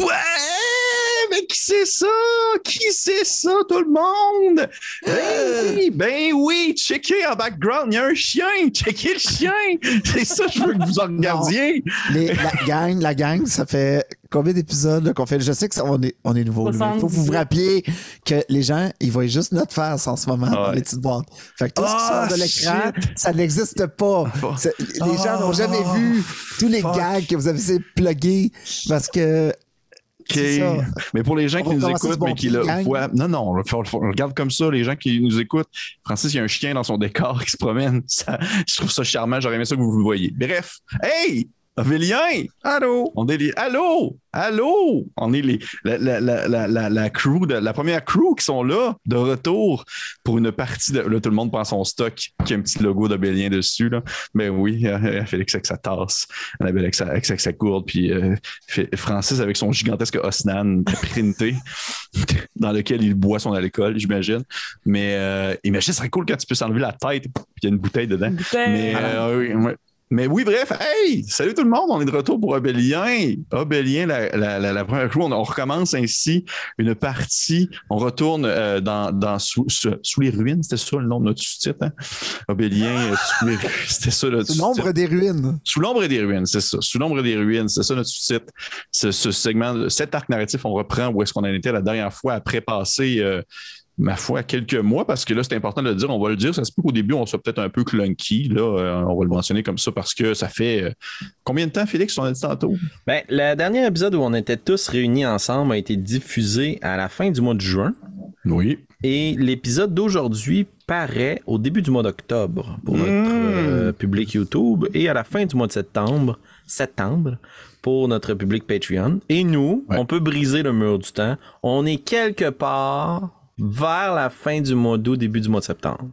Ouais! Mais qui c'est ça? Qui c'est ça, tout le monde? Ben oui, ben oui, checkez en background, il y a un chien. Checkez le chien. C'est ça, je veux que vous en regardiez. Les- la gang, la gang, ça fait combien d'épisodes qu'on fait? Je sais que ça- on est, on est nouveau. Il faut que vous vous 78. rappeliez que les gens, ils voient juste notre face en ce moment dans les petites boîtes. Fait que tout ce qui Ah, sort de l'écran, shit. ça n'existe pas. C'est- Les gens n'ont jamais Ah, vu tous les fuck. gags que vous avez essayé de plugger parce que. Mais pour les gens On qui nous écoutent, bon mais qui le voient. Non, non, on, on regarde comme ça, les gens qui nous écoutent. Francis, il y a un chien dans son décor qui se promène. Ça- je trouve ça charmant. J'aurais aimé ça que vous le voyez. Bref. Hey! Avélien! Allô? On est les. Allô! Allô! On est les, la, la, la, la, la, la crew, de, la première crew qui sont là, de retour pour une partie de. Là, tout le monde prend son stock qui a un petit logo d'Abélien dessus. Là. Mais oui, euh, Félix avec sa tasse, Annabelle avec sa, avec sa, avec sa gourde, puis euh, Francis avec son gigantesque Osnan printé dans lequel il boit son alcool, j'imagine. Mais euh, imagine, ce serait cool quand tu peux enlever la tête, puis il y a une bouteille dedans. Mais, euh, oui, ouais. Mais oui, bref, hey, salut tout le monde, on est de retour pour Obélien. Obélien, la, la, la, la première crew, on, on recommence ainsi une partie, on retourne euh, dans, dans sous, sous, sous les ruines, c'était ça le nom de notre sous-titre, hein? Obélien, euh, sous les ruines, c'était ça le sous-titre. l'ombre des ruines. Sous l'ombre des ruines, c'est ça. Sous l'ombre des ruines, c'est ça notre sous-titre. Ce, ce segment, cet arc narratif, on reprend où est-ce qu'on en était la dernière fois après passer, euh, ma foi, quelques mois, parce que là, c'est important de le dire, on va le dire. Ça se peut qu'au début, on soit peut-être un peu clunky. Là, euh, on va le mentionner comme ça parce que ça fait euh, combien de temps, Félix, on a dit tantôt? Ben, le dernier épisode où on était tous réunis ensemble a été diffusé à la fin du mois de juin. Oui. Et l'épisode d'aujourd'hui paraît au début du mois d'octobre pour notre Mm. euh, public YouTube et à la fin du mois de septembre, septembre pour notre public Patreon. Et nous, Ouais. on peut briser le mur du temps. On est quelque part vers la fin du mois d'août, début du mois de septembre.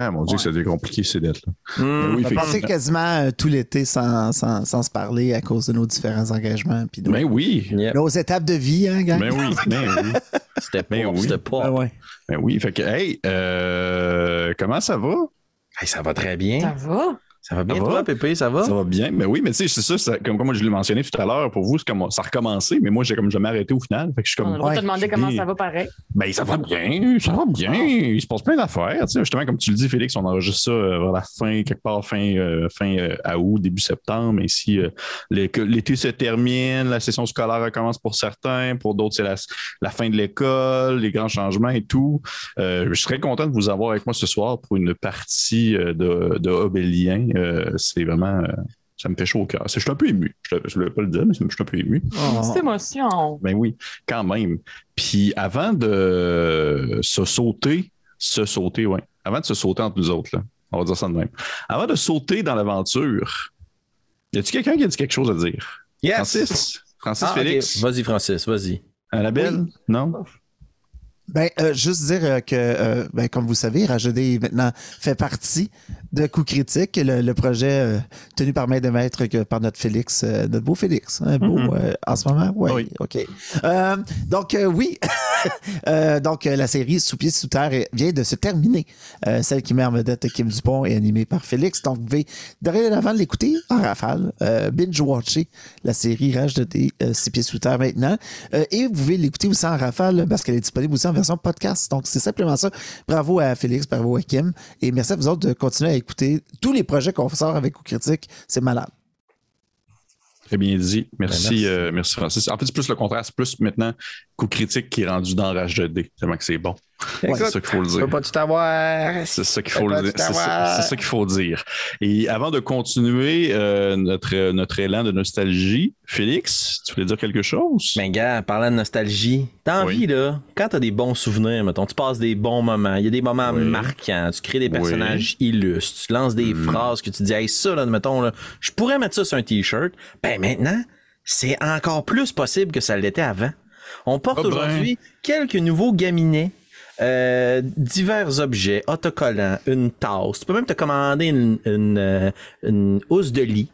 Ah, mon Dieu, que ça devient compliqué, ces dettes-là. Hmm. Oui, On a passé quasiment euh, tout l'été sans, sans, sans se parler à cause de nos différents engagements. Puis nos, Ben oui. Yep. nos étapes de vie, hein, gang? Ben oui. Ben oui. C'était pas. Ben oui. C'était pas. Ouais. Ben oui. Fait que, hey, euh, comment ça va? Hey, ça va très bien. Ça va? Ça va bien, Ça va? toi, Pépé, ça va? Ça va bien. Mais oui, mais tu sais, c'est ça, ça- comme, comme je l'ai mentionné tout à l'heure, pour vous, c'est comme, ça a recommencé, mais moi, j'ai comme jamais arrêté au final. Fait que je suis On comme. de Ouais, te demander comment dis- ça va pareil. Ben, ça va bien, ça va bien. Il se passe plein d'affaires. Tu sais, justement, comme tu le dis, Félix, on enregistre ça euh, vers la fin, quelque part fin, euh, fin euh, à août, début septembre. Ainsi, euh, les- que l'été se termine, la session scolaire recommence pour certains, pour d'autres, c'est la, la fin de l'école, les grands changements et tout. Euh, je serais content de vous avoir avec moi ce soir pour une partie euh, de, de Obélien. Euh, c'est vraiment. euh, ça me fait chaud au cœur. Je suis un peu ému. Je ne voulais pas le dire, mais je suis un peu ému. Oh. Petite émotion. Ben oui, quand même. Puis avant de se sauter, se sauter, ouais. Avant de se sauter entre nous autres, là. On va dire ça de même. Avant de sauter dans l'aventure, y a-t-il quelqu'un qui a dit quelque chose à dire? Yes! Francis? Francis Ah. Félix? Vas-y, Francis, vas-y. Annabelle? Non? Ben, euh, juste dire que, euh, ben, comme vous savez, Rajodé maintenant fait partie de Coup Critique, le, le projet euh, tenu par main de maître que, par notre Félix, euh, notre beau Félix. Un beau Mhm. euh, en ce moment? Ouais, Oui. OK. Donc, oui. Donc, la série Sous pied sous terre vient de se terminer. Celle qui met en vedette Kim Dupont est animée par Félix. Donc, vous pouvez dorénavant l'écouter en rafale, binge-watcher la série Rage de des Six pieds sous terre maintenant. Et vous pouvez l'écouter aussi en rafale parce qu'elle est disponible aussi en version podcast. Donc, c'est simplement ça. Bravo à Félix, bravo à Kim. Et merci à vous autres de continuer à écouter tous les projets qu'on sort avec Coup Critique. C'est malade. Très bien dit. Merci, Ben, merci. euh, merci Francis. En fait, c'est plus le contraire. C'est plus maintenant coup critique qui est rendu dans Rage de D. Tellement que c'est bon. C'est ça qu'il faut le Je dire. pas tout avoir. C'est ça qu'il faut, le dire. tout C'est ça, qu'il faut dire. Et avant de continuer euh, notre, notre élan de nostalgie, Félix, tu voulais dire quelque chose? Mais gars, parlant de nostalgie, t'as Oui. envie, là, quand t'as des bons souvenirs, mettons, tu passes des bons moments, il y a des moments Oui. marquants, tu crées des Oui. personnages illustres, tu lances des Mm. phrases que tu dis, hey, ça, là, mettons, là, je pourrais mettre ça sur un t-shirt. Ben, maintenant, c'est encore plus possible que ça l'était avant. On porte Ah ben. aujourd'hui quelques nouveaux gaminets. Euh, divers objets, autocollants, une tasse. Tu peux même te commander une, euh, une housse de lit,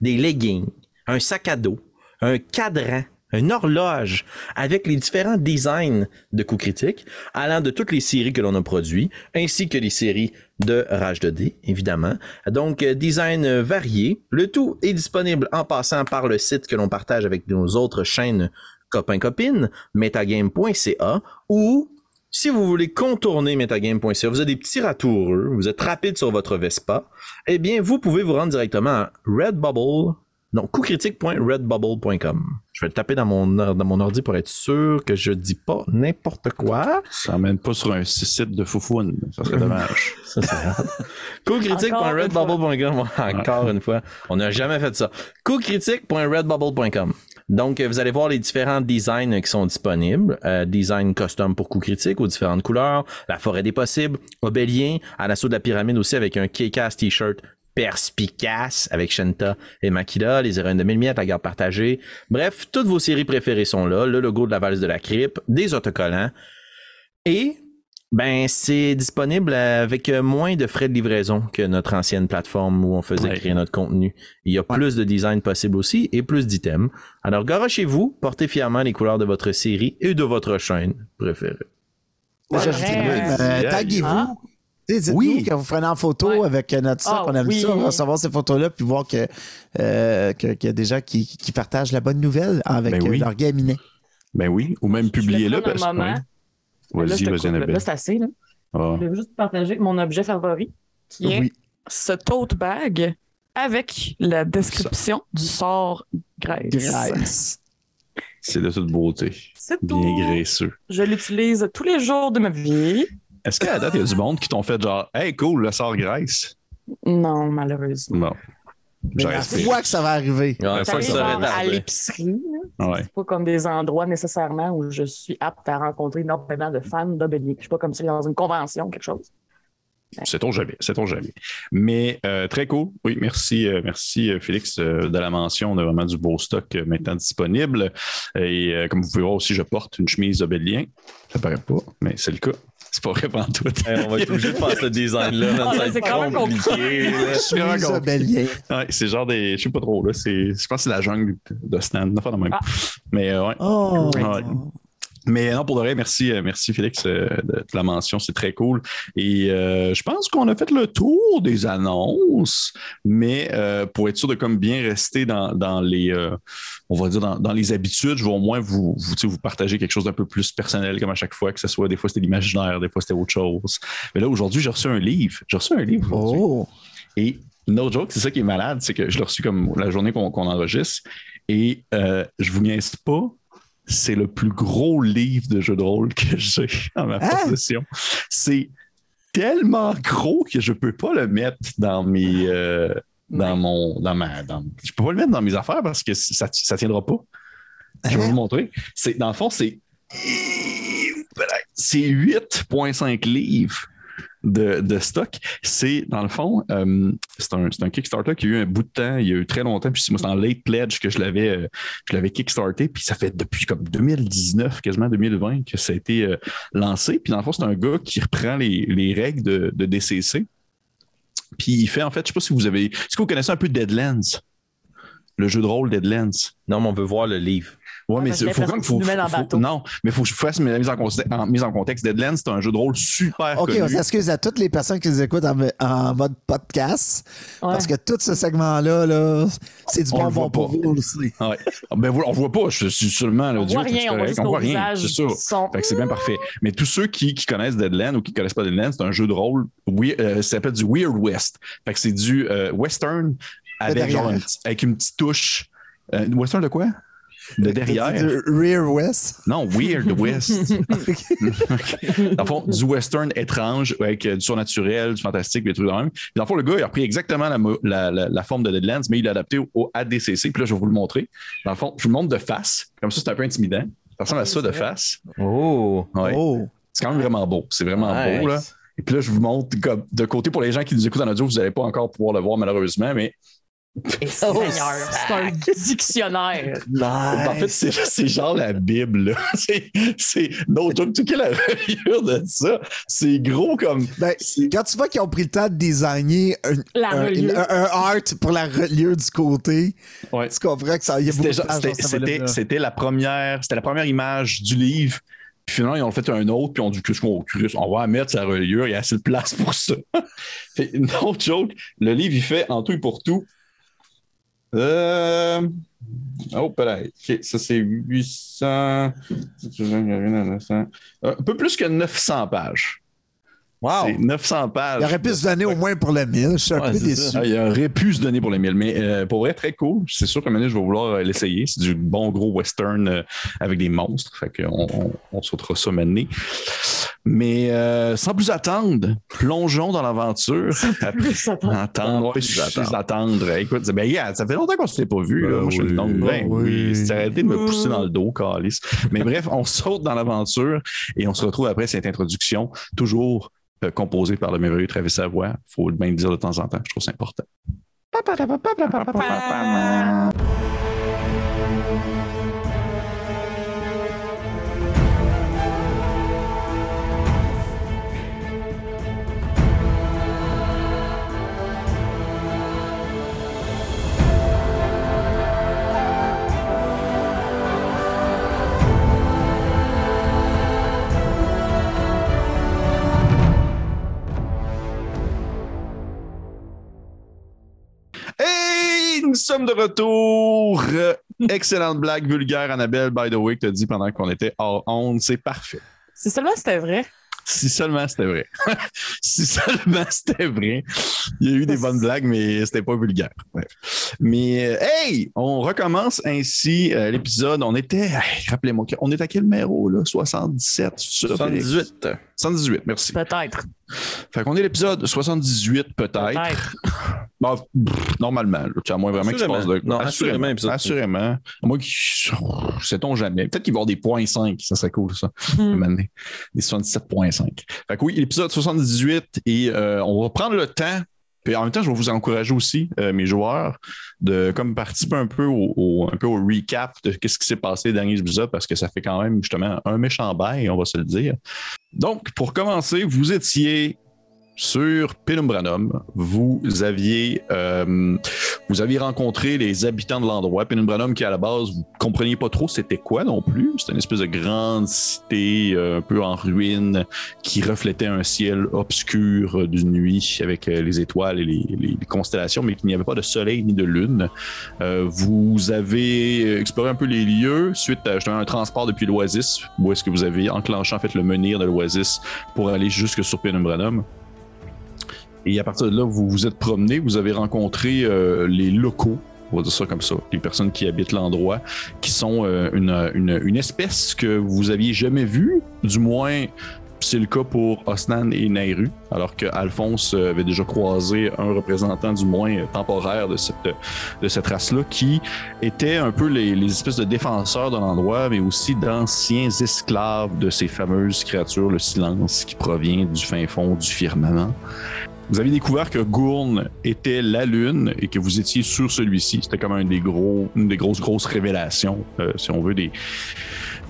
des leggings, un sac à dos, un cadran, une horloge avec les différents designs de coups critiques, allant de toutes les séries que l'on a produits, ainsi que les séries de Rage 2D, évidemment. Donc, euh, design varié. Le tout est disponible en passant par le site que l'on partage avec nos autres chaînes copains-copines, metagame.ca, ou si vous voulez contourner metagame.ca, vous avez des petits ratoureux, vous êtes rapide sur votre Vespa, eh bien, vous pouvez vous rendre directement à Redbubble, non, coupcritique.redbubble.com. Je vais le taper dans mon, dans mon ordi pour être sûr que je dis pas n'importe quoi. Ça mène pas sur un site de foufoune. Ça serait dommage. Ça, c'est hard. Cocritique.redbubble.com. Encore une fois. On n'a jamais fait ça. Cocritique.redbubble.com. Donc, euh, vous allez voir les différents designs qui sont disponibles. Euh, design custom pour coup critique aux différentes couleurs. La forêt des possibles. Obélien. À l'assaut de la pyramide aussi avec un K-Cast t-shirt perspicace avec Shenta et Makila, les héroïnes de 1000 miettes, la garde partagée. Bref, toutes vos séries préférées sont là. Le logo de la valse de la crypte, des autocollants. Et ben, c'est disponible avec euh, moins de frais de livraison que notre ancienne plateforme où on faisait Ouais. créer notre contenu. Il y a plus de design possible aussi et plus d'items. Alors, garochez-vous, portez fièrement les couleurs de votre série et de votre chaîne préférée. Ouais, euh, taguez-vous. Dites-nous Oui. que vous prenez en photo Ouais. avec euh, notre stock. Ah, on aime oui. ça, recevoir ces photos-là, puis voir que, euh, que- qu'il y a des gens qui, qui partagent la bonne nouvelle avec Ben oui. leur gaminet. Ben oui, ou même publiez-le. prendre un parce que- moment. Ouais. Là, Vas-y, vas-y. Annabelle. C'est assez. Là. Ah. Je vais juste partager mon objet favori, qui est Oui. ce tote bag avec la description du sort Grace. Grace. C'est de toute beauté. C'est tout. Bien graisseux. Je l'utilise tous les jours de ma vie. Est-ce qu'à la date, il y a du monde qui t'ont fait genre, hey, cool, le sort graisse? Non, malheureusement. Bon. Mais la fois que ça va arriver. Ouais, La Ça fois que à l'épicerie. Ouais. C'est pas comme des endroits nécessairement où je suis apte à rencontrer énormément de fans d'Obélier. Je suis pas comme si dans une convention, quelque chose. C'est on jamais, c'est on jamais. Mais euh, très cool. Oui, merci, euh, merci euh, Félix euh, de la mention. On a vraiment du beau stock euh, maintenant disponible. Et euh, comme vous pouvez voir aussi, je porte une chemise obélien. Ça paraît pas, mais c'est le cas. C'est pas vrai pendant tout. on va être obligé de faire ce design-là. Ah, c'est quand même compliqué. Obélien. Ouais, c'est genre des. Je sais pas trop, là. c'est- Je pense que c'est la jungle de Stan. Enfin, de même. Ah. Mais euh, ouais. Oh. Ouais. Mais non, pour de vrai, merci, euh, merci Félix euh, de, de la mention, c'est très cool. Et euh, je pense qu'on a fait le tour des annonces, mais euh, pour être sûr de comme bien rester dans, dans les, euh, on va dire dans, dans les habitudes, je vais au moins vous, vous, vous partager quelque chose d'un peu plus personnel comme à chaque fois, que ce soit des fois c'était l'imaginaire, des fois c'était autre chose. Mais là aujourd'hui, j'ai reçu un livre. J'ai reçu un livre aujourd'hui. Oh. Et no joke, c'est ça qui est malade, c'est que je l'ai reçu comme la journée qu'on enregistre. Et je vous niaise pas, c'est le plus gros livre de jeu de rôle que j'ai en ma Hein? possession. C'est tellement gros que je peux pas le mettre dans mes. euh, dans mon. Dans ma, dans- je peux pas le mettre dans mes affaires parce que ça, ça tiendra pas. Je vais vous montrer. C'est, dans le fond, c'est. C'est 8,5 livres de, stock. C'est, dans le fond, euh, c'est, un, un Kickstarter qui a eu un bout de temps, il y a eu très longtemps. Puis c'est en late pledge que je l'avais, euh, kickstarté. Puis ça fait depuis comme 2019, quasiment 2020, que ça a été euh, lancé. Puis dans le fond, c'est un gars qui reprend les, les règles de, de DCC. Puis il fait, en fait, je sais pas si vous avez. Est-ce que vous connaissez un peu Deadlands? Le jeu de rôle Deadlands? Non, mais on veut voir le livre. Ouais, Ouais, mais que faut la quand même faut, le faut- non, mais faut que je fasse ma mise en, contexte- en mise en contexte. Deadlands, c'est un jeu de rôle super OK, connu. on s'excuse à toutes les personnes qui nous écoutent en, en mode podcast. Parce que tout ce segment-là, là, c'est du On le bonbon voit pour pas. vous aussi. Ouais. Ah, Ben on voit pas, je suis seulement on l'audio. voit rien, on voit on voit rien, c'est sont... Fait que c'est bien parfait. Mais tous ceux qui, qui connaissent Deadlands ou qui connaissent pas Deadlands, c'est un jeu de rôle, oui, euh, ça s'appelle du Weird West. Fait que c'est du euh, western avec, genre avec une petite touche. Euh, western de quoi? De derrière. De Rear West? Non, Weird West. dans le fond, du western étrange avec du surnaturel, du fantastique, des trucs de même. Puis Dans le fond, le gars, il a repris exactement la, mo- la- la- la forme de Deadlands, mais il l'a adapté au, au ADCC. Puis là, je vais vous le montrer. Dans le fond, je vous le montre de face. Comme ça, c'est un peu intimidant. Ça ressemble à ça de face. Oh! Ouais. Oh. C'est quand même vraiment beau. C'est vraiment Nice. beau, là. Et puis là, je vous montre comme de côté pour les gens qui nous écoutent en audio, vous n'allez pas encore pouvoir le voir malheureusement, mais Et Seigneur, c'est un dictionnaire. En fait, c'est, c'est genre la Bible. C'est, c'est no joke. Tu la reliure de ça, c'est gros comme. Ben, C'est- quand tu vois qu'ils ont pris le temps de designer un, La un, reliure. un- un art pour la reliure du côté, Ouais. tu comprends que ça y a beaucoup C'était, de c'était, la première, c'était la première image du livre. Puis finalement, ils ont fait un autre, puis on dit qu'est-ce qu'on on va mettre sa reliure, il y a assez de place pour ça. fait, no joke, le livre, il fait en tout et pour tout. Euh... Oh, pareil. OK, ça c'est 800. Euh, Un peu plus que 900 pages. Wow! C'est 900 pages. Il aurait pu se donner au moins pour le 1000. Je suis un Ouais, peu déçu. Ah, il aurait pu se donner pour les 1000, mais euh, pour vrai, très cool. C'est sûr moment donné, je vais vouloir euh, l'essayer. C'est du bon gros western euh, avec des monstres. Fait qu'on on, on sautera ça maintenant. Mais euh, sans plus attendre, plongeons dans l'aventure. Plus. Attendre, ouais, plus sans plus attendre. attendre. Écoute, ben, regarde, ça fait longtemps qu'on ne s'était pas vu. là. Ben Moi, je suis oui. longue. Ben Ben oui. oui. C'est arrêté de me pousser dans le dos, Calis. Mais bref, on saute dans l'aventure et on se retrouve après cette introduction, toujours euh, composée par le merveilleux Travis Savoie. faut bien le dire de temps en temps. Je trouve ça important. Et nous sommes de retour. Excellente blague vulgaire, Annabelle, by the way, que tu as dit pendant qu'on était hors onde. C'est parfait. Si seulement c'était vrai. Si seulement c'était vrai. si seulement c'était vrai. Il y a eu des bonnes blagues, mais c'était pas vulgaire. Mais euh, hey, on recommence ainsi euh, l'épisode. On était, hey, rappelez-moi, on est à quel numéro là? 77, c'est ça, Félix? 78. 78, merci. Peut-être. Fait qu'on est l'épisode 78 peut-être. Peut-être. Bon, pff, normalement, là, à moins vraiment qu'il se passe de Assurément. Non, assurément, épisode Assurément. À moins qu'il. Sait-on jamais. Peut-être qu'il va y avoir des points 5. Ça serait cool, ça. Hmm. Des 77.5. Fait que oui, l'épisode 78. Et euh, on va prendre le temps. Puis en même temps, je vais vous encourager aussi, euh, mes joueurs, de comme participer un peu au, au- un peu au recap de ce qui s'est passé les derniers épisodes parce que ça fait quand même justement un méchant bail, on va se le dire. Donc, pour commencer, vous étiez sur Penumbranum. Vous aviez, euh, vous aviez rencontré les habitants de l'endroit. Penumbranum, qui à la base, vous compreniez pas trop c'était quoi non plus. C'était une espèce de grande cité euh, un peu en ruine qui reflétait un ciel obscur d'une nuit avec euh, les étoiles et les, constellations, mais qu'il n'y avait pas de soleil ni de lune. Vous avez exploré un peu les lieux suite à un transport depuis l'Oasis, où est-ce que vous avez enclenché en fait le menhir de l'Oasis pour aller jusque sur Penumbranum. Et à partir de là, vous vous êtes promené, vous avez rencontré euh, les locaux, on va dire ça comme ça, les personnes qui habitent l'endroit, qui sont euh, une, une- espèce que vous aviez jamais vue, du moins c'est le cas pour Osnan et Nairu, alors que Alphonse euh, avait déjà croisé un représentant du moins temporaire de cette, de cette race-là, qui étaient un peu les espèces de défenseurs de l'endroit, mais aussi d'anciens esclaves de ces fameuses créatures, le silence, qui provient du fin fond du firmament. Vous avez découvert que Gourn était la lune et que vous étiez sur celui-ci. C'était comme un des gros, une des grosses, grosses révélations, euh, si on veut, des,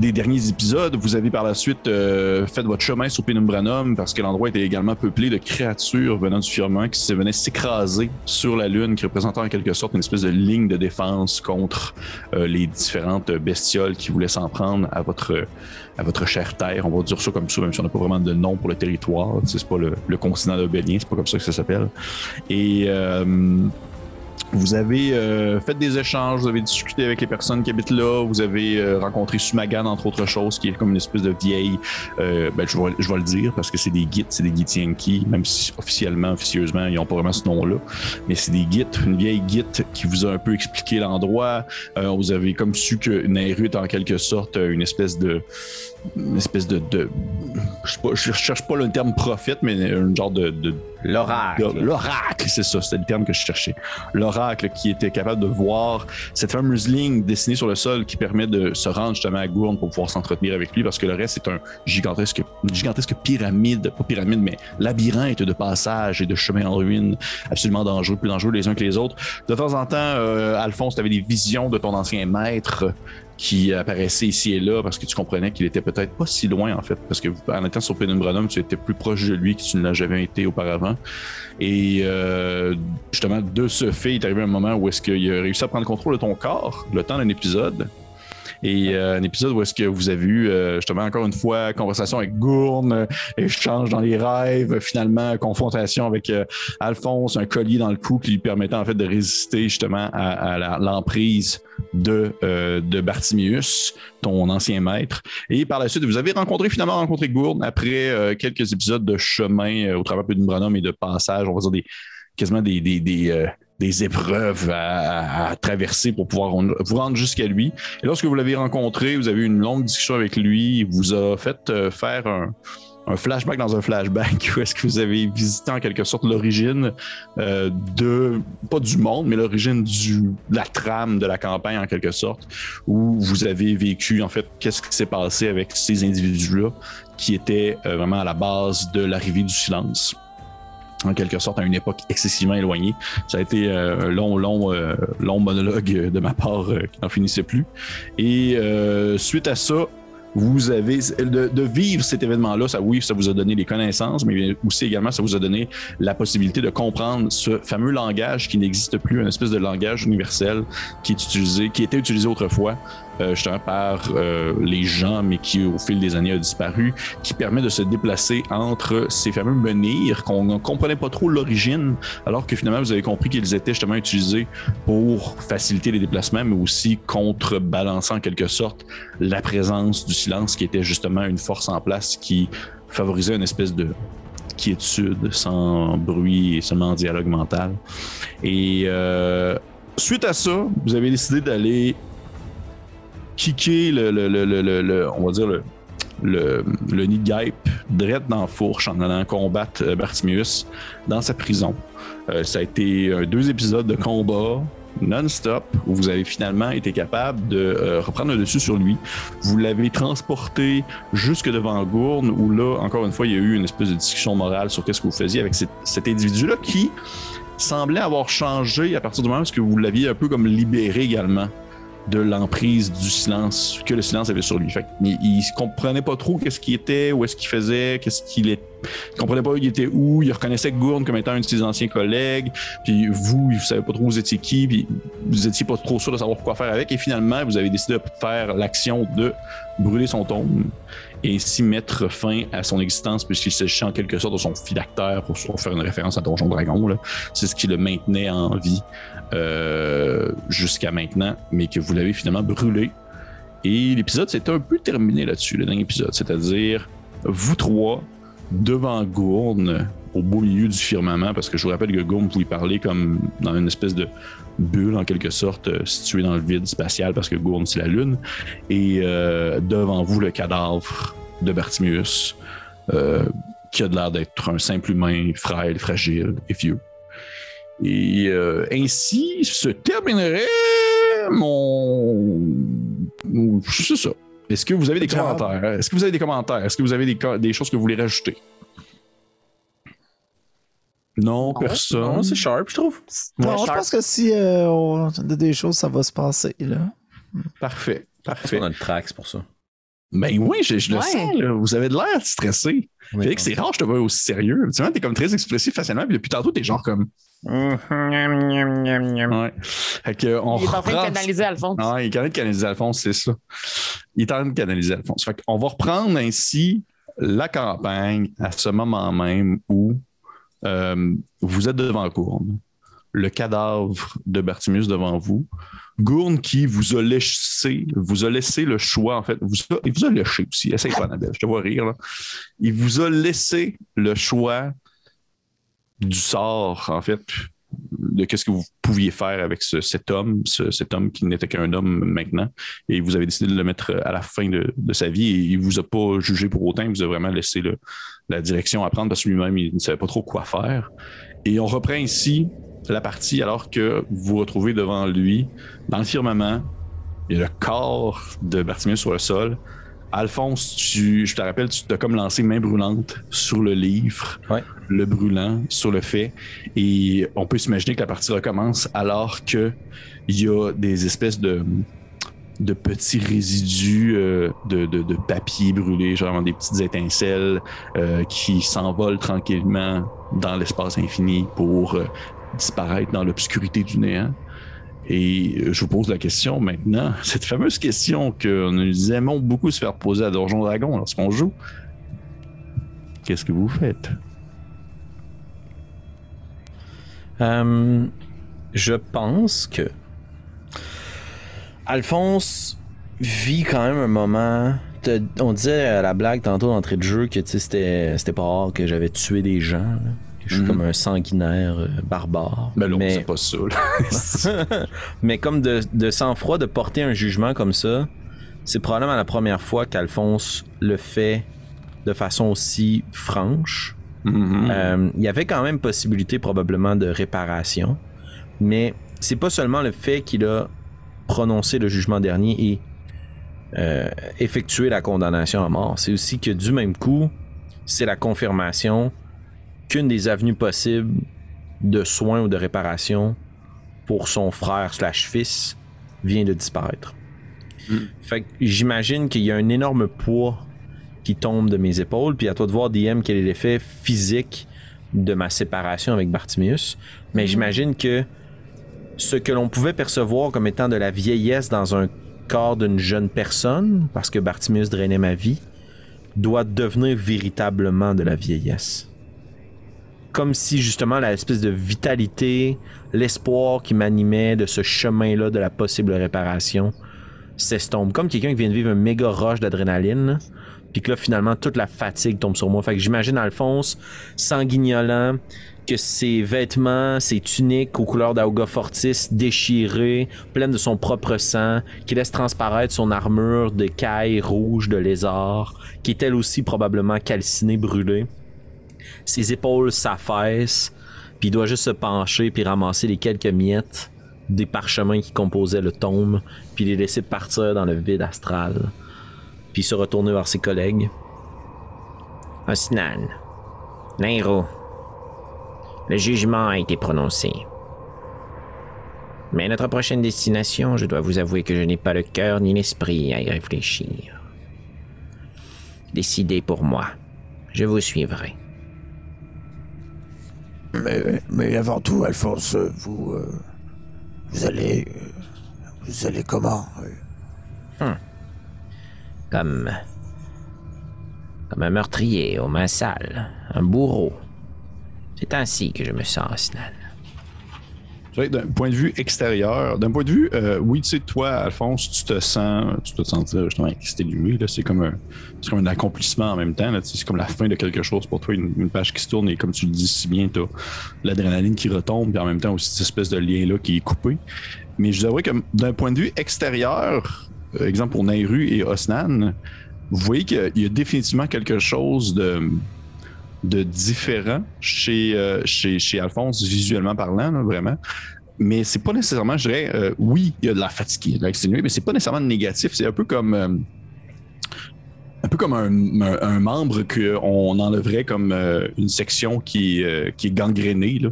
des derniers épisodes. Vous avez par la suite euh, fait votre chemin sur Penumbranum parce que l'endroit était également peuplé de créatures venant du firmament qui se venaient s'écraser sur la lune, qui représentait en quelque sorte une espèce de ligne de défense contre euh, les différentes bestioles qui voulaient s'en prendre à votre à votre chère terre. On va dire ça comme ça, même si on n'a pas vraiment de nom pour le territoire. C'est pas le, le continent d'Obélien, c'est pas comme ça que ça s'appelle. Et euh, vous avez euh, fait des échanges, vous avez discuté avec les personnes qui habitent là, vous avez euh, rencontré Sumagan, entre autres choses, qui est comme une espèce de vieille. euh, ben, je, vais, je vais le dire parce que c'est des guides, c'est des Githyanki, même si officiellement, officieusement, ils n'ont pas vraiment ce nom-là. Mais c'est des guides, une vieille guide qui vous a un peu expliqué l'endroit. Euh, vous avez comme su que Nairu est en quelque sorte euh, une espèce de. Une espèce de. de je, sais pas, je cherche pas le terme prophète, mais un genre de- de L'oracle. L'oracle, c'est ça, c'était le terme que je cherchais. L'oracle qui était capable de voir cette fameuse ligne dessinée sur le sol qui permet de se rendre justement à Gourne pour pouvoir s'entretenir avec lui parce que le reste c'est un gigantesque, une gigantesque pyramide, pas pyramide, mais labyrinthe de passages et de chemins en ruine absolument dangereux, plus dangereux les uns que les autres. De temps en temps, euh, Alphonse, tu avais des visions de ton ancien maître qui apparaissait ici et là parce que tu comprenais qu'il était peut-être pas si loin en fait. Parce que en étant sur Penumbranum tu étais plus proche de lui que tu ne l'as jamais été auparavant. Et euh, justement de ce fait il est arrivé un moment où est-ce qu'il a réussi à prendre contrôle de ton corps le temps d'un épisode et euh, un épisode où est-ce que vous avez eu euh, justement encore une fois conversation avec Gourne, euh, échange dans les rêves, finalement confrontation avec euh, Alphonse, un collier dans le cou qui lui permettait en fait de résister justement à, à l'emprise de, euh, de Bartimius, ton ancien maître. Et par la suite, vous avez rencontré finalement rencontré Gourne après quelques épisodes de chemin au travers de Branham et de passage, on va dire des quasiment des, des, des, euh, des épreuves à, traverser pour pouvoir vous rendre jusqu'à lui. Et lorsque vous l'avez rencontré, vous avez eu une longue discussion avec lui. Il vous a fait euh, faire un, flashback dans un flashback où est-ce que vous avez visité en quelque sorte l'origine euh, de, pas du monde, mais l'origine de la trame de la campagne en quelque sorte, où vous avez vécu en fait qu'est-ce qui s'est passé avec ces individus-là qui étaient euh, vraiment à la base de l'arrivée du silence en quelque sorte à une époque excessivement éloignée. Ça a été euh, un long, long, euh, long monologue de ma part euh, qui n'en finissait plus. Et suite à ça, vous avez de, vivre cet événement-là, ça oui, ça vous a donné des connaissances, mais aussi également ça vous a donné la possibilité de comprendre ce fameux langage qui n'existe plus, une espèce de langage universel qui était utilisé autrefois justement par euh, les gens, mais qui au fil des années a disparu, qui permet de se déplacer entre ces fameux menhirs qu'on ne comprenait pas trop l'origine, alors que finalement vous avez compris qu'ils étaient justement utilisés pour faciliter les déplacements, mais aussi contrebalancer en quelque sorte la présence du silence, qui était justement une force en place qui favorisait une espèce de quiétude, sans bruit et seulement en dialogue mental. Et euh, suite à ça, vous avez décidé d'aller kicker le, le- le- on va dire le, le, guêpe dans la fourche en allant combattre euh, Bartimius dans sa prison. Euh, ça a été euh, deux épisodes de combat non-stop où vous avez finalement été capable de reprendre le dessus sur lui. Vous l'avez transporté jusque devant Gourne où là, encore une fois, il y a eu une espèce de discussion morale sur qu'est-ce que vous faisiez avec cet, cet individu-là qui semblait avoir changé à partir du moment où vous l'aviez un peu comme libéré également de l'emprise du silence que le silence avait sur lui. Fait il, il comprenait pas trop qu'est-ce qu'il était, où est-ce qu'il faisait, qu'est-ce qu'il est. Il comprenait pas il était où, il reconnaissait Gourne comme étant un de ses anciens collègues, puis vous, vous savez pas trop vous étiez qui, puis vous étiez pas trop sûr de savoir quoi faire avec, et finalement, vous avez décidé de faire l'action de brûler son tombe et ainsi mettre fin à son existence, puisqu'il s'agissait en quelque sorte de son phylactère, pour faire une référence à Donjon Dragon. C'est ce qui le maintenait en vie jusqu'à maintenant, mais que vous l'avez finalement brûlé. Et l'épisode s'est un peu terminé là-dessus, le dernier épisode. C'est-à-dire, vous trois, devant Gourne, au beau milieu du firmament, parce que je vous rappelle que Gourne pouvait parler comme dans une espèce de bulle, en quelque sorte, euh, située dans le vide spatial, parce que Gourne, c'est la Lune. Et euh, devant vous, le cadavre de Bartimius, euh, qui a l'air d'être un simple humain frêle, fragile et vieux. Et euh, ainsi se terminerait mon. C'est ça. Est-ce que vous avez des Job. commentaires? Est-ce que vous avez des commentaires? Est-ce que vous avez des, des choses que vous voulez rajouter? Non, personne. Non, c'est sharp, je trouve. Non, je pense que si euh, on a des choses, ça va se passer. Là. Parfait. Parfait. qu'on a le trax pour ça. Ben oui, je, je le Ouais. sens. là. Vous avez de l'air stressé. Félix, c'est rare que je te vois aussi sérieux. Tu vois, t'es comme très expressif facilement, puis depuis tantôt, t'es genre comme. Ouais. Fait que, on Il est en train de canaliser Alphonse. Ah, il est en train de canaliser Alphonse, c'est ça. Il est en train de canaliser Alphonse. Fait on va reprendre ainsi la campagne à ce moment même où euh, vous êtes devant Gourne, le cadavre de Bartimius devant vous. Gourne qui vous a laissé, vous a laissé le choix, en fait. Vous a- il vous a lâché aussi. Essaye pas, Annabelle, je te vois rire. Là. Il vous a laissé le choix du sort, en fait, de qu'est-ce que vous pouviez faire avec ce- cet homme, ce- cet homme qui n'était qu'un homme maintenant, et vous avez décidé de le mettre à la fin de, de sa vie, et il vous a pas jugé pour autant, il vous a vraiment laissé le- la direction à prendre parce que lui-même, il ne savait pas trop quoi faire. Et on reprend ici la partie alors que vous vous retrouvez devant lui, dans le firmament, a le corps de Bartiméus sur le sol. Alphonse, tu, je te rappelle, tu t'as comme lancé main brûlante sur le livre, Ouais. le brûlant sur le fait, et on peut s'imaginer que la partie recommence alors que il y a des espèces de de petits résidus euh, de, de- de papier brûlé, genre des petites étincelles euh, qui s'envolent tranquillement dans l'espace infini pour euh, disparaître dans l'obscurité du néant. Et euh, je vous pose la question maintenant, cette fameuse question que nous aimons beaucoup se faire poser à Donjon Dragon lorsqu'on joue. Qu'est-ce que vous faites? Euh, je pense que Alphonse vit quand même un moment. On disait à la blague tantôt d'entrée de jeu que c'était pas rare que j'avais tué des gens. Que je suis Mhm. comme un sanguinaire euh, barbare. Ben là, mais, c'est pas ça. là. mais comme de, de sang-froid, de porter un jugement comme ça, c'est probablement la première fois qu'Alphonse le fait de façon aussi franche. Mhm. Euh, il y avait quand même possibilité probablement de réparation, mais c'est pas seulement le fait qu'il a prononcé le jugement dernier et euh, effectué la condamnation à mort, c'est aussi que du même coup, c'est la confirmation qu'une des avenues possibles de soins ou de réparation pour son frère slash fils vient de disparaître. Mm. Fait que j'imagine qu'il y a un énorme poids qui tombe de mes épaules, puis à toi de voir DM quel est l'effet physique de ma séparation avec Bartimius. Mais j'imagine que ce que l'on pouvait percevoir comme étant de la vieillesse dans un corps d'une jeune personne, parce que Bartimius drainait ma vie, doit devenir véritablement de la vieillesse. Comme si justement la espèce de vitalité, l'espoir qui m'animait de ce chemin-là de la possible réparation s'estompe. Comme quelqu'un qui vient de vivre un méga rush d'adrénaline, puis que là finalement toute la fatigue tombe sur moi. Fait que j'imagine Alphonse sanguignolant, que ses vêtements, ses tuniques aux couleurs d'Auga Fortis déchirées, pleines de son propre sang, qui laisse transparaître son armure de caille rouge de lézard, qui est elle aussi probablement calcinée, brûlée. Ses épaules s'affaissent, puis il doit juste se pencher puis ramasser les quelques miettes des parchemins qui composaient le tome, puis les laisser partir dans le vide astral, puis se retourner vers ses collègues. Osnan, Nairo, le jugement a été prononcé. Mais notre prochaine destination, je dois vous avouer que je n'ai pas le cœur ni l'esprit à y réfléchir. Décidez pour moi. Je vous suivrai. Mais, mais avant tout, Alphonse, vous. euh, vous allez. euh, vous allez comment euh? Comme. Comme un meurtrier aux mains sales, un bourreau. C'est ainsi que je me sens, Osnan. D'un point de vue extérieur, d'un point de vue, euh, oui, tu sais, toi, Alphonse, tu te sens, tu te sentir justement exténué. là. C'est comme un, c'est comme un accomplissement en même temps. là. C'est comme la fin de quelque chose pour toi, une, page qui se tourne et comme tu le dis si bien, tu as l'adrénaline qui retombe, puis en même temps aussi cette espèce de lien-là qui est coupé. Mais je vous avouerai que d'un point de vue extérieur, euh, exemple pour Nairu et Osnan, vous voyez qu'il y a définitivement quelque chose de, de différent chez, euh, chez, chez Alphonse, visuellement parlant, vraiment. Mais c'est pas nécessairement, je dirais, euh, oui, il y a de la fatigue, de mais c'est pas nécessairement négatif. C'est un peu comme. euh, un peu comme un, un- membre qu'on enlèverait comme une section qui, qui est gangrénée. Là.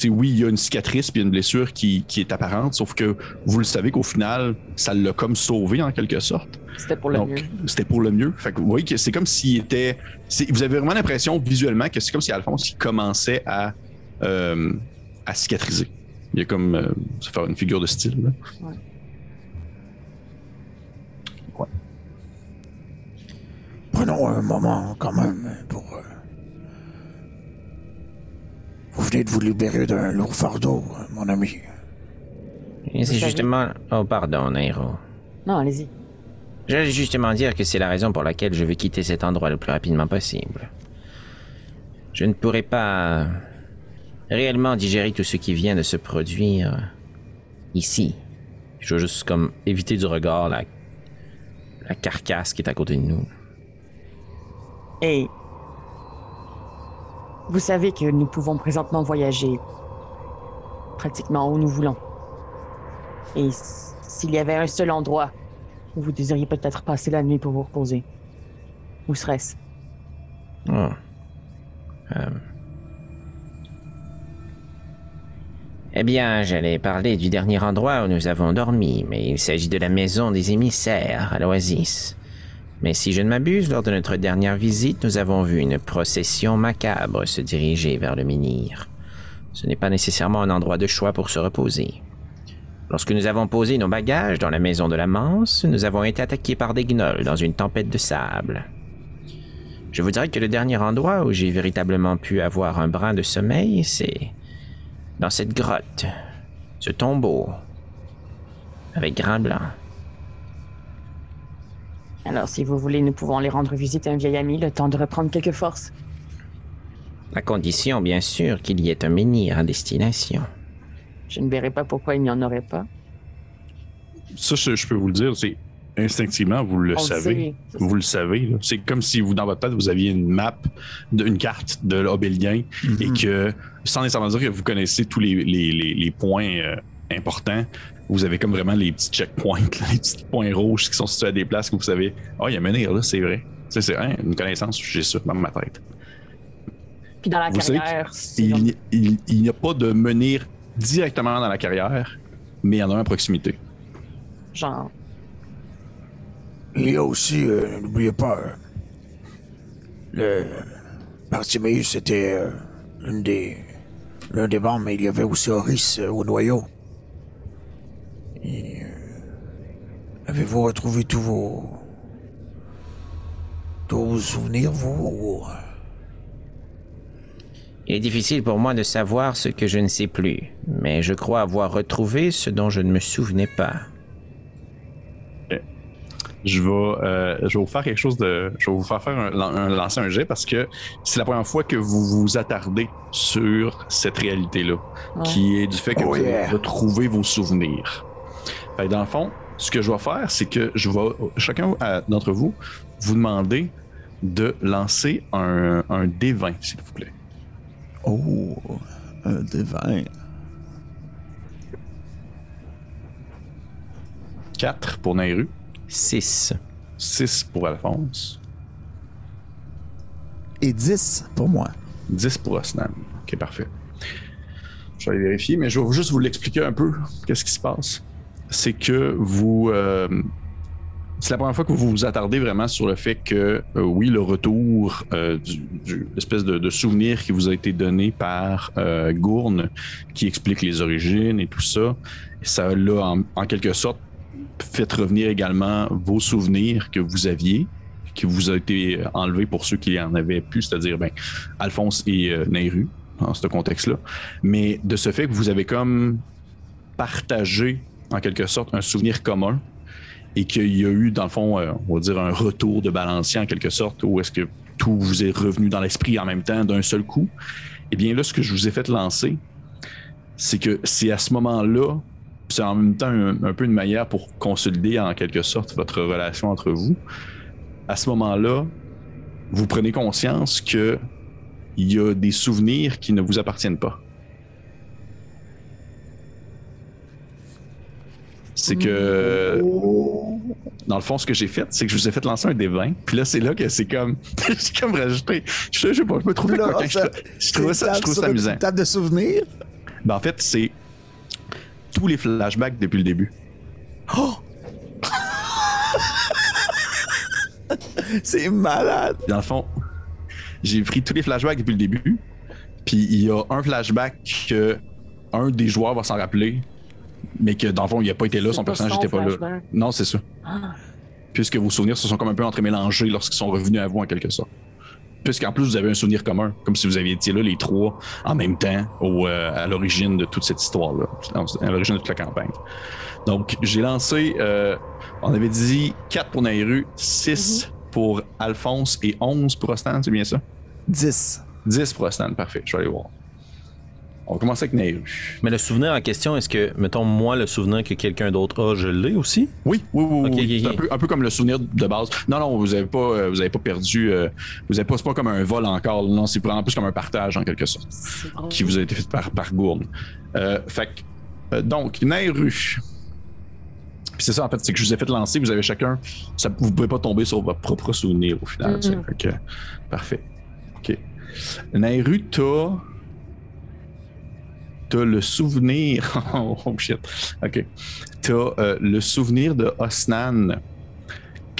C'est oui, il y a une cicatrice puis une blessure qui, qui est apparente, sauf que vous le savez qu'au final, ça l'a comme sauvé en quelque sorte. C'était pour le Donc, mieux. c'était pour le mieux. Fait que vous voyez que c'est comme s'il était. Vous avez vraiment l'impression visuellement que c'est comme si Alphonse il commençait à, euh, à cicatriser. Il y a comme. euh, ça fait une figure de style. Là. Prenons un moment quand même pour. euh, Vous venez de vous libérer d'un lourd fardeau, euh, mon ami. Et c'est justement. Oh, pardon, Nairo. Non, allez-y. J'allais justement dire que c'est la raison pour laquelle je veux quitter cet endroit le plus rapidement possible. Je ne pourrai pas réellement digérer tout ce qui vient de se produire ici. Je veux juste comme éviter du regard la, la carcasse qui est à côté de nous. Et vous savez que nous pouvons présentement voyager pratiquement où nous voulons. Et s'il y avait un seul endroit où vous désiriez peut-être passer la nuit pour vous reposer, où serait-ce? Euh, Eh bien, j'allais parler du dernier endroit où nous avons dormi, mais il s'agit de la maison des émissaires à l'Oasis. Mais si je ne m'abuse, lors de notre dernière visite, nous avons vu une procession macabre se diriger vers le menhir. Ce n'est pas nécessairement un endroit de choix pour se reposer. Lorsque nous avons posé nos bagages dans la maison de la Manse, nous avons été attaqués par des gnolls dans une tempête de sable. Je vous dirais que le dernier endroit où j'ai véritablement pu avoir un brin de sommeil, c'est dans cette grotte, ce tombeau, avec Grand Blanc. Alors, si vous voulez, nous pouvons aller rendre visite à un vieil ami, le temps de reprendre quelques forces. À condition, bien sûr, qu'il y ait un menhir à destination. Je ne verrai pas pourquoi il n'y en aurait pas. Ça, je, je peux vous le dire, c'est instinctivement, vous le On savez. Vous le savez. C'est comme si vous, dans votre tête, vous aviez une map, de- une carte de l'Obélien et que, sans nécessairement dire que vous connaissez tous les, les- les- les points euh, importants, vous avez comme vraiment les petits checkpoints, là, les petits points rouges qui sont situés à des places que vous savez. Ah, il y a un menhir là, c'est vrai. C'est c'est, hein, une connaissance, j'ai ça dans ma tête. Puis dans la Vous carrière, c'est Il il- il n'y a pas de menhir directement dans la carrière, mais il y en a un à proximité. genre, Il y a aussi, euh, n'oubliez pas, euh, le Bartiméus, c'était euh, l'une des, l'un des membres, mais il y avait aussi Horis euh, au noyau. Et, euh, avez-vous retrouvé tous vos, tous vos souvenirs, vous ou, euh, Il est difficile pour moi de savoir ce que je ne sais plus, mais je crois avoir retrouvé ce dont je ne me souvenais pas. je vais, euh, je vais vous faire quelque chose de. Je vais vous faire faire un, un- lancer un jet parce que c'est la première fois que vous vous attardez sur cette réalité-là, Ouais. qui est du fait que Oh vous avez yeah. retrouvé vos souvenirs. Fait que dans le fond, ce que je vais faire, c'est que je vais, chacun d'entre vous, vous demander de lancer un, un D20, s'il vous plaît. Oh, un devin. 4 pour Nairu, 6. 6 pour Alphonse, Et 10 pour moi. 10 pour Osnan. Ok, parfait. Je vais aller vérifier, mais je vais juste vous l'expliquer un peu. Qu'est-ce qui se passe? C'est que vous. euh, c'est la première fois que vous vous attardez vraiment sur le fait que, euh, oui, le retour euh, du, l'espèce de, souvenir qui vous a été donné par euh, Gourne, qui explique les origines et tout ça, ça l'a en, quelque sorte fait revenir également vos souvenirs que vous aviez, qui vous a été enlevé pour ceux qui en avaient plus, c'est-à-dire ben, Alphonse et Nairu, dans ce contexte-là. Mais de ce fait que vous avez comme partagé, en quelque sorte, un souvenir commun et qu'il y a eu, dans le fond, euh, on va dire un retour de balancier, en quelque sorte, où est-ce que tout vous est revenu dans l'esprit en même temps d'un seul coup. Eh bien là, ce que je vous ai fait lancer, c'est que c'est à ce moment-là, c'est en même temps un, un peu une manière pour consolider en quelque sorte votre relation entre vous. À ce moment-là, vous prenez conscience que il y a des souvenirs qui ne vous appartiennent pas. C'est que, dans le fond, ce que j'ai fait, c'est que je vous ai fait lancer un des 20. Puis là, c'est là que c'est comme, j'ai comme rajouté. Je sais, je sais pas, je me trouvais Là, coquin. Je, ça- je trouvais ça, je trouvais ça amusant. Une table de souvenirs. Ben, en fait, c'est tous les flashbacks depuis le début. C'est malade. Dans le fond, j'ai pris tous les flashbacks depuis le début. Puis il y a un flashback que un des joueurs va s'en rappeler, mais que dans le fond, il n'a pas été là, son personnage son n'était pas là. Non, c'est ça. Ah. Puisque vos souvenirs se sont comme un peu entremélangés lorsqu'ils sont revenus à vous en quelque sorte. Puisqu'en plus, vous avez un souvenir commun, comme si vous aviez été là les trois en même temps au, euh, à l'origine de toute cette histoire-là, à l'origine de toute la campagne. Donc, j'ai lancé, euh, on avait dit 4 pour Nairu, 6 pour Alphonse et 11 pour Ostan, c'est bien ça? 10. 10 pour Ostan, parfait, je vais aller voir. On va commencer avec Nairu. Mais le souvenir en question, est-ce que, mettons, moi, le souvenir que quelqu'un d'autre a, je l'ai aussi? Oui, oui, oui. Oui. Un, peu, un peu comme le souvenir de base. Non, non, vous avez pas, euh, vous avez pas perdu. euh, vous avez pas, c'est pas comme un vol encore. Non, c'est vraiment plus comme un partage en quelque sorte qui vous a été fait par, par Gourne. Euh, fait que, euh, donc, Nairu. Puis c'est ça, en fait, c'est que je vous ai fait lancer, vous avez chacun. Ça, vous pouvez pas tomber sur votre propre souvenir au final. Tu sais. Fait que, parfait. OK. Nairu, t'as. T'as le souvenir. oh shit. OK. T'as euh, le souvenir de Osnan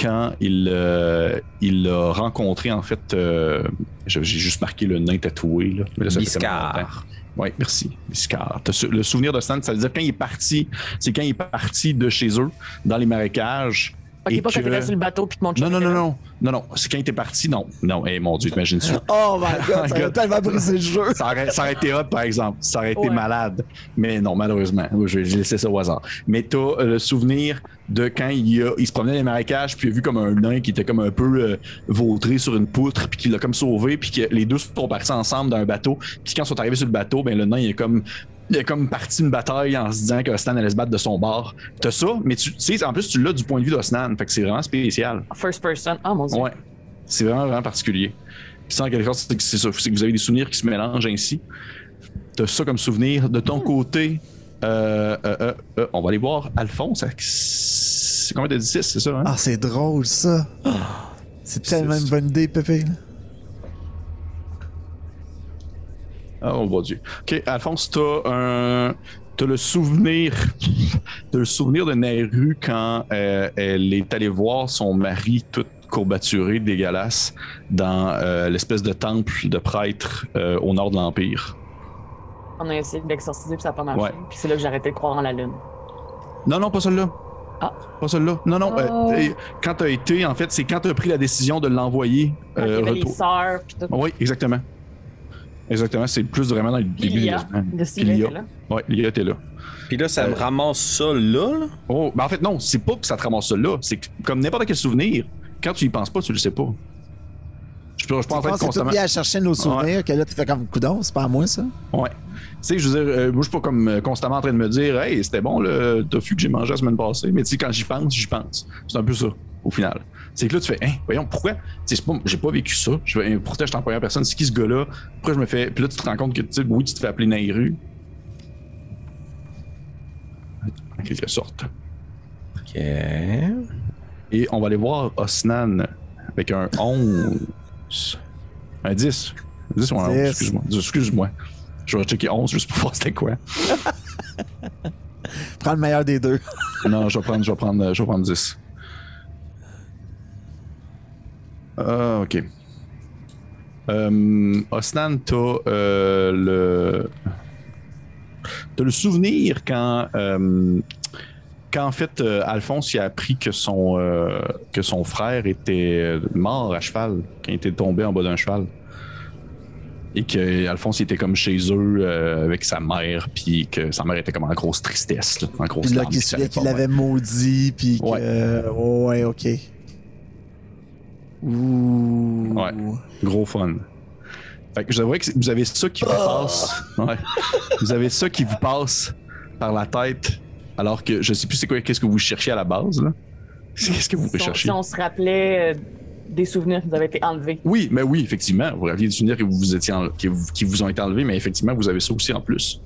quand il, euh, il a rencontré, en fait. euh, j'ai juste marqué le nain tatoué. Là, mais là, ça fait tellement longtemps. Biscard. Oui, merci. Biscard. Le souvenir de Stan, ça veut dire quand il est parti, c'est quand il est parti de chez eux, dans les marécages. Ok, et pas quand que- t'étais sur le bateau puis que mon chum Non, non, non, non. Non, non. C'est quand il était parti, non. Non, eh mon Dieu, t'imagines ça? Oh my god, ça a God. tellement brisé le jeu. Ça aurait, ça aurait été hot, par exemple. Ça aurait été malade. Mais non, malheureusement. Je vais laisser ça au hasard. Mais t'as euh, le souvenir de quand il, a- il se promenait dans les marécages, puis il a vu comme un nain qui était comme un peu euh, vautré sur une poutre, puis qu'il l'a comme sauvé, puis que les deux sont partis ensemble dans un bateau. Puis quand ils sont arrivés sur le bateau, ben le nain, il est comme. Il a comme parti une bataille en se disant que Stan allait se battre de son bord. T'as ça, mais tu tu sais, en plus, tu l'as du point de vue d'Osnan. Fait que c'est vraiment spécial. First person. Ah, mon dieu. Ouais. C'est vraiment, vraiment particulier. Puis ça, en quelque sorte, c'est ça. C'est que vous avez des souvenirs qui se mélangent ainsi. T'as ça comme souvenir. De ton côté, euh, euh, euh, euh, on va aller voir Alphonse. C'est combien de 10 c'est ça? Hein? Ah, c'est drôle, ça. C'est tellement une bonne idée, Pépé. là. Ah, oh mon Dieu. Ok, Alphonse, t'as un. T'as le souvenir. T'as le souvenir de Nairu quand euh, elle est allée voir son mari tout courbaturé, dégueulasse, dans euh, l'espèce de temple de prêtre euh, au nord de l'Empire. On a essayé de l'exorciser puis ça n'a pas marché. Ouais. Puis c'est là que j'ai arrêté de croire en la lune. Non, non, pas celle-là. Ah. Pas celle-là. Non, non. Oh. euh, quand t'as été, en fait, c'est quand t'as pris la décision de l'envoyer. Quand il y euh, avait les retour. sœurs puis tout. Oui, exactement. Exactement. C'est plus vraiment dans le début semaines. de là. Ouais, Lilia était là. Puis là, ça me Euh, ramasse ça là, là. Oh, ben en fait, non, c'est pas que ça te ramasse ça là. C'est que, comme n'importe quel souvenir, quand tu y penses pas, tu le sais pas. Je peux, je peux en fait constamment. à chercher nos souvenirs, que là, tu fais comme coudon, c'est pas à moi, ça? Ouais. Tu sais, je veux dire, euh, moi, je suis pas comme euh, constamment en train de me dire, hey, c'était bon le tofu que j'ai mangé la semaine passée. Mais tu sais, quand j'y pense, j'y pense. C'est un peu ça, au final. C'est que là, tu fais, hein, voyons, pourquoi? J'ai pas vécu ça. Je je suis en première personne. C'est qui ce gars-là? Pourquoi je me fais. Puis là, tu te rends compte que, tu sais, oui, tu te fais appeler Nairu. En quelque sorte. Ok. Et on va aller voir Osnan avec un 11. Un 10. 10 ou un 11, 10. excuse-moi. Excuse-moi. Je vais checker 11 juste pour voir c'était quoi. Prends le meilleur des deux. Non, je vais prendre, je vais prendre, je vais prendre 10. Ah, ok. Euh, Osnan, t'as euh, le. T'as le souvenir quand. euh, quand en fait euh, Alphonse il a appris que son, euh, que son frère était mort à cheval, quand il était tombé en bas d'un cheval. Et que Alphonse il était comme chez eux euh, avec sa mère, puis que sa mère était comme en grosse tristesse, là, en grosse Puis là, qu'il qu'il pas l'avait maudit, puis que. Ouais. ouais, ok. Ouh. Ouais. Gros fun. Fait que je devrais que vous avez ça qui vous passe. Ouais. Vous avez ça qui vous passe par la tête, alors que je sais plus c'est quoi, qu'est-ce que vous cherchez à la base, là? Qu'est-ce que vous Si on, recherchez? si on se rappelait euh, des souvenirs qui nous avaient été enlevés. Oui, mais oui, effectivement. Vous aviez des souvenirs que vous vous étiez en- qui, vous, qui vous ont été enlevés, mais effectivement, vous avez ça aussi en plus.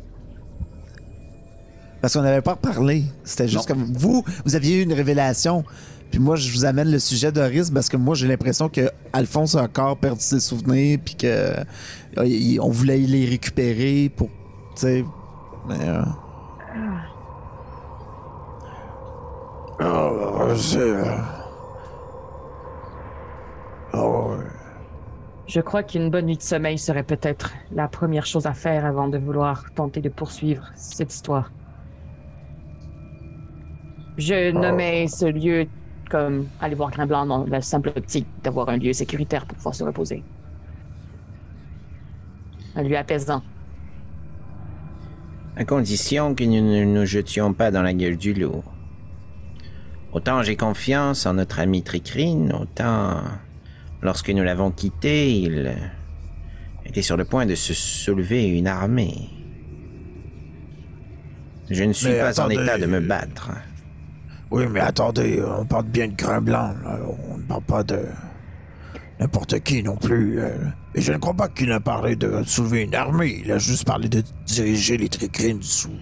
Parce qu'on n'avait pas reparlé. C'était juste Non. comme. Vous, vous aviez eu une révélation. Puis moi, je vous amène le sujet d'Oris parce que moi, j'ai l'impression que Alphonse a encore perdu ses souvenirs. Puis que. euh, il- on voulait les récupérer pour. Tu sais. Mais. euh, Oh, c'est. Oh, ouais. Je crois qu'une bonne nuit de sommeil serait peut-être la première chose à faire avant de vouloir tenter de poursuivre cette histoire. Je nommais ce lieu comme aller voir Grain Blanc dans la simple optique d'avoir un lieu sécuritaire pour pouvoir se reposer. Un lieu apaisant. À condition que nous ne nous jetions pas dans la gueule du loup. Autant j'ai confiance en notre ami Tricrine, autant lorsque nous l'avons quitté, il était sur le point de se soulever une armée. Je ne suis Mais pas attendez, en état de me battre. Oui, mais attendez, on parle bien de grain blanc. là. On ne parle pas de n'importe qui non plus. euh. Et je ne crois pas qu'il a parlé de soulever une armée. Il a juste parlé de diriger les tricrines sous,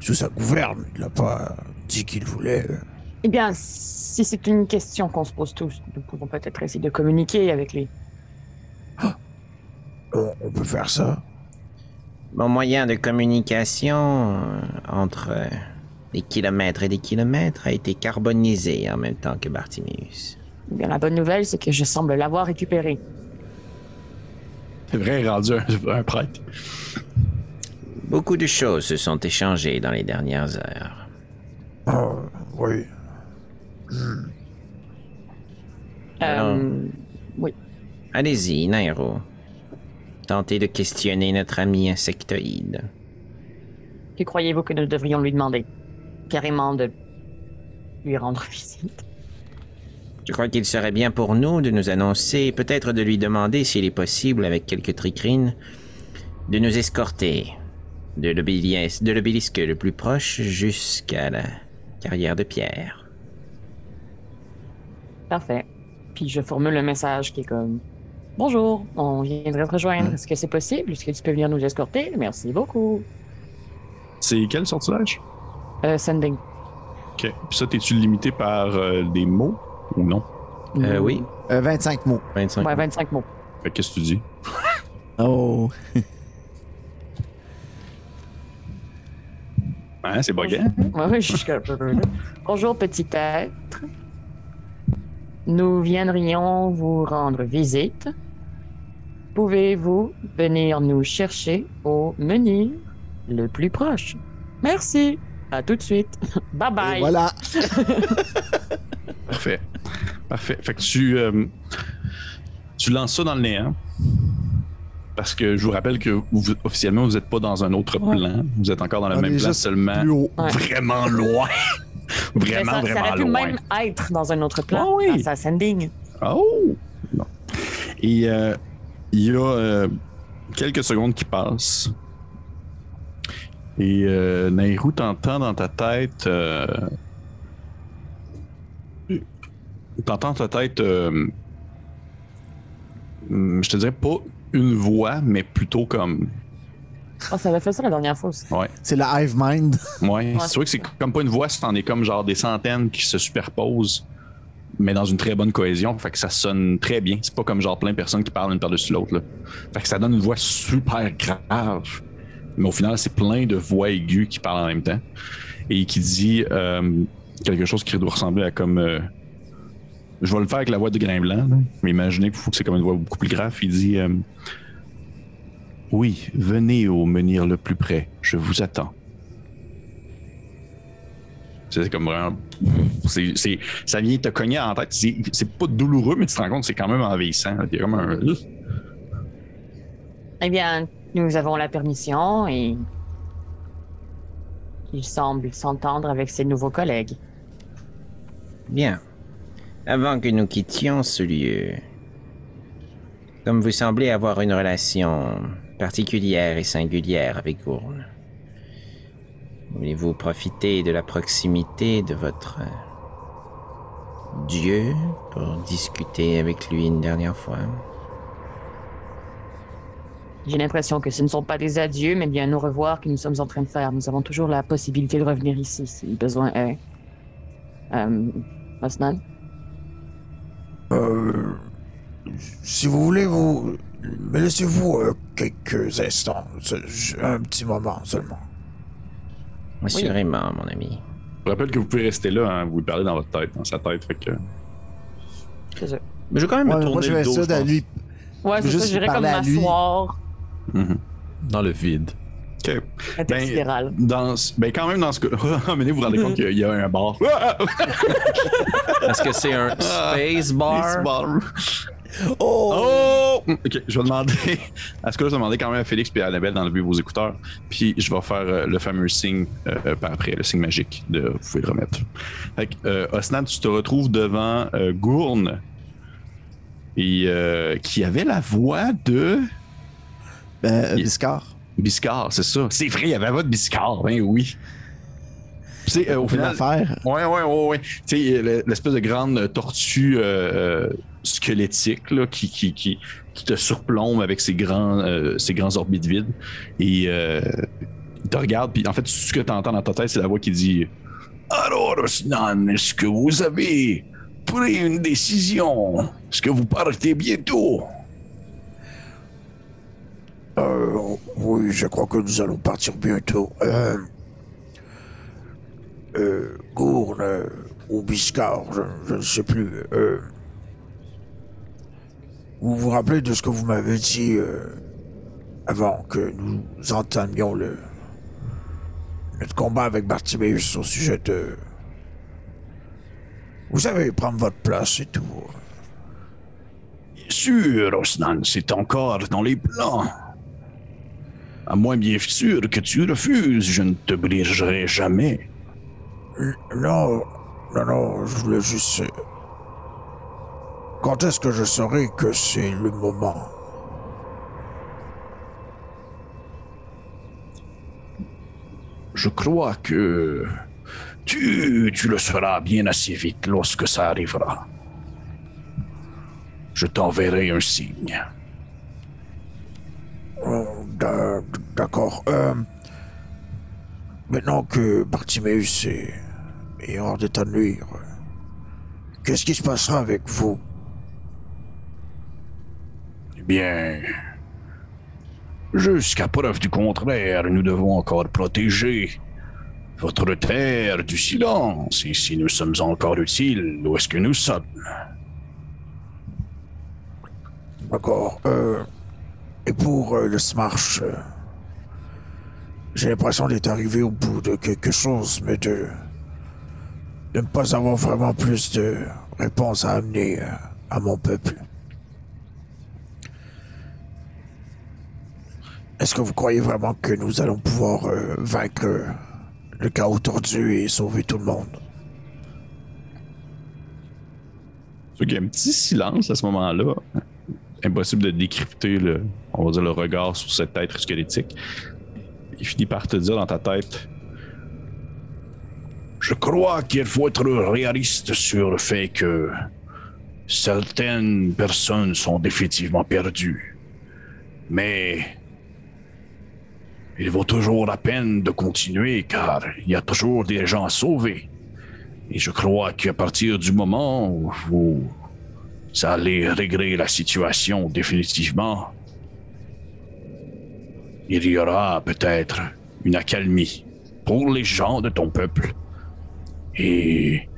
sous sa gouverne. Il n'a pas dit qu'il voulait. euh. Eh bien, si c'est une question qu'on se pose tous, nous pouvons peut-être essayer de communiquer avec lui. On, on peut faire ça. Mon moyen de communication euh, entre euh, des kilomètres et des kilomètres a été carbonisé en même temps que Bartimius. Eh bien, la bonne nouvelle, c'est que je semble l'avoir récupéré. C'est vrai, il est rendu un, un prêtre. Beaucoup de choses se sont échangées dans les dernières heures. Ah, oui. Euh, oui. Allez-y, Nairo. Tentez de questionner notre ami insectoïde. Que croyez-vous que nous devrions lui demander? Carrément de lui rendre visite. Je crois qu'il serait bien pour nous de nous annoncer, peut-être de lui demander s'il est possible, avec quelques tricrines, de nous escorter de l'obélis- de l'obélisque le plus proche jusqu'à la carrière de pierre. Parfait. Puis je formule un message qui est comme Bonjour, on viendrait te rejoindre. Est-ce que c'est possible? Est-ce que tu peux venir nous escorter? Merci beaucoup. C'est quel sortilège? Euh, sending. Ok. Puis ça, t'es-tu limité par euh, des mots ou non? Euh, oui, Euh, 25 mots. 25. Ouais, 25 mots. Fait que qu'est-ce que tu dis? Oh. Hein, c'est bugué? Ouais, ouais, je suis Bonjour, petit être. Nous viendrions vous rendre visite. Pouvez-vous venir nous chercher au menhir le plus proche? Merci. À tout de suite. Bye Et bye. voilà. Parfait. Parfait. Fait que tu, euh, tu lances ça dans le néant. Parce que je vous rappelle que vous- officiellement, vous n'êtes pas dans un autre Ouais. plan. Vous êtes encore dans la On même juste seulement Plus haut. Ouais. vraiment loin. Mais vraiment, ça, ça vraiment aurait pu loin. même être dans un autre plan. Ah oui. Dans sa sending. Oh! Non. Et euh, il y a euh, quelques secondes qui passent. Et euh, Nairou t'entend dans ta tête. Euh, t'entends dans ta tête. euh, je te dirais pas une voix, mais plutôt comme. Oh, ça avait fait ça la dernière fois aussi. Ouais. C'est la Hive Mind. Ouais, c'est vrai que c'est comme pas une voix, c'en est comme genre des centaines qui se superposent, mais dans une très bonne cohésion. Fait que ça sonne très bien. C'est pas comme genre plein de personnes qui parlent une par-dessus l'autre. Fait que ça donne une voix super grave. Mais au final, c'est plein de voix aiguës qui parlent en même temps. Et qui dit euh, quelque chose qui doit ressembler à comme. euh, je vais le faire avec la voix de Grain mais imaginez que c'est comme une voix beaucoup plus grave. Il dit euh, Oui, venez au menhir le plus près, je vous attends. C'est comme vraiment. ça vient te cogner en tête. C'est pas douloureux, mais tu te rends compte que c'est quand même envahissant. Il y a comme un. Eh bien, nous avons la permission et il semble s'entendre avec ses nouveaux collègues. Bien. Avant que nous quittions ce lieu, comme vous semblez avoir une relation particulière et singulière avec Gourne, voulez-vous profiter de la proximité de votre Dieu pour discuter avec lui une dernière fois? J'ai l'impression que ce ne sont pas des adieux, mais bien un au revoir que nous sommes en train de faire. Nous avons toujours la possibilité de revenir ici si besoin est. Euh, Osnan? Euh, si vous voulez, vous. Mais laissez-vous euh, quelques instants. Un petit moment seulement. Assurément, mon ami. Je vous rappelle que vous pouvez rester là, hein, vous lui parlez dans votre tête, dans sa tête. Fait que... C'est ça. Mais je vais quand même Ouais, me moi, je le vais dos, ça je de pense, lui. Ouais, c'est Juste ça, j'irais comme parler Mhm. dans le vide. Ok. intersidéral. Dans, ben quand même dans ce cas. Ah, mais vous vous rendez compte qu'il y a un bar. Est-ce que c'est un space bar? Oh! Oh! Ok, je vais demander. À ce que je vais demander quand même à Félix et à Annabelle d'enlever vos écouteurs. Puis je vais faire euh, le fameux signe euh, par après, le signe magique de vous pouvez le remettre. Fait que, euh, Osnan, tu te retrouves devant euh, Gourne. Et euh, qui avait la voix de. Ben, Il- Biscard. Biscard, c'est ça. C'est vrai, il y avait de Biscard, ben oui. Tu sais, euh, au final, affaire. Ouais, ouais, ouais, ouais. Tu sais, le- l'espèce de grande tortue euh, squelettique là, qui, qui, qui, qui te surplombe avec ses grands, euh, ses grands orbites vides. Et euh, il te regarde, puis en fait, ce que tu entends dans ta tête, c'est la voix qui dit Alors, Osnan, est-ce que vous avez pris une décision? Est-ce que vous partez bientôt? Euh, oui, je crois que nous allons partir bientôt. Euh, euh, Gourne ou Biscard, je, ne sais plus. Vous vous rappelez de ce que vous m'avez dit avant que nous entamions le notre combat avec Bartimeus au sujet de... Vous savez, prendre votre place et tout. Bien sûr, Osnan, c'est encore dans les plans. À moins bien sûr que tu refuses, je ne te brigerai jamais. Non, non, non, je voulais juste... euh, Quand est-ce que je saurai que c'est le moment? Je crois que tu, tu le seras bien assez vite lorsque ça arrivera. Je t'enverrai un signe. Oh, D'accord. Euh, maintenant que Bartimeus est, est hors d'état de nuire, qu'est-ce qui se passera avec vous? Eh bien, jusqu'à preuve du contraire, nous devons encore protéger votre terre du silence. Et si nous sommes encore utiles, où est-ce que nous sommes? D'accord. Euh, et pour euh, le Smarch, euh, j'ai l'impression d'être arrivé au bout de quelque chose, mais de, ne pas avoir vraiment plus de réponses à amener euh, à mon peuple. Est-ce que vous croyez vraiment que nous allons pouvoir vaincre le chaos tordu et sauver tout le monde? Il y a un petit silence à ce moment-là. Impossible de décrypter le, on va dire, le regard sur cet être squelettique. Il finit par te dire dans ta tête Je crois qu'il faut être réaliste sur le fait que certaines personnes sont définitivement perdues. Mais il vaut toujours la peine de continuer car il y a toujours des gens à sauver. Et je crois qu'à partir du moment où vous allez régler la situation définitivement, il y aura peut-être une accalmie pour les gens de ton peuple et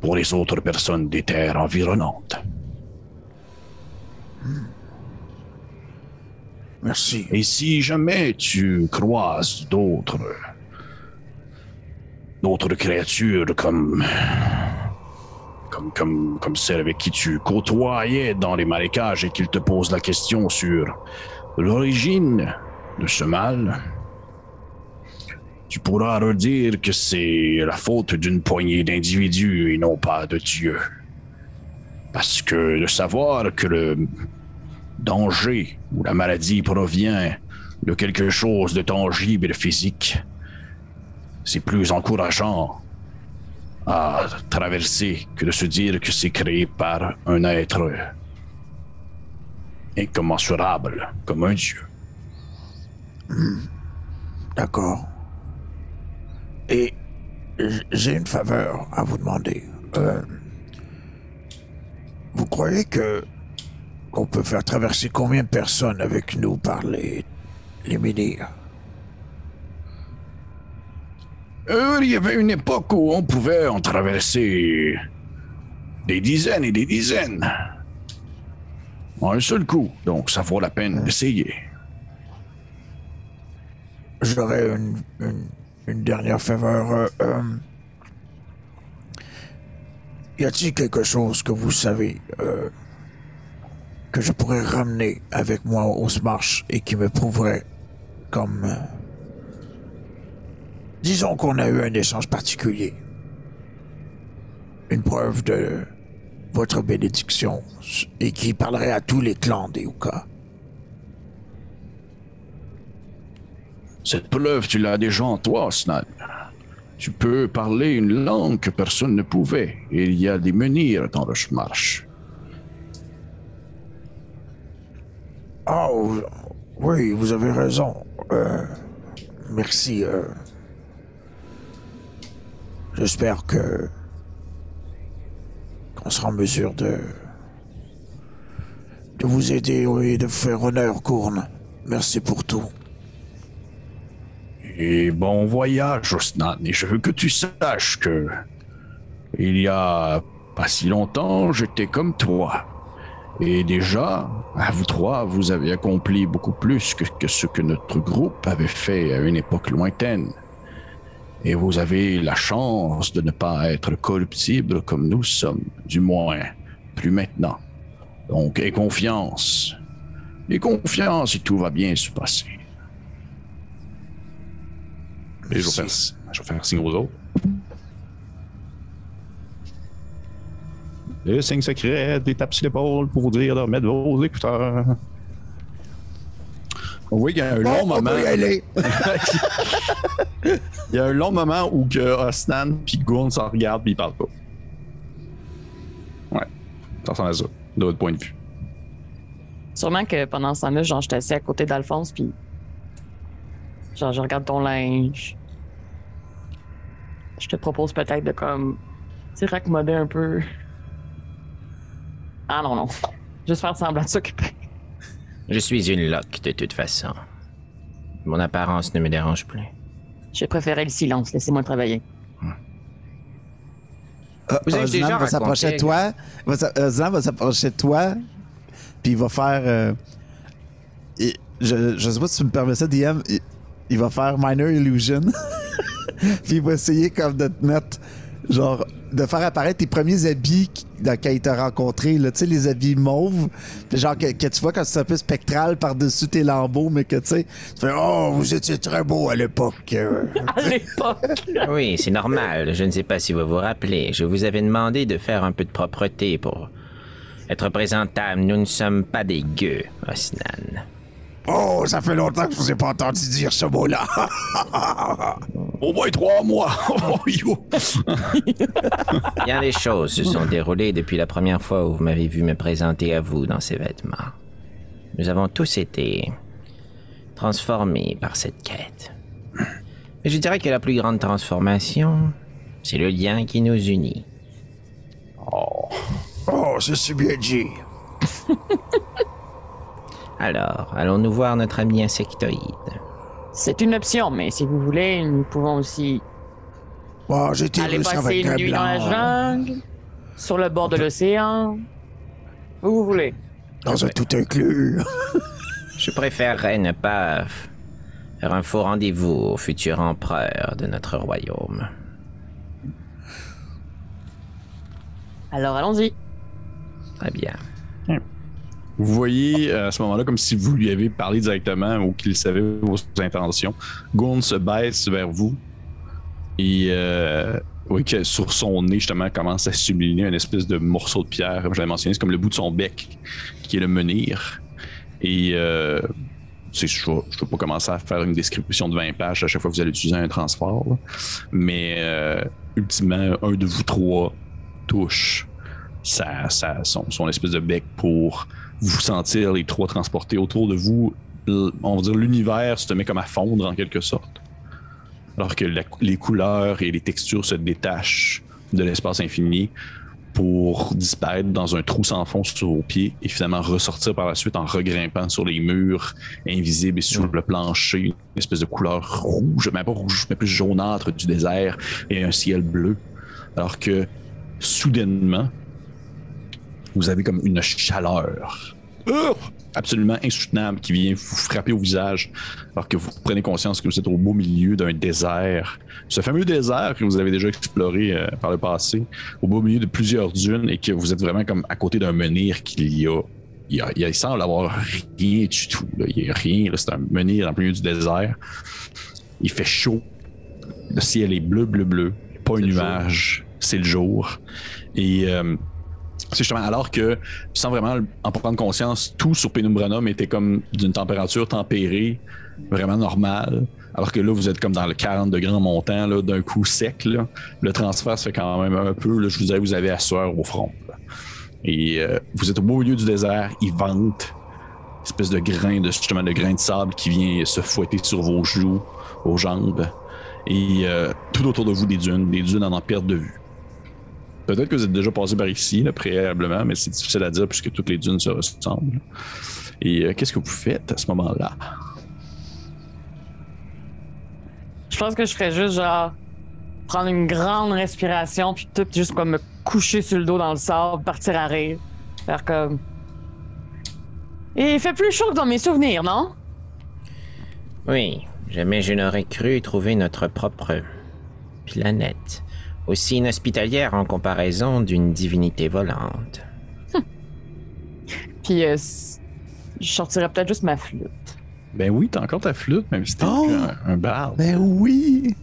pour les autres personnes des terres environnantes. Merci. Et si jamais tu croises d'autres. d'autres créatures comme. comme, comme, comme celle avec qui tu côtoyais dans les marécages et qu'ils te posent la question sur l'origine de ce mal, tu pourras redire que c'est la faute d'une poignée d'individus et non pas de Dieu. Parce que de savoir que le danger ou la maladie provient de quelque chose de tangible et physique, c'est plus encourageant à traverser que de se dire que c'est créé par un être incommensurable comme un dieu. D'accord. Et j'ai une faveur à vous demander. Euh, vous croyez qu'on peut faire traverser combien de personnes avec nous par les, les menhirs? Euh, il y avait une époque où on pouvait en traverser des dizaines et des dizaines. En un seul coup, donc ça vaut la peine d'essayer. J'aurais une, une, une dernière faveur. euh, euh, y a-t-il quelque chose que vous savez euh, que je pourrais ramener avec moi au Smash et qui me prouverait comme... disons qu'on a eu un échange particulier. Une preuve de votre bénédiction et qui parlerait à tous les clans des Uka. Cette preuve, tu l'as déjà en toi, Snan. Tu peux parler une langue que personne ne pouvait. Il y a des menhirs dans le marche. Ah, vous- oui, vous avez raison. Euh, merci. euh. J'espère que qu'on sera en mesure de de vous aider et de faire honneur, Courne. Merci pour tout. Et bon voyage, Osnan. Et je veux que tu saches que il y a pas si longtemps, j'étais comme toi. Et déjà, à vous trois, vous avez accompli beaucoup plus que, que ce que notre groupe avait fait à une époque lointaine. Et vous avez la chance de ne pas être corruptible comme nous sommes, du moins, plus maintenant. Donc, aie confiance. Aie confiance et tout va bien se passer. Et je vais, faire, je vais faire signe aux autres. Le signe secret, des tapes sur l'épaule pour vous dire de remettre vos écouteurs. On voit qu'il y a un long on moment. Il y a un long moment où que Osnan puis Gourn s'en regardent puis ils parlent pas. Ouais, ça ressemble à ça, de votre point de vue. Sûrement que pendant ce temps-là, genre, j'étais assis à côté d'Alphonse, puis. Genre, je regarde ton linge. Je te propose peut-être de comme. Tu sais, raccommoder un peu. Ah non, non. Juste faire semblant de s'occuper. Je suis une loque de toute façon. Mon apparence ne me dérange plus. J'ai préféré le silence, laissez-moi travailler. Euh, Vous avez Oznan déjà va s'approcher de toi. va Oznan va s'approcher de toi. Puis il va faire. euh, et je, je sais pas si tu me permets ça, DM. Il, va faire Minor Illusion. puis il va essayer comme de te mettre. Genre, de faire apparaître tes premiers habits dans quand il t'a rencontré, là, tu sais, les habits mauves. Puis genre, que, que tu vois quand c'est un peu spectral par-dessus tes lambeaux, mais que tu sais, tu fais Oh, vous étiez très beau à l'époque. À l'époque! Oui, c'est normal. Je ne sais pas si vous vous rappelez. Je vous avais demandé de faire un peu de propreté pour être présentable. Nous ne sommes pas des gueux, Osnan. Oh, ça fait longtemps que je vous ai pas entendu dire ce mot-là. Au moins trois mois! Oh, yo. Bien des choses se sont déroulées depuis la première fois où vous m'avez vu me présenter à vous dans ces vêtements. Nous avons tous été transformés par cette quête. Mais je dirais que la plus grande transformation, c'est le lien qui nous unit. oh, ça c'est bien dit. Alors, allons-nous voir notre ami insectoïde? C'est une option, mais si vous voulez, nous pouvons aussi j'ai été aller russe passer avec une un nuit dans la blanc. jungle, sur le bord de l'océan. Où vous voulez. Dans un tout inclus. Je préférerais ne pas f- faire un faux rendez-vous au futur empereur de notre royaume. Alors allons-y. Très bien. Vous voyez euh, à ce moment-là comme si vous lui avez parlé directement ou qu'il savait vos intentions. Gourn se baisse vers vous et euh, que sur son nez justement commence à sublimer une espèce de morceau de pierre, comme je l'avais mentionné, c'est comme le bout de son bec qui est le menhir. Et euh, je ne vais pas commencer à faire une description de 20 pages à chaque fois que vous allez utiliser un transport, mais ultimement, un de vous trois touche sa, son espèce de bec pour vous sentir les trois transportés autour de vous. On va dire l'univers se met comme à fondre en quelque sorte. Alors que la- les couleurs et les textures se détachent de l'espace infini pour disparaître dans un trou sans fond sur vos pieds et finalement ressortir par la suite en regrimpant sur les murs invisibles et sur le plancher, une espèce de couleur rouge, mais pas rouge, mais plus jaunâtre du désert et un ciel bleu. Alors que soudainement, vous avez comme une chaleur absolument insoutenable qui vient vous frapper au visage alors que vous prenez conscience que vous êtes au beau milieu d'un désert. Ce fameux désert que vous avez déjà exploré euh, par le passé, au beau milieu de plusieurs dunes et que vous êtes vraiment comme à côté d'un menhir qu'il y a. Il, y a, il, semble avoir rien du tout. là. Il n'y a rien. C'est un menhir en plein milieu du désert. Il fait chaud. Le ciel est bleu, bleu, bleu. Pas un nuage. C'est le jour. Et euh, c'est justement alors que, sans vraiment en prendre conscience, tout sur Penumbranum était comme d'une température tempérée, vraiment normale. Alors que là, vous êtes comme dans le 40 degrés en montant, d'un coup sec. Le transfert se fait quand même un peu. Là, je vous dirais, vous avez la sueur au front. Et euh, vous êtes au beau milieu du désert, il vente. Espèce de grain de justement de grain de sable qui vient se fouetter sur vos joues, vos jambes. Et euh, tout autour de vous des dunes, des dunes en en perte de vue. Peut-être que vous êtes déjà passé par ici, là, préalablement, mais c'est difficile à dire puisque toutes les dunes se ressemblent. Et euh, qu'est-ce que vous faites à ce moment-là? Je pense que je ferais juste genre prendre une grande respiration puis tout juste comme me coucher sur le dos dans le sable, partir à rire. Faire comme. Et il fait plus chaud que dans mes souvenirs, non? Oui, jamais je n'aurais cru trouver notre propre planète aussi inhospitalière en comparaison d'une divinité volante. Puis euh, je sortirais peut-être juste ma flûte. Ben oui, t'as encore ta flûte, même si t'es Oh! un, un barde. Ben oui!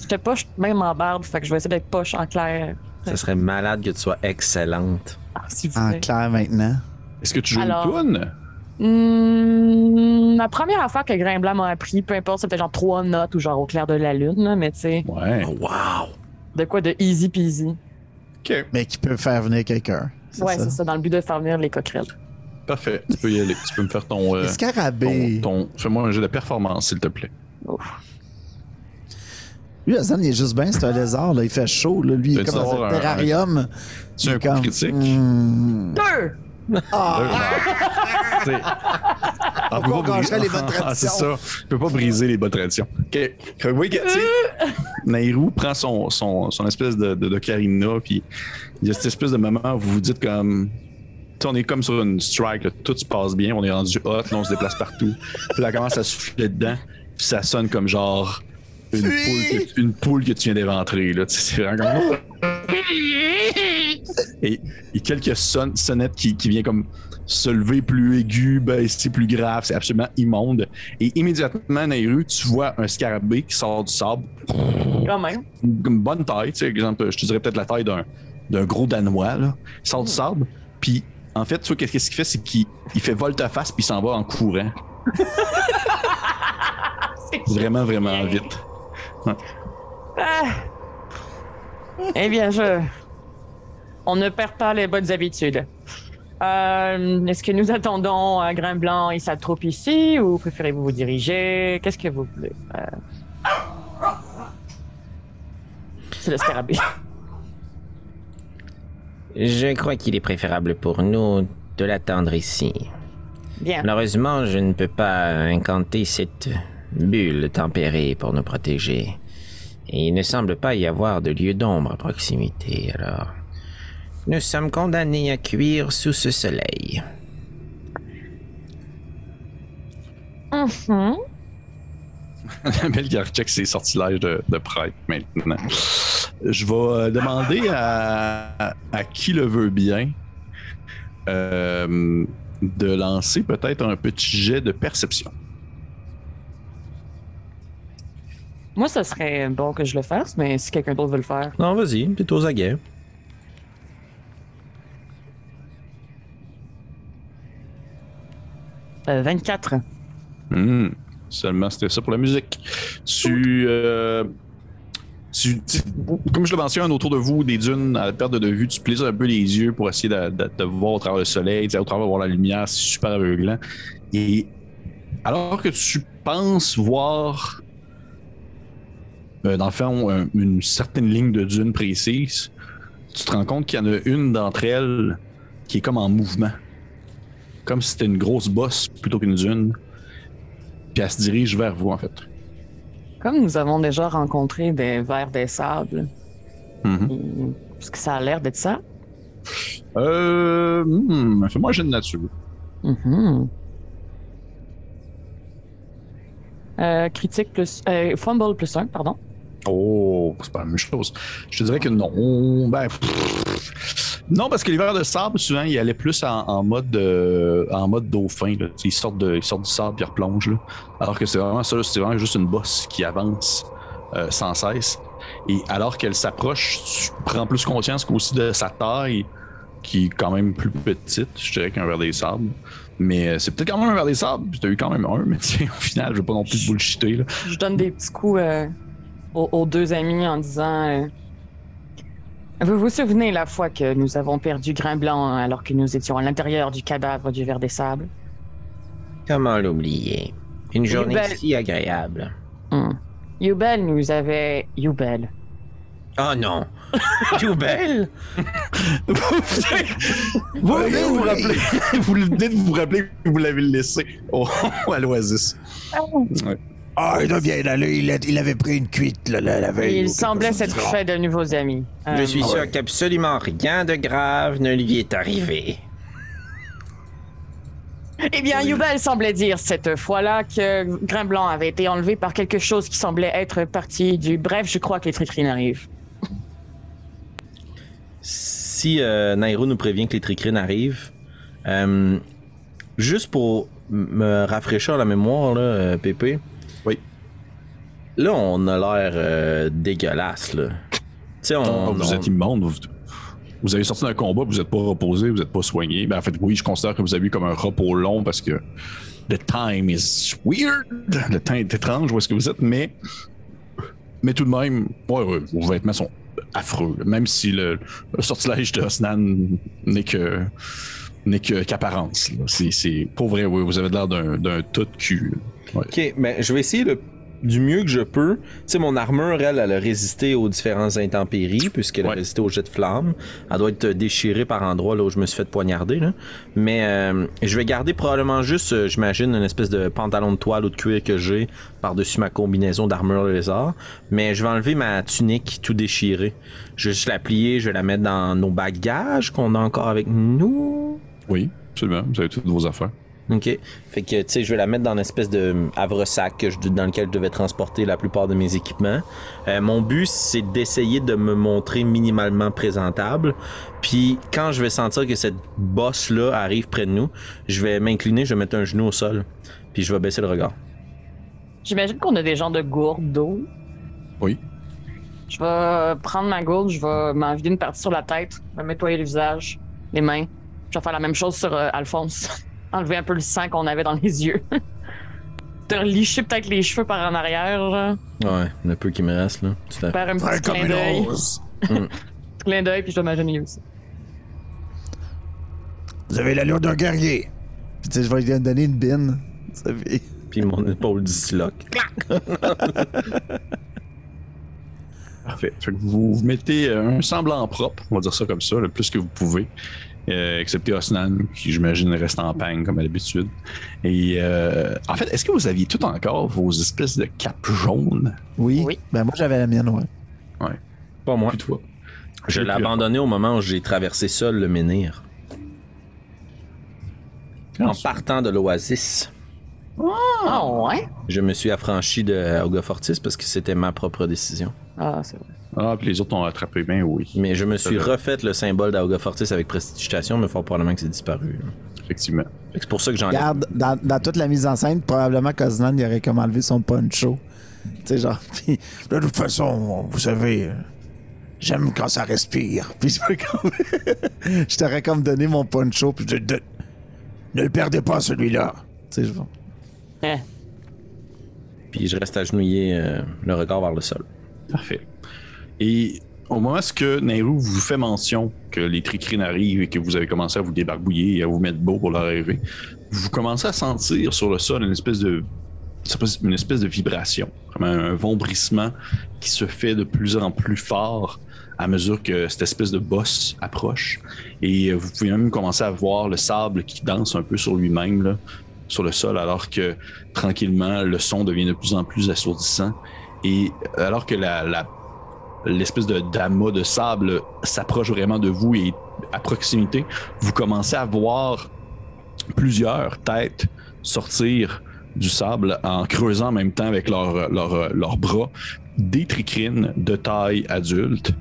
J'étais poche même en barbe, fait que je vais essayer d'être poche en clair. Ça serait malade que tu sois excellente. Ah, vous En plaît. clair maintenant. Est-ce que tu joues Alors- une toune? Hmm, la première affaire que Grain Blanc m'a appris, peu importe, c'était genre trois notes ou genre au clair de la lune, mais tu sais, Ouais. Oh, wow! De quoi? De easy peasy. Ok, Mais qui peut faire venir quelqu'un. C'est Ouais, c'est ça, dans le but de faire venir les coquerelles. parfait. Tu peux y aller. Tu peux me faire ton. euh, ton, ton- Fais-moi un jeu de performance, s'il te plaît. Lui, Azan, il est juste bien, c'est un lézard, là. Il fait chaud, là. Lui, il est comme dans un terrarium. Tu Il un coup comme, critique? hmm. Deux! Ah! T'sais, on les bonnes Ah, c'est traditions. ça. Je peux pas briser les bonnes traditions. OK. Oui, Nairou prend son, son, son espèce de, de, d'ocarina, puis il y a cette espèce de moment où vous vous dites comme. on est comme sur une strike, là, tout se passe bien, on est rendu hot, là, on se déplace partout. Puis là, elle commence à souffler dedans, puis ça sonne comme genre une poule, que, une poule que tu viens d'éventrer. Là. Tu sais, C'est vraiment comme. Et, et quelques son- sonnettes qui, qui viennent comme se lever plus aigu, baisser plus grave, c'est absolument immonde. Et immédiatement, Nairu, tu vois un scarabée qui sort du sable, Quand même. une, bonne taille, tu sais, exemple, je te dirais peut-être la taille d'un, d'un gros Danois, là. Il sort du sable, puis en fait, tu vois, qu'est-ce qu'il fait, c'est qu'il il fait volte-face, puis il s'en va en courant. Vraiment, vraiment vite. Ah. Eh bien, je. On ne perd pas les bonnes habitudes. Euh, Est-ce que nous attendons un grain blanc et sa troupe ici ou préférez-vous vous diriger? Qu'est-ce que vous voulez? Euh, C'est le scarabée. Je crois qu'il est préférable pour nous de l'attendre ici. Bien. Malheureusement, je ne peux pas incanter cette bulle tempérée pour nous protéger. Et il ne semble pas y avoir de lieu d'ombre à proximité, alors... Nous sommes condamnés à cuire sous ce soleil. Mhm. Belgar check ses sortilèges de, de prêtre maintenant. Je vais euh, demander à, à qui le veut bien euh, de lancer peut-être un petit jet de perception. Moi, ça serait bon que je le fasse, mais si quelqu'un d'autre veut le faire. Non, vas-y, t'es aux aguets. Euh, 24. Hmm. Seulement, c'était ça pour la musique. Euh, Comme je le mentionne, autour de vous, des dunes à perte de vue, tu plaises un peu les yeux pour essayer de, de- de voir au travers le soleil, au travers voir la lumière, c'est super aveuglant. Et alors que tu penses voir, euh, dans le fond, un- une certaine ligne de dunes précise, tu te rends compte qu'il y en a une d'entre elles qui est comme en mouvement. Comme si c'était une grosse bosse plutôt qu'une dune. Puis elle se dirige vers vous, en fait. Comme nous avons déjà rencontré des vers des sables, Mhm. est-ce que ça a l'air d'être ça? Euh. hmm, Fais-moi un jet de nature. Mhm. Euh, critique plus. Euh, fumble plus 1, pardon. Oh, c'est pas la même chose. Je te dirais que non. Ben. pff, Non, parce que les vers de sable, souvent, ils allaient plus en, mode euh, en mode dauphin. Ils, sortent de, du sable ils replongent. Là. Alors que c'est vraiment ça, c'est vraiment juste une bosse qui avance euh, sans cesse. Et alors qu'elle s'approche, tu prends plus conscience qu'aussi de sa taille, qui est quand même plus petite, je dirais, qu'un ver des sables. Mais euh, c'est peut-être quand même un ver des sables. T'as eu quand même un, mais au final, je veux pas non plus te bullshiter. Là. Je donne des petits coups aux, deux amis en disant Vous vous souvenez la fois que nous avons perdu Grain Blanc alors que nous étions à l'intérieur du cadavre du ver des sables? Comment l'oublier? Une journée si agréable. Hmm. Yubel nous avait. Yubel. Oh non Joubel vous venez de vous rappeler, vous venez de vous rappeler que vous l'avez laissé au, à l'Oasis. Ouais. Ah, il doit bien aller. Il, a- il avait pris une cuite la, la, la veille. Il semblait s'être fait de nouveaux amis. Je Euh, suis Ah sûr ouais. qu'absolument rien de grave ne lui est arrivé. Eh bien, Yubel semblait dire cette fois-là que Grain Blanc avait été enlevé par quelque chose qui semblait être parti du. Bref, je crois que les tricrines arrivent. Si euh, Nairo nous prévient que les tricrines arrivent, euh, juste pour me rafraîchir la mémoire, là, euh, Pépé. Là, on a l'air euh, dégueulasse, là. On, vous on- êtes immonde. Vous, vous avez sorti d'un combat, vous n'êtes pas reposé, vous n'êtes pas soigné. Ben, en fait, oui, je considère que vous avez eu comme un repos long parce que the time is weird. Le temps est étrange où est-ce que vous êtes, mais, mais tout de même, ouais, ouais, vos vêtements sont affreux. là. Même si le, le sortilège de Osnan n'est que n'est que qu'apparence. là. C'est, c'est pour vrai, oui, vous avez l'air d'un, d'un tout cul. Ouais. Ok, mais je vais essayer le- du mieux que je peux. Tu sais, mon armure, elle, elle a résisté aux différentes intempéries, puisqu'elle a résisté aux jets de flammes. Elle doit être déchirée par endroits là où je me suis fait poignarder. Là. Mais euh, je vais garder probablement juste, euh, j'imagine, une espèce de pantalon de toile ou de cuir que j'ai par-dessus ma combinaison d'armure lézard. Mais je vais enlever ma tunique tout déchirée. Je vais juste la plier, je vais la mettre dans nos bagages qu'on a encore avec nous. Oui, absolument. Vous avez toutes vos affaires. Ok. Fait que, tu sais, je vais la mettre dans une espèce de havre-sac que je- dans lequel je devais transporter la plupart de mes équipements. Euh, mon but, c'est d'essayer de me montrer minimalement présentable. Puis, quand je vais sentir que cette bosse-là arrive près de nous, je vais m'incliner, je vais mettre un genou au sol. Puis, je vais baisser le regard. J'imagine qu'on a des genres de gourdes d'eau. Oui. Je vais prendre ma gourde, je vais m'en vider une partie sur la tête, me nettoyer le visage, les mains. Je vais faire la même chose sur euh, Alphonse. Enlever un peu le sang qu'on avait dans les yeux. Te licher peut-être les cheveux par en arrière, là. Ouais, le peu qui me reste, là. Fait. Faire un petit comme clin une d'œil. rose. Petit clin d'œil, puis je vais m'agenouiller aussi. Vous avez l'allure d'un guerrier. Puis tu sais, je vais lui donner une bine. Ça fait- Puis, mon épaule disloque. Parfait. Fait que vous, vous mettez euh, un semblant propre, on va dire ça comme ça, le plus que vous pouvez. Euh, excepté Osnan, qui j'imagine reste en panne comme à l'habitude. Et euh, en fait, est-ce que vous aviez tout encore vos espèces de capes jaunes? Oui. Oui. Ben moi j'avais la mienne, ouais. Pas moi. Puis toi? Je l'ai abandonné au moment où j'ai traversé seul le menhir. En partant de l'oasis. Ah, ouais? Je me suis affranchi de Auga Fortis parce que c'était ma propre décision. Ah, c'est vrai. Ah, puis les autres ont attrapé bien, oui. Mais je me suis vrai. refait le symbole d'Auga Fortis avec prestidigitation, mais fort probablement que c'est disparu. là. Effectivement. C'est pour ça que j'en ai. Regarde, dans, dans toute la mise en scène, probablement qu'Oznan aurait comme enlevé son poncho. Tu sais, genre, De toute façon, vous savez, j'aime quand ça respire. Puis je peux comme. je t'aurais comme donné mon poncho, puis De- de- ne le perdez pas, celui-là. tu sais, je Eh. Puis je reste agenouillé, euh, le regard vers le sol. Parfait. Et au moment où que Nairou vous fait mention que les tricrines arrivent et que vous avez commencé à vous débarbouiller et à vous mettre beau pour leur arriver, vous commencez à sentir sur le sol une espèce de une espèce de vibration, vraiment un vombrissement qui se fait de plus en plus fort à mesure que cette espèce de bosse approche. Et euh, vous pouvez même commencer à voir le sable qui danse un peu sur lui-même, sur le sol, alors que tranquillement, le son devient de plus en plus assourdissant. Et alors que la- l'espèce de d'amas de sable s'approche vraiment de vous et à proximité, vous commencez à voir plusieurs têtes sortir du sable en creusant en même temps avec leurs bras des tricrines de taille adulte.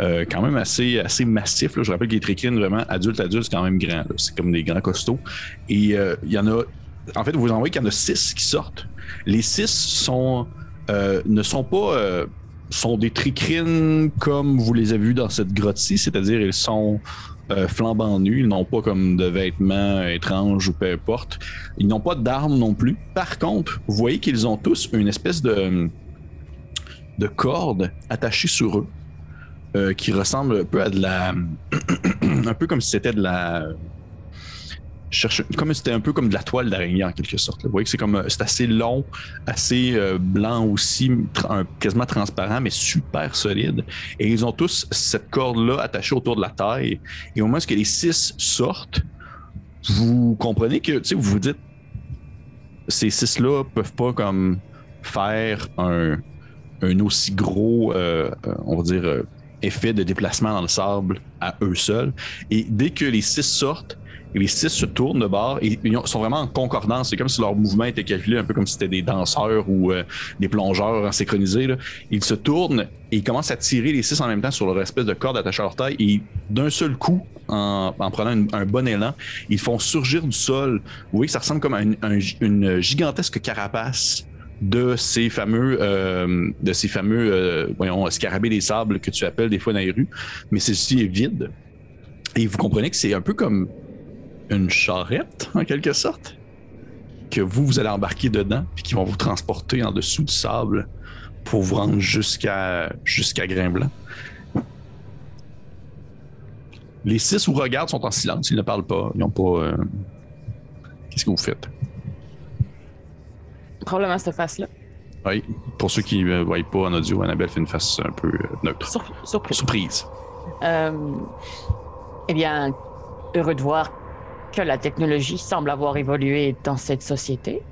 euh, quand même assez, assez massif. là. Je rappelle que les tricrines, vraiment adultes, adultes, c'est quand même grand. C'est comme des grands costauds. Et euh, il y en a. En fait, vous en voyez qu'il y en a six qui sortent. Les six sont, euh, ne sont pas. Sont des tricrines comme vous les avez vus dans cette grotte-ci, c'est-à-dire ils sont euh, flambant nus. Ils n'ont pas comme de vêtements étranges ou peu importe. Ils n'ont pas d'armes non plus. Par contre, vous voyez qu'ils ont tous une espèce de, de corde attachée sur eux euh, qui ressemble un peu à de la. un peu comme si c'était de la. Comme c'était un peu comme de la toile d'araignée en quelque sorte. Vous voyez que c'est comme euh, c'est assez long, assez euh, blanc aussi, tra- quasiment transparent, mais super solide. Et ils ont tous cette corde-là attachée autour de la taille. Et au moment où les six sortent, vous comprenez que, vous vous dites, ces six-là peuvent pas comme faire un, un aussi gros, euh, on va dire, effet de déplacement dans le sable à eux seuls. Et dès que les six sortent, les six se tournent de bord et ils ont- sont vraiment en concordance. C'est comme si leur mouvement était calculé un peu comme si c'était des danseurs ou euh, des plongeurs en synchronisé. Ils se tournent et ils commencent à tirer les six en même temps sur leur espèce de corde attachée à leur taille et d'un seul coup, en, en prenant un bon élan, ils font surgir du sol. Vous voyez ça ressemble comme à une, un- une gigantesque carapace de ces fameux, euh, de ces fameux, euh, voyons, scarabées des sables que tu appelles des fois dans les rues, mais ceci est vide. Et vous comprenez que c'est un peu comme une charrette, en quelque sorte, que vous, vous allez embarquer dedans, puis qui vont vous transporter en dessous du sable pour vous rendre jusqu'à jusqu'à Grain-Blanc. Les six vous regardent, sont en silence, ils ne parlent pas, ils n'ont pas... euh, Qu'est-ce que vous faites? Probablement cette face-là. Oui, pour ceux qui ne voient pas en audio, Annabelle fait une face un peu euh, neutre. Sur- surprise. Surprise. Euh, eh bien, heureux de voir que la technologie semble avoir évolué dans cette société.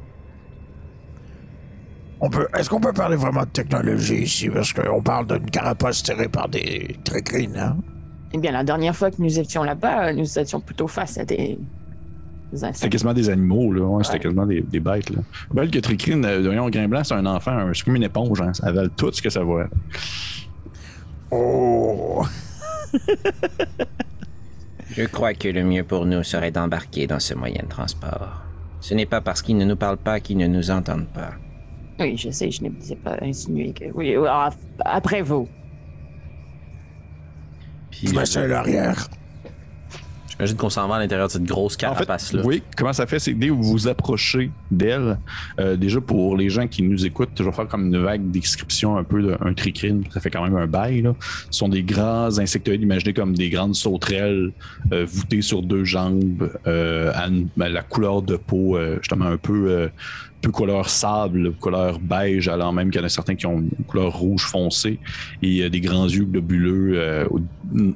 On peut, est-ce qu'on peut parler vraiment de technologie ici? Parce qu'on parle d'une carapace tirée par des tricrines, hein? Eh bien, la dernière fois que nous étions là-bas, nous étions plutôt face à des, des C'était quasiment des animaux, là. Ouais, C'était quasiment des, des bêtes, là. Belle que Tricrine, euh, voyons, Grain Blanc, c'est un enfant, un- c'est comme une éponge, hein. Ça avale tout ce que ça voit. Oh! Je crois que le mieux pour nous serait d'embarquer dans ce moyen de transport. Ce n'est pas parce qu'ils ne nous parlent pas qu'ils ne nous entendent pas. Oui, je sais, je n'ai pas insinué que... Oui, euh, ah, après vous. Puis à l'arrière. J'imagine qu'on s'en va à l'intérieur de cette grosse En fait, carapace-là. oui, comment ça fait, c'est que dès que vous vous approchez d'elle, euh, déjà pour les gens qui nous écoutent, je vais faire comme une vague description un peu d'un tricrine, ça fait quand même un bail. Là. Ce sont des grands insectoïdes, imaginez comme des grandes sauterelles euh, voûtées sur deux jambes, euh, à, une- à la couleur de peau justement un peu, peu couleur sable, couleur beige, alors même qu'il y en a certains qui ont une couleur rouge foncé et euh, des grands yeux globuleux euh,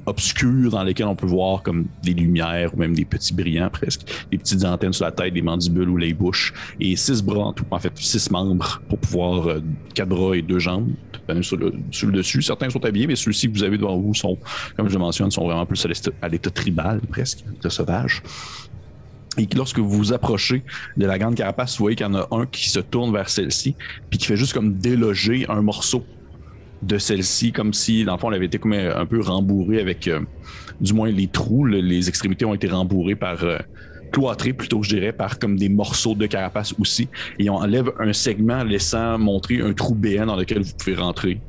obscurs dans lesquels on peut voir comme des lumières ou même des petits brillants presque, des petites antennes sur la tête, des mandibules ou les bouches et six bras en tout, en fait six membres pour pouvoir euh, quatre bras et deux jambes sur le, sur le dessus. Certains sont habillés, mais ceux-ci que vous avez devant vous sont, comme je mentionne, sont vraiment plus à l'état- à l'état tribal presque, de sauvage. Et que lorsque vous vous approchez de la grande carapace, vous voyez qu'il y en a un qui se tourne vers celle-ci, puis qui fait juste comme déloger un morceau de celle-ci, comme si, dans le fond, elle avait été comme un peu rembourrée avec, euh, du moins, les trous. le- les extrémités ont été rembourrées par, euh, cloîtrées plutôt, je dirais, par comme des morceaux de carapace aussi. Et on enlève un segment laissant montrer un trou béant dans lequel vous pouvez rentrer.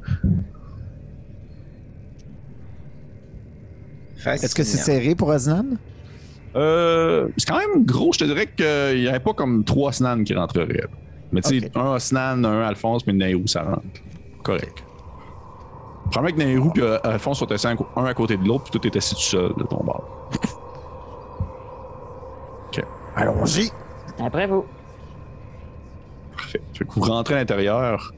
Est-ce que c'est serré pour Osnan? Euh, c'est quand même gros, je te dirais qu'il n'y avait pas comme trois Snan qui rentreraient. Mais tu sais, Ok. un Snan, un Alphonse, mais Nairou, ça rentre. Correct. Probablement que Nairou et Alphonse sont assis un à côté de l'autre, puis tout est assis tout seul de ton bord. Allons-y. Après vous. Parfait. Fait que vous rentrez à l'intérieur.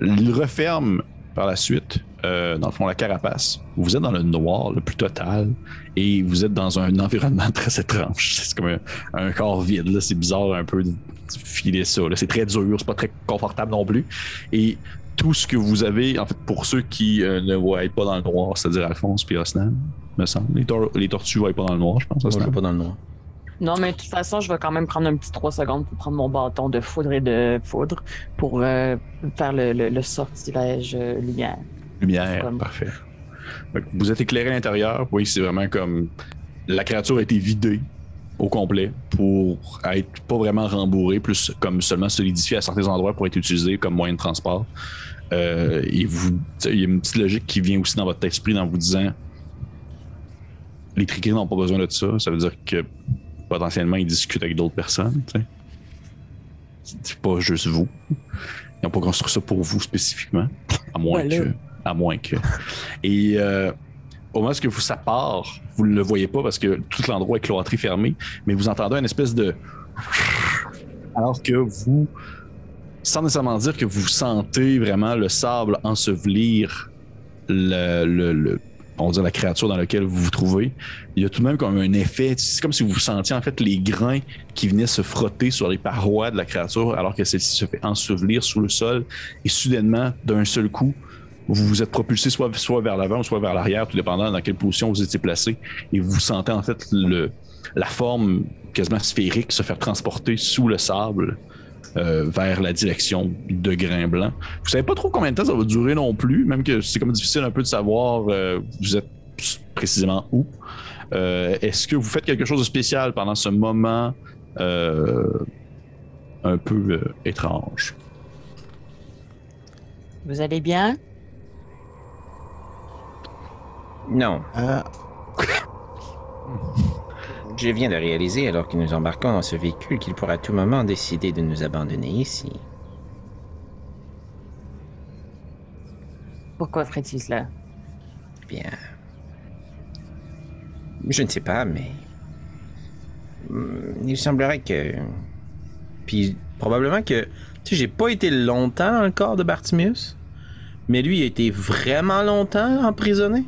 Il referme par la suite, euh, dans le fond, la carapace. Vous êtes dans le noir le plus total et vous êtes dans un environnement très étrange. C'est comme un, un corps vide. là. C'est bizarre un peu de filer ça. là. C'est très dur, c'est pas très confortable non plus. Et tout ce que vous avez, en fait, pour ceux qui euh, ne voient pas dans le noir, c'est-à-dire Alphonse et Osnan, me semble. Les, tor- les tortues voient pas dans le noir, je pense. Osnan. pas dans le noir. Non, mais de toute façon, je vais quand même prendre un petit 3 secondes pour prendre mon bâton de foudre et de foudre pour euh, faire le, le, le sortilège euh, lumière. Lumière, Comme- parfait. Que Vous êtes éclairé à l'intérieur. Oui, c'est vraiment comme la créature a été vidée au complet pour être pas vraiment rembourrée, plus comme seulement solidifiée à certains endroits pour être utilisée comme moyen de transport. Euh, et vous, il y a une petite logique qui vient aussi dans votre esprit en vous disant les triquets n'ont pas besoin de ça. Ça veut dire que potentiellement, ils discutent avec d'autres personnes. C'est pas juste vous. Ils n'ont pas construit ça pour vous spécifiquement. À moins Voilà. que. À moins que. Et euh, au moment où ça part, vous ne le voyez pas parce que tout l'endroit est cloîtré, fermé, mais vous entendez une espèce de. Alors que vous, sans nécessairement dire que vous sentez vraiment le sable ensevelir le, on la créature dans laquelle vous vous trouvez, il y a tout de même comme un effet. C'est comme si vous sentiez en fait les grains qui venaient se frotter sur les parois de la créature alors que celle-ci se fait ensevelir sous le sol et soudainement, d'un seul coup, vous vous êtes propulsé soit, vers l'avant soit vers l'arrière, tout dépendant dans quelle position vous étiez placé, et vous sentez en fait la forme quasiment sphérique se faire transporter sous le sable euh, vers la direction de Grain Blanc. Vous savez pas trop combien de temps ça va durer non plus, même que c'est comme difficile un peu de savoir euh, vous êtes précisément où. Euh, Est-ce que vous faites quelque chose de spécial pendant ce moment euh, un peu étrange? Vous allez bien? Non, Euh, je viens de réaliser alors que nous embarquons dans ce véhicule qu'il pourra à tout moment décider de nous abandonner ici. Pourquoi ferait-il cela? Eh Bien. Je ne sais pas, mais. Hmm, Il semblerait que. Puis probablement que. Tu sais, j'ai pas été longtemps dans le corps de Bartimius, mais lui il a été vraiment longtemps emprisonné.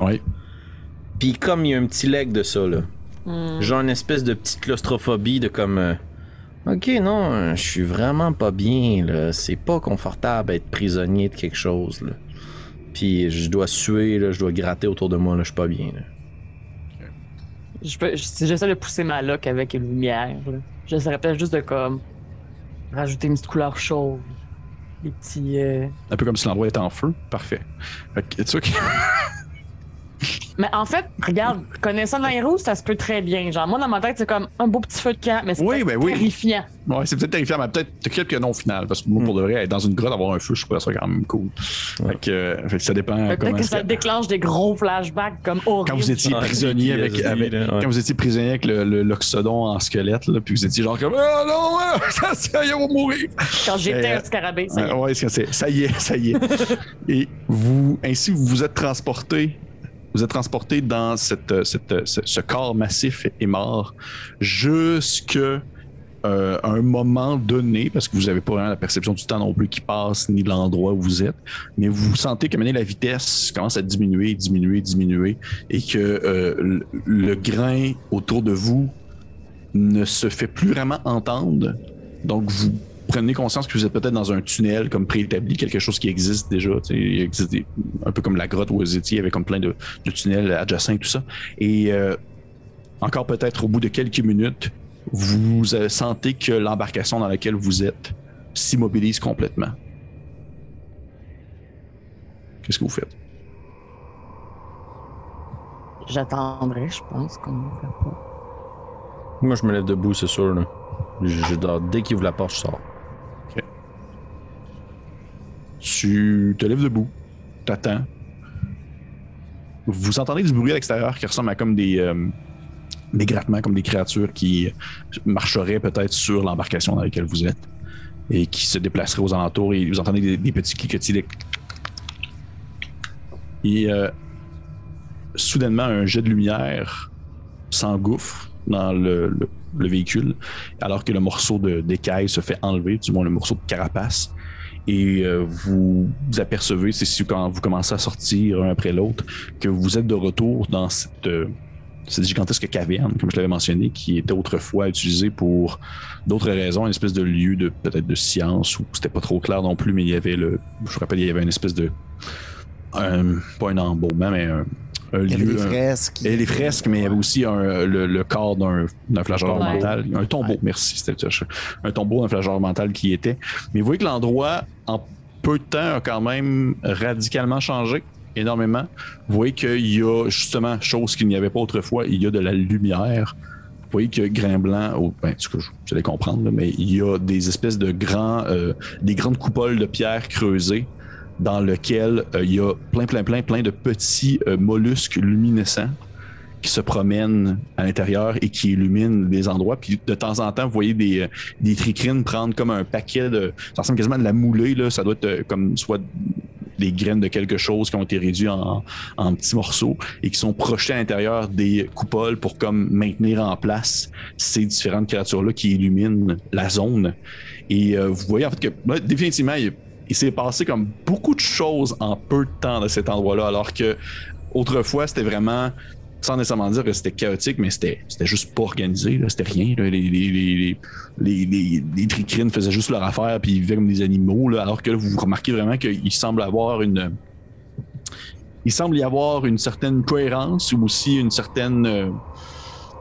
Oui. Puis comme il y a un petit leg de ça, là. Hmm. Genre une espèce de petite claustrophobie de comme. euh, ok, non, euh, je suis vraiment pas bien, là. C'est pas confortable être prisonnier de quelque chose, là. Puis je dois suer, là, je dois gratter autour de moi, là, je suis pas bien, là. Je peux- je- J'essaie de pousser ma loque avec une lumière. là. J'essaierais peut-être juste de comme rajouter une petite couleur chaude. Des petits. euh, Un peu comme si l'endroit était en feu. Parfait. Fait que, tu que- Mais en fait, regarde, connaissant Nairou, ça se peut très bien. Genre, moi, dans ma tête, c'est comme un beau petit feu de camp, mais c'est Oui, peut-être ben oui. terrifiant. Ouais, c'est peut-être terrifiant, mais peut-être peut que non au final. Parce que moi, pour de vrai, être dans une grotte, avoir un feu, je trouve ça quand même cool. Ouais. Fait, que, euh, fait que ça dépend Peut-être que ça déclage des gros flashbacks comme horribles. Quand vous étiez Ah, prisonnier avec, PTSD, avec- là, ouais. quand vous étiez prisonnier avec le, l'oxodon en squelette, là, puis vous étiez genre comme Ah non, ah, ça, ça y est, on va mourir. Quand j'étais Euh, un scarabée, ça y est. Ouais, ça y est, ça y est. Et vous, ainsi, vous vous êtes transporté. Vous êtes transporté dans cette, cette- ce, ce corps massif et mort jusque euh, un moment donné, parce que vous n'avez pas vraiment la perception du temps non plus qui passe, ni de l'endroit où vous êtes, mais vous sentez que maintenant la vitesse commence à diminuer, diminuer, diminuer, et que euh, le, le grain autour de vous ne se fait plus vraiment entendre. Donc vous prenez conscience que vous êtes peut-être dans un tunnel comme préétabli, quelque chose qui existe déjà. Il existe des- un peu comme la grotte où vous étiez, il y avait comme plein de, de tunnels adjacents et tout ça. Et euh, encore peut-être au bout de quelques minutes, vous euh, sentez que l'embarcation dans laquelle vous êtes s'immobilise complètement. Qu'est-ce que vous faites? J'attendrai, je pense qu'on va faire pas. Moi, je me lève debout, c'est sûr, là. Je, je dors. Dès qu'il ouvre la porte, je sors. Tu te lèves debout, t'attends. Vous entendez du bruit à l'extérieur qui ressemble à comme des, euh, des grattements, comme des créatures qui marcheraient peut-être sur l'embarcation dans laquelle vous êtes et qui se déplaceraient aux alentours et vous entendez des, petits cliquetis. Et euh, soudainement, un jet de lumière s'engouffre dans le, le- le véhicule alors que le morceau d'écaille se fait enlever, du moins le morceau de carapace et euh, vous, vous apercevez, c'est si quand vous commencez à sortir un après l'autre, que vous êtes de retour dans cette, euh, cette gigantesque caverne, comme je l'avais mentionné, qui était autrefois utilisée pour d'autres raisons, une espèce de lieu de peut-être de science, où c'était pas trop clair non plus, mais il y avait le, je me rappelle, il y avait une espèce de, pas un embaumement, mais un, un Il y avait des fresques. il y avait des fresques, mais il y avait aussi un- le, le corps d'un d'un flageur Ouais. mental. Un tombeau, merci, c'était. Un tombeau d'un flageur mental qui y était. Mais vous voyez que l'endroit, en peu de temps, a quand même radicalement changé, énormément. Vous voyez qu'il y a justement, chose qu'il n'y avait pas autrefois, il y a de la lumière. Vous voyez que Grain Blanc, oh, ben, vous allez comprendre, là, mais il y a des espèces de grands, euh, des grandes coupoles de pierre creusées dans lequel euh, il y a plein, plein, plein, plein de petits euh, mollusques luminescents qui se promènent à l'intérieur et qui illuminent des endroits. Puis de temps en temps, vous voyez des, euh, des tricrines prendre comme un paquet de. Ça ressemble quasiment à de la moulée, là. Ça doit être comme soit des graines de quelque chose qui ont été réduits en, en petits morceaux et qui sont projetés à l'intérieur des coupoles pour comme maintenir en place ces différentes créatures-là qui illuminent la zone. Et euh, vous voyez en fait que définitivement, il, il s'est passé comme beaucoup de choses en peu de temps dans cet endroit-là, alors que autrefois, c'était vraiment sans nécessairement dire que c'était chaotique, mais c'était, c'était juste pas organisé, c'était rien. les tricrines faisaient juste leur affaire puis ils vivaient comme des animaux, là, alors que là, vous remarquez vraiment qu'il semble avoir une. Il semble y avoir une certaine cohérence ou aussi une certaine euh,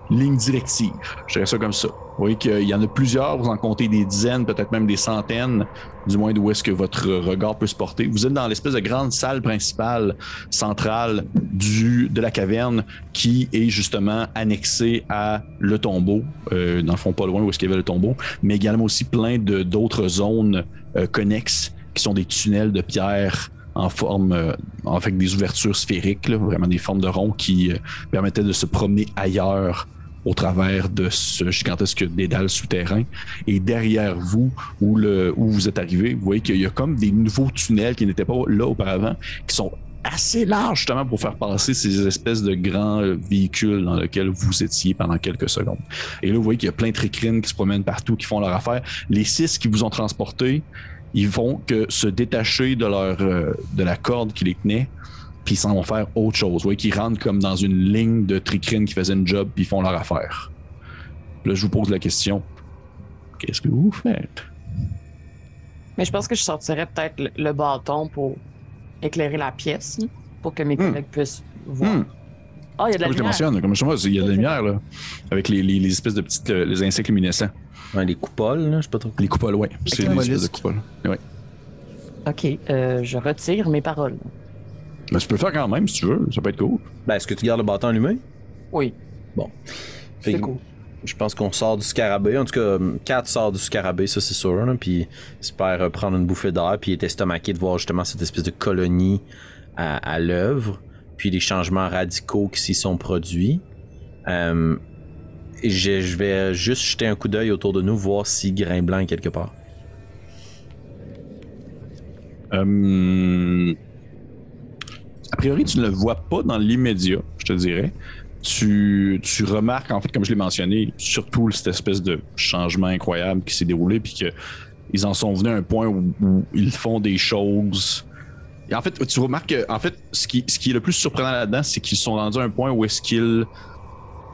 ligne directive. Je dirais ça comme ça. Vous voyez qu'il y en a plusieurs, vous en comptez des dizaines, peut-être même des centaines, du moins d'où est-ce que votre regard peut se porter. Vous êtes dans l'espèce de grande salle principale centrale du, de la caverne qui est justement annexée à le tombeau, euh, dans le fond pas loin où est-ce qu'il y avait le tombeau, mais également aussi plein de d'autres zones euh, connexes qui sont des tunnels de pierre en forme, euh, avec des ouvertures sphériques, là, vraiment des formes de ronds qui euh, permettaient de se promener ailleurs au travers de ce gigantesque dédale souterrain. Et derrière vous, où, vous êtes arrivé, vous voyez qu'il y a comme des nouveaux tunnels qui n'étaient pas là auparavant, qui sont assez larges justement pour faire passer ces espèces de grands véhicules dans lesquels vous étiez pendant quelques secondes. Et là, vous voyez qu'il y a plein de tricrines qui se promènent partout, qui font leur affaire. Les six qui vous ont transporté, ils vont que se détacher de euh, de la corde qui les tenait, puis ils s'en vont faire autre chose. Vous voyez qu'ils rentrent comme dans une ligne de tricrines qui faisaient une job, puis ils font leur affaire. Là, je vous pose la question. Qu'est-ce que vous faites? Mais je pense que je sortirais peut-être le, le bâton pour éclairer la pièce, là, pour que mes Hmm. collègues puissent voir. Hmm. Ah, il y a de la Comme je te lumière. mentionne, comme je te mentionne, il y a de la lumière, là. Avec les, les- les espèces de petites euh, les insectes luminescents. Ouais, les coupoles, là, je sais pas trop. Les coupoles, ouais. C'est les des espèces de coupoles. Ouais. Ok, euh, je retire mes paroles. Mais tu peux le faire quand même si tu veux, ça peut être cool. Ben, est-ce que tu gardes le bâton allumé? Oui, Fait c'est que cool. Je pense qu'on sort du scarabée. En tout cas, Kat sort du scarabée, ça c'est sûr. Là, puis espère euh, prendre une bouffée d'air. Puis il est estomaqué de voir justement cette espèce de colonie à, à l'œuvre. Puis les changements radicaux qui s'y sont produits. Euh, je, je vais juste jeter un coup d'œil autour de nous, voir si Grain Blanc est quelque part. Euh, A priori, tu ne le vois pas dans l'immédiat, je te dirais. Tu, tu remarques, en fait, comme je l'ai mentionné, surtout cette espèce de changement incroyable qui s'est déroulé, puis qu'ils en sont venus à un point où, ils font des choses. Et en fait, tu remarques que, en fait, ce qui, ce qui est le plus surprenant là-dedans, c'est qu'ils sont rendus à un point où est-ce qu'ils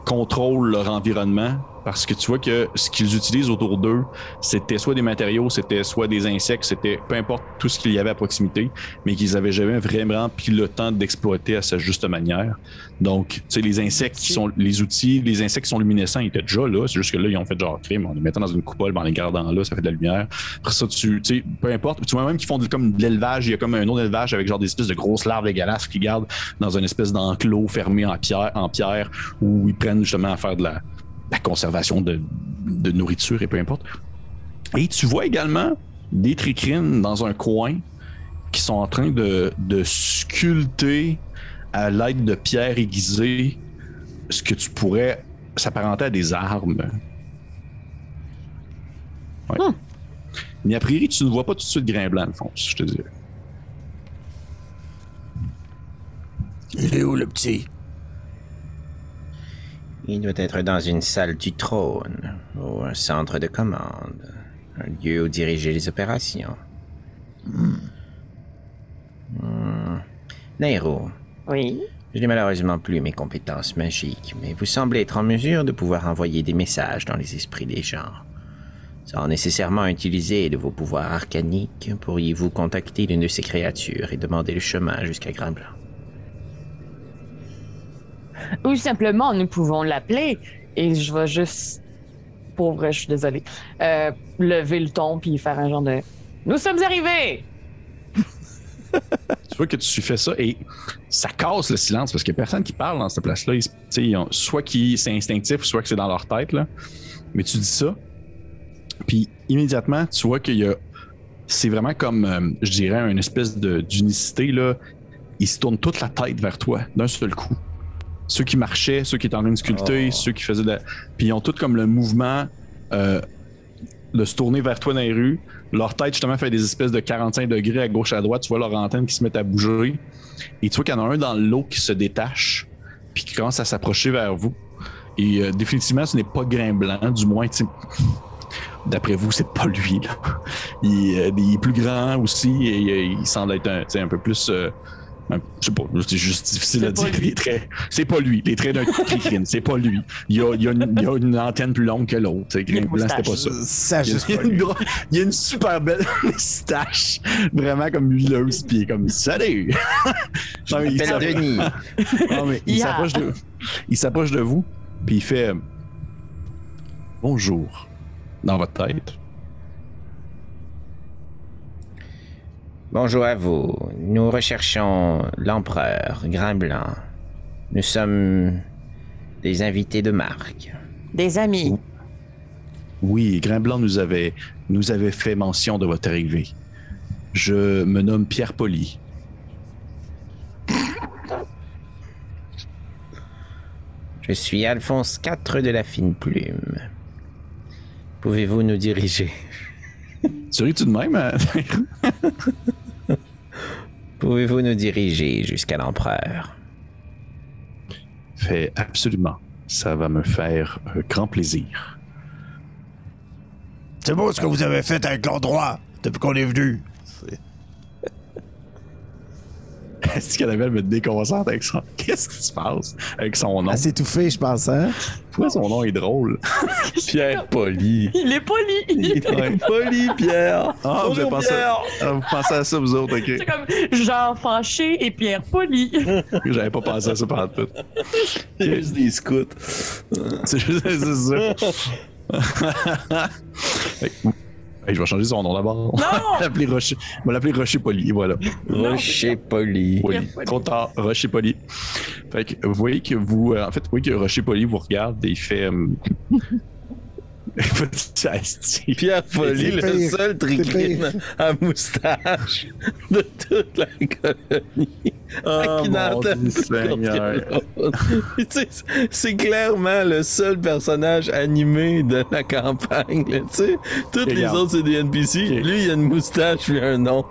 contrôlent leur environnement parce que tu vois que ce qu'ils utilisent autour d'eux, c'était soit des matériaux, c'était soit des insectes, c'était peu importe tout ce qu'il y avait à proximité, mais qu'ils avaient jamais vraiment pris le temps d'exploiter à sa juste manière. Donc, tu sais, les insectes qui sont les outils, les insectes qui sont luminescents, ils étaient déjà là. C'est juste que là, ils ont fait genre crime, on les mettant dans une coupole, ben, en les gardant là, ça fait de la lumière. Après ça, tu tu sais, peu importe. Tu vois même qu'ils font comme de l'élevage, il y a comme un autre élevage avec genre des espèces de grosses larves dégueulasses qu'ils gardent dans une espèce d'enclos fermé en pierre, en pierre, où ils prennent justement à faire de la, la conservation de, de nourriture et peu importe. Et tu vois également des tricrines dans un coin qui sont en train de, de sculpter à l'aide de pierres aiguisées ce que tu pourrais s'apparenter à des armes. Ouais. Hmm. Mais a priori, tu ne vois pas tout de suite grain blanc, Alphonse, je te dirais. Il est où le petit? Il doit être dans une salle du trône, ou un centre de commande, un lieu où diriger les opérations. Hmm. Nairo, Oui. je n'ai malheureusement plus mes compétences magiques, mais vous semblez être en mesure de pouvoir envoyer des messages dans les esprits des gens. Sans nécessairement utiliser de vos pouvoirs arcaniques, pourriez-vous contacter l'une de ces créatures et demander le chemin jusqu'à Blanc? Ou simplement, nous pouvons l'appeler et je vais juste, pour vrai, je suis désolée, euh, lever le ton puis faire un genre de Nous sommes arrivés! tu vois que tu fais ça et ça casse le silence parce qu'il n'y a personne qui parle dans cette place-là. Soit qui c'est instinctif, soit que c'est dans leur tête. Là. Mais tu dis ça, puis immédiatement, tu vois qu'il y a. C'est vraiment comme, euh, je dirais, une espèce d'unicité. Ils se tournent toute la tête vers toi d'un seul coup. Ceux qui marchaient, ceux qui étaient en train de sculpter, Oh. ceux qui faisaient de la... Puis ils ont tous comme le mouvement euh, de se tourner vers toi dans les rues. Leur tête, justement, fait des espèces de 45 degrés à gauche à droite. Tu vois leur antenne qui se met à bouger. Et tu vois qu'il y en a un dans l'eau qui se détache, puis qui commence à s'approcher vers vous. Et euh, définitivement, ce n'est pas Grain Blanc, du moins, D'après vous, c'est pas lui. Là. Il, euh, il est plus grand aussi et il semble être un, un peu plus. Un- je sais pas, c'est juste difficile à dire. lui. Les traits. C'est pas lui. Les traits d'un cricrine, c'est pas lui. Il y a, il y a une, il y a une antenne plus longue que l'autre. une Blanc, c'était pas ça. Ça, Il y, a, juste une, lui. gros- il y a une super belle moustache, vraiment comme huileuse, puis il est comme Salut! Non, mais il Appelle s'appelle- Denis. non, mais il Yeah. s'approche de, il s'approche de vous, puis il fait bonjour dans votre tête. Bonjour à vous. Nous recherchons l'empereur Grain Blanc. Nous sommes des invités de marque. Des amis. Oui, Grimblanc nous avait, nous avait fait mention de votre arrivée. Je me nomme Pierre Poli. Je suis Alphonse IV de la Fine Plume. Pouvez-vous nous diriger? Tu de même? hein? Pouvez-vous nous diriger jusqu'à l'empereur? Fait absolument. Ça va me faire euh, grand plaisir. C'est beau ce que vous avez fait avec l'endroit depuis qu'on est venu. Est-ce qu'Annabelle me déconcentre avec son... Qu'est-ce qui se passe avec son nom? À s'étouffer, je pense, hein? Pourquoi son nom est drôle? Pierre Poli. Il est poli. Il est poli, Pierre. Ah, vous, avez Bonjour, pensé... Pierre. ah, vous pensez à ça, vous autres, ok. C'est comme Jean Fâché et Pierre Poli. J'avais pas pensé à ça pendant tout. A juste des scouts. C'est juste c'est ça. Hey, je vais changer son nom d'abord. Non! On va l'appeler Rocher. On va l'appeler Rocher Poli, voilà. Rocher Poli. Poli. Trop tard, Rocher Poli. Fait que vous voyez que vous. euh, en fait, vous voyez que Rocher Poli vous regarde et il fait. euh. Pierre Poli, C'est le pire. seul tricrine à moustache de toute la colonie. Oh, mon c'est clairement le seul personnage animé de la campagne. là, Tu sais, toutes les autres, c'est des NPC. Lui, il a une moustache puis un nom.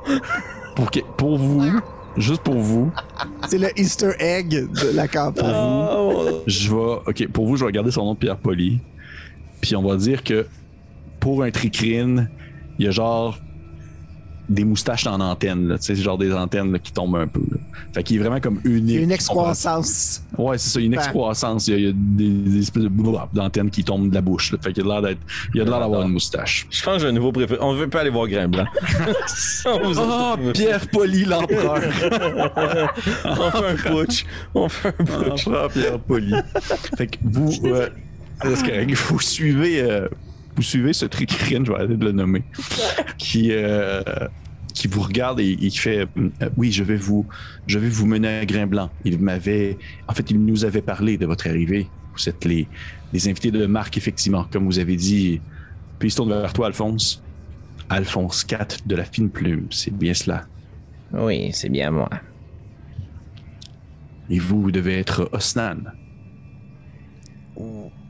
Pour, que- pour vous, juste pour vous, C'est le Easter egg de la campagne. Oh, je vais. Ok, pour vous, je vais garder son nom de Pierre Poli. Puis on va dire que pour un tricrine, il y a genre des moustaches en antenne, tu sais, genre des antennes là, qui tombent un peu. là. Fait qu'il est vraiment comme Il y unique. a une excroissance. Ouais, c'est ça, il y a une excroissance. Il y a, il y a des, des espèces d'antennes qui tombent de la bouche. là. Fait qu'il a l'air d'être. Il a l'air d'avoir une moustache. Je pense que j'ai un nouveau préféré. On veut pas aller voir Grain Blanc. Oh, Pierre Poli, l'empereur. on fait un putsch. On fait un putsch. L'empereur Pierre Poli. Fait que vous. euh, c'est correct. Vous suivez. euh, vous suivez ce tricrine, je vais arrêter de le nommer, qui, euh, qui vous regarde et, qui fait euh, Oui, je vais vous je vais vous mener à Grain Blanc. Il m'avait. En fait, il nous avait parlé de votre arrivée. Vous êtes les, les invités de marque, effectivement, comme vous avez dit. Puis il se tourne vers toi, Alphonse. Alphonse IV de la fine plume, c'est bien cela. Oui, c'est bien moi. Et vous, vous devez être Osnan.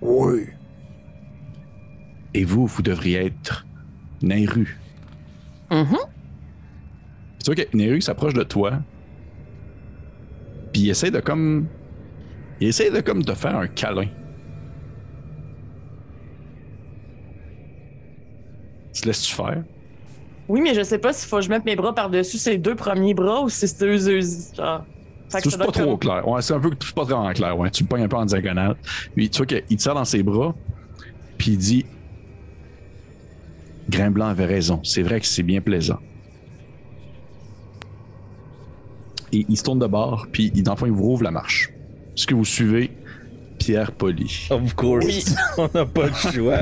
Oui. Et vous, vous devriez être Nairu. Mhm. Tu vois que Nairu s'approche de toi. Puis il essaie de comme. Il essaie de comme te faire un câlin. Tu laisses-tu faire? Oui, mais je sais pas s'il faut que je mette mes bras par-dessus ses deux premiers bras ou si c'est deux eux. Genre. C'est pas trop comme- clair. Ouais, c'est un peu pas vraiment clair. Ouais. Tu le pognes un peu en diagonale. Puis tu vois qu'il serre dans ses bras. Puis il dit Grain Blanc avait raison. C'est vrai que c'est bien plaisant. Et il se tourne de bord. Puis il- dans le fond, il vous rouvre la marche. Ce que vous suivez, Pierre Poli. Of course. On n'a pas le choix.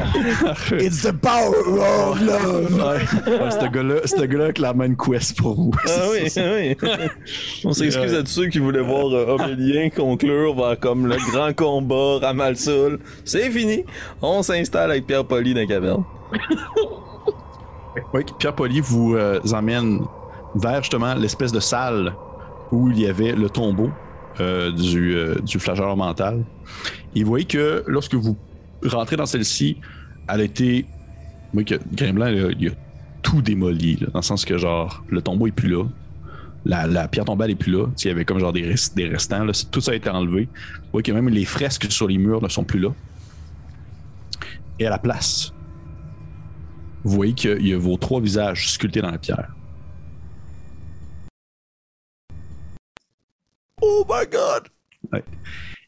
It's the power of love. Ouais, ouais, ce gars-là, ce gars-là a clairement une quest pour vous. Ah oui, ah oui. On s'excuse à tous ceux qui voulaient voir euh, Aurélien conclure vers comme le grand combat Ramalsoul. C'est fini. On s'installe avec Pierre Poli dans la caverne. Oui, Pierre Poli vous euh, emmène vers justement l'espèce de salle où il y avait le tombeau euh, du, euh, du flageur mental. Et vous voyez que lorsque vous rentrez dans celle-ci, elle a été. Vous voyez que Grimblanc, il a, tout démoli, là, dans le sens que, genre, le tombeau est plus là. La, la pierre tombale est plus là. Il y avait comme genre des, res- des restants. Là. Tout ça a été enlevé. Vous voyez que même les fresques sur les murs ne sont plus là. Et à la place, vous voyez qu'il y a vos trois visages sculptés dans la pierre. Oh my god!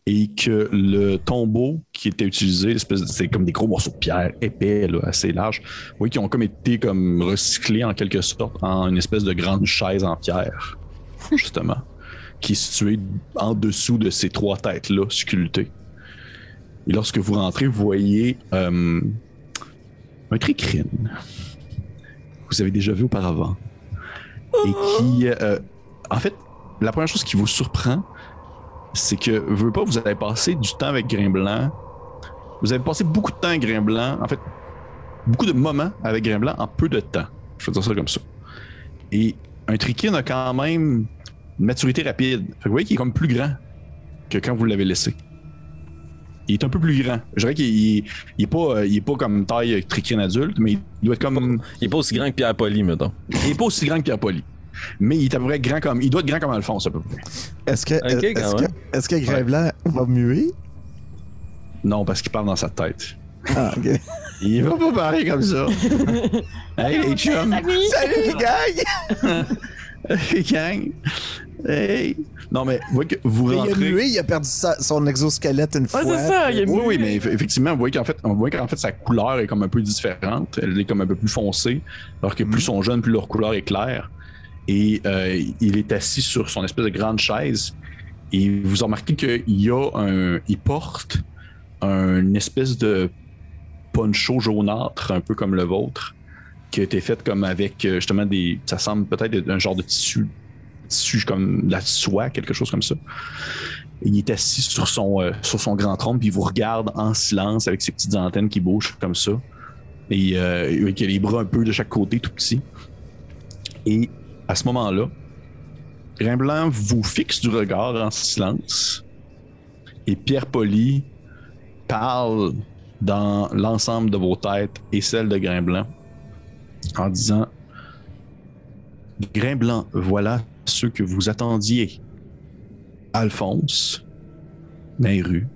Et que le tombeau qui était utilisé, c'est comme des gros morceaux de pierre épais, là, assez larges, oui, qui ont comme été comme recyclés en quelque sorte en une espèce de grande chaise en pierre, justement, qui est située en dessous de ces trois têtes-là sculptées. Et lorsque vous rentrez, vous voyez euh, un tricrine. Vous avez déjà vu auparavant. Et qui, euh, en fait, la première chose qui vous surprend, c'est que, veux pas, vous avez passé du temps avec Grimblanc. Vous avez passé beaucoup de temps avec Grimblanc. En fait, beaucoup de moments avec Grimblanc en peu de temps. Je vais dire ça comme ça. Et un Trikin a quand même une maturité rapide. Fait que vous voyez qu'il est comme plus grand que quand vous l'avez laissé. Il est un peu plus grand. Je dirais qu'il il- il est pas, il est pas comme taille Trikin adulte, mais il doit être comme. Il est pas aussi grand que Pierre Poli, mettons. Il est pas aussi grand que Pierre Poli. Mais il est à peu près grand comme. Il doit être grand comme Alphonse, à peu près. Est-ce que, Ok, est-ce quand que, est-ce que va muer? Non, parce qu'il parle dans sa tête. Ah, ok. Il va pas parler comme ça. hey, les chums. Salut! Salut les gars! Hey, gang. Hey. Non, mais vous voyez que vous Mais il a rentrez. mué, il a perdu sa- son exosquelette une Ouais, fois. c'est ça, il a Oui, mué. oui, mais eff- effectivement, vous voyez qu'en fait, on voit qu'en fait, sa couleur est comme un peu différente. Elle est comme un peu plus foncée. Alors que plus ils sont jeunes, plus leur couleur est claire. Et euh, il est assis sur son espèce de grande chaise. Et vous remarquez qu'il a un. Il porte une espèce de poncho jaunâtre, un peu comme le vôtre, qui a été fait comme avec euh, justement des. Ça semble peut-être être un genre de tissu, tissu comme de la soie, quelque chose comme ça. Il est assis sur son, euh, sur son grand trône, puis il vous regarde en silence avec ses petites antennes qui bougent comme ça. Et euh, avec les bras un peu de chaque côté, tout petit. Et à ce moment-là, Grimblanc vous fixe du regard en silence. Et Pierre Poli parle dans l'ensemble de vos têtes et celle de Grimblanc en disant Grimblanc, voilà ceux que vous attendiez. Alphonse, Nairu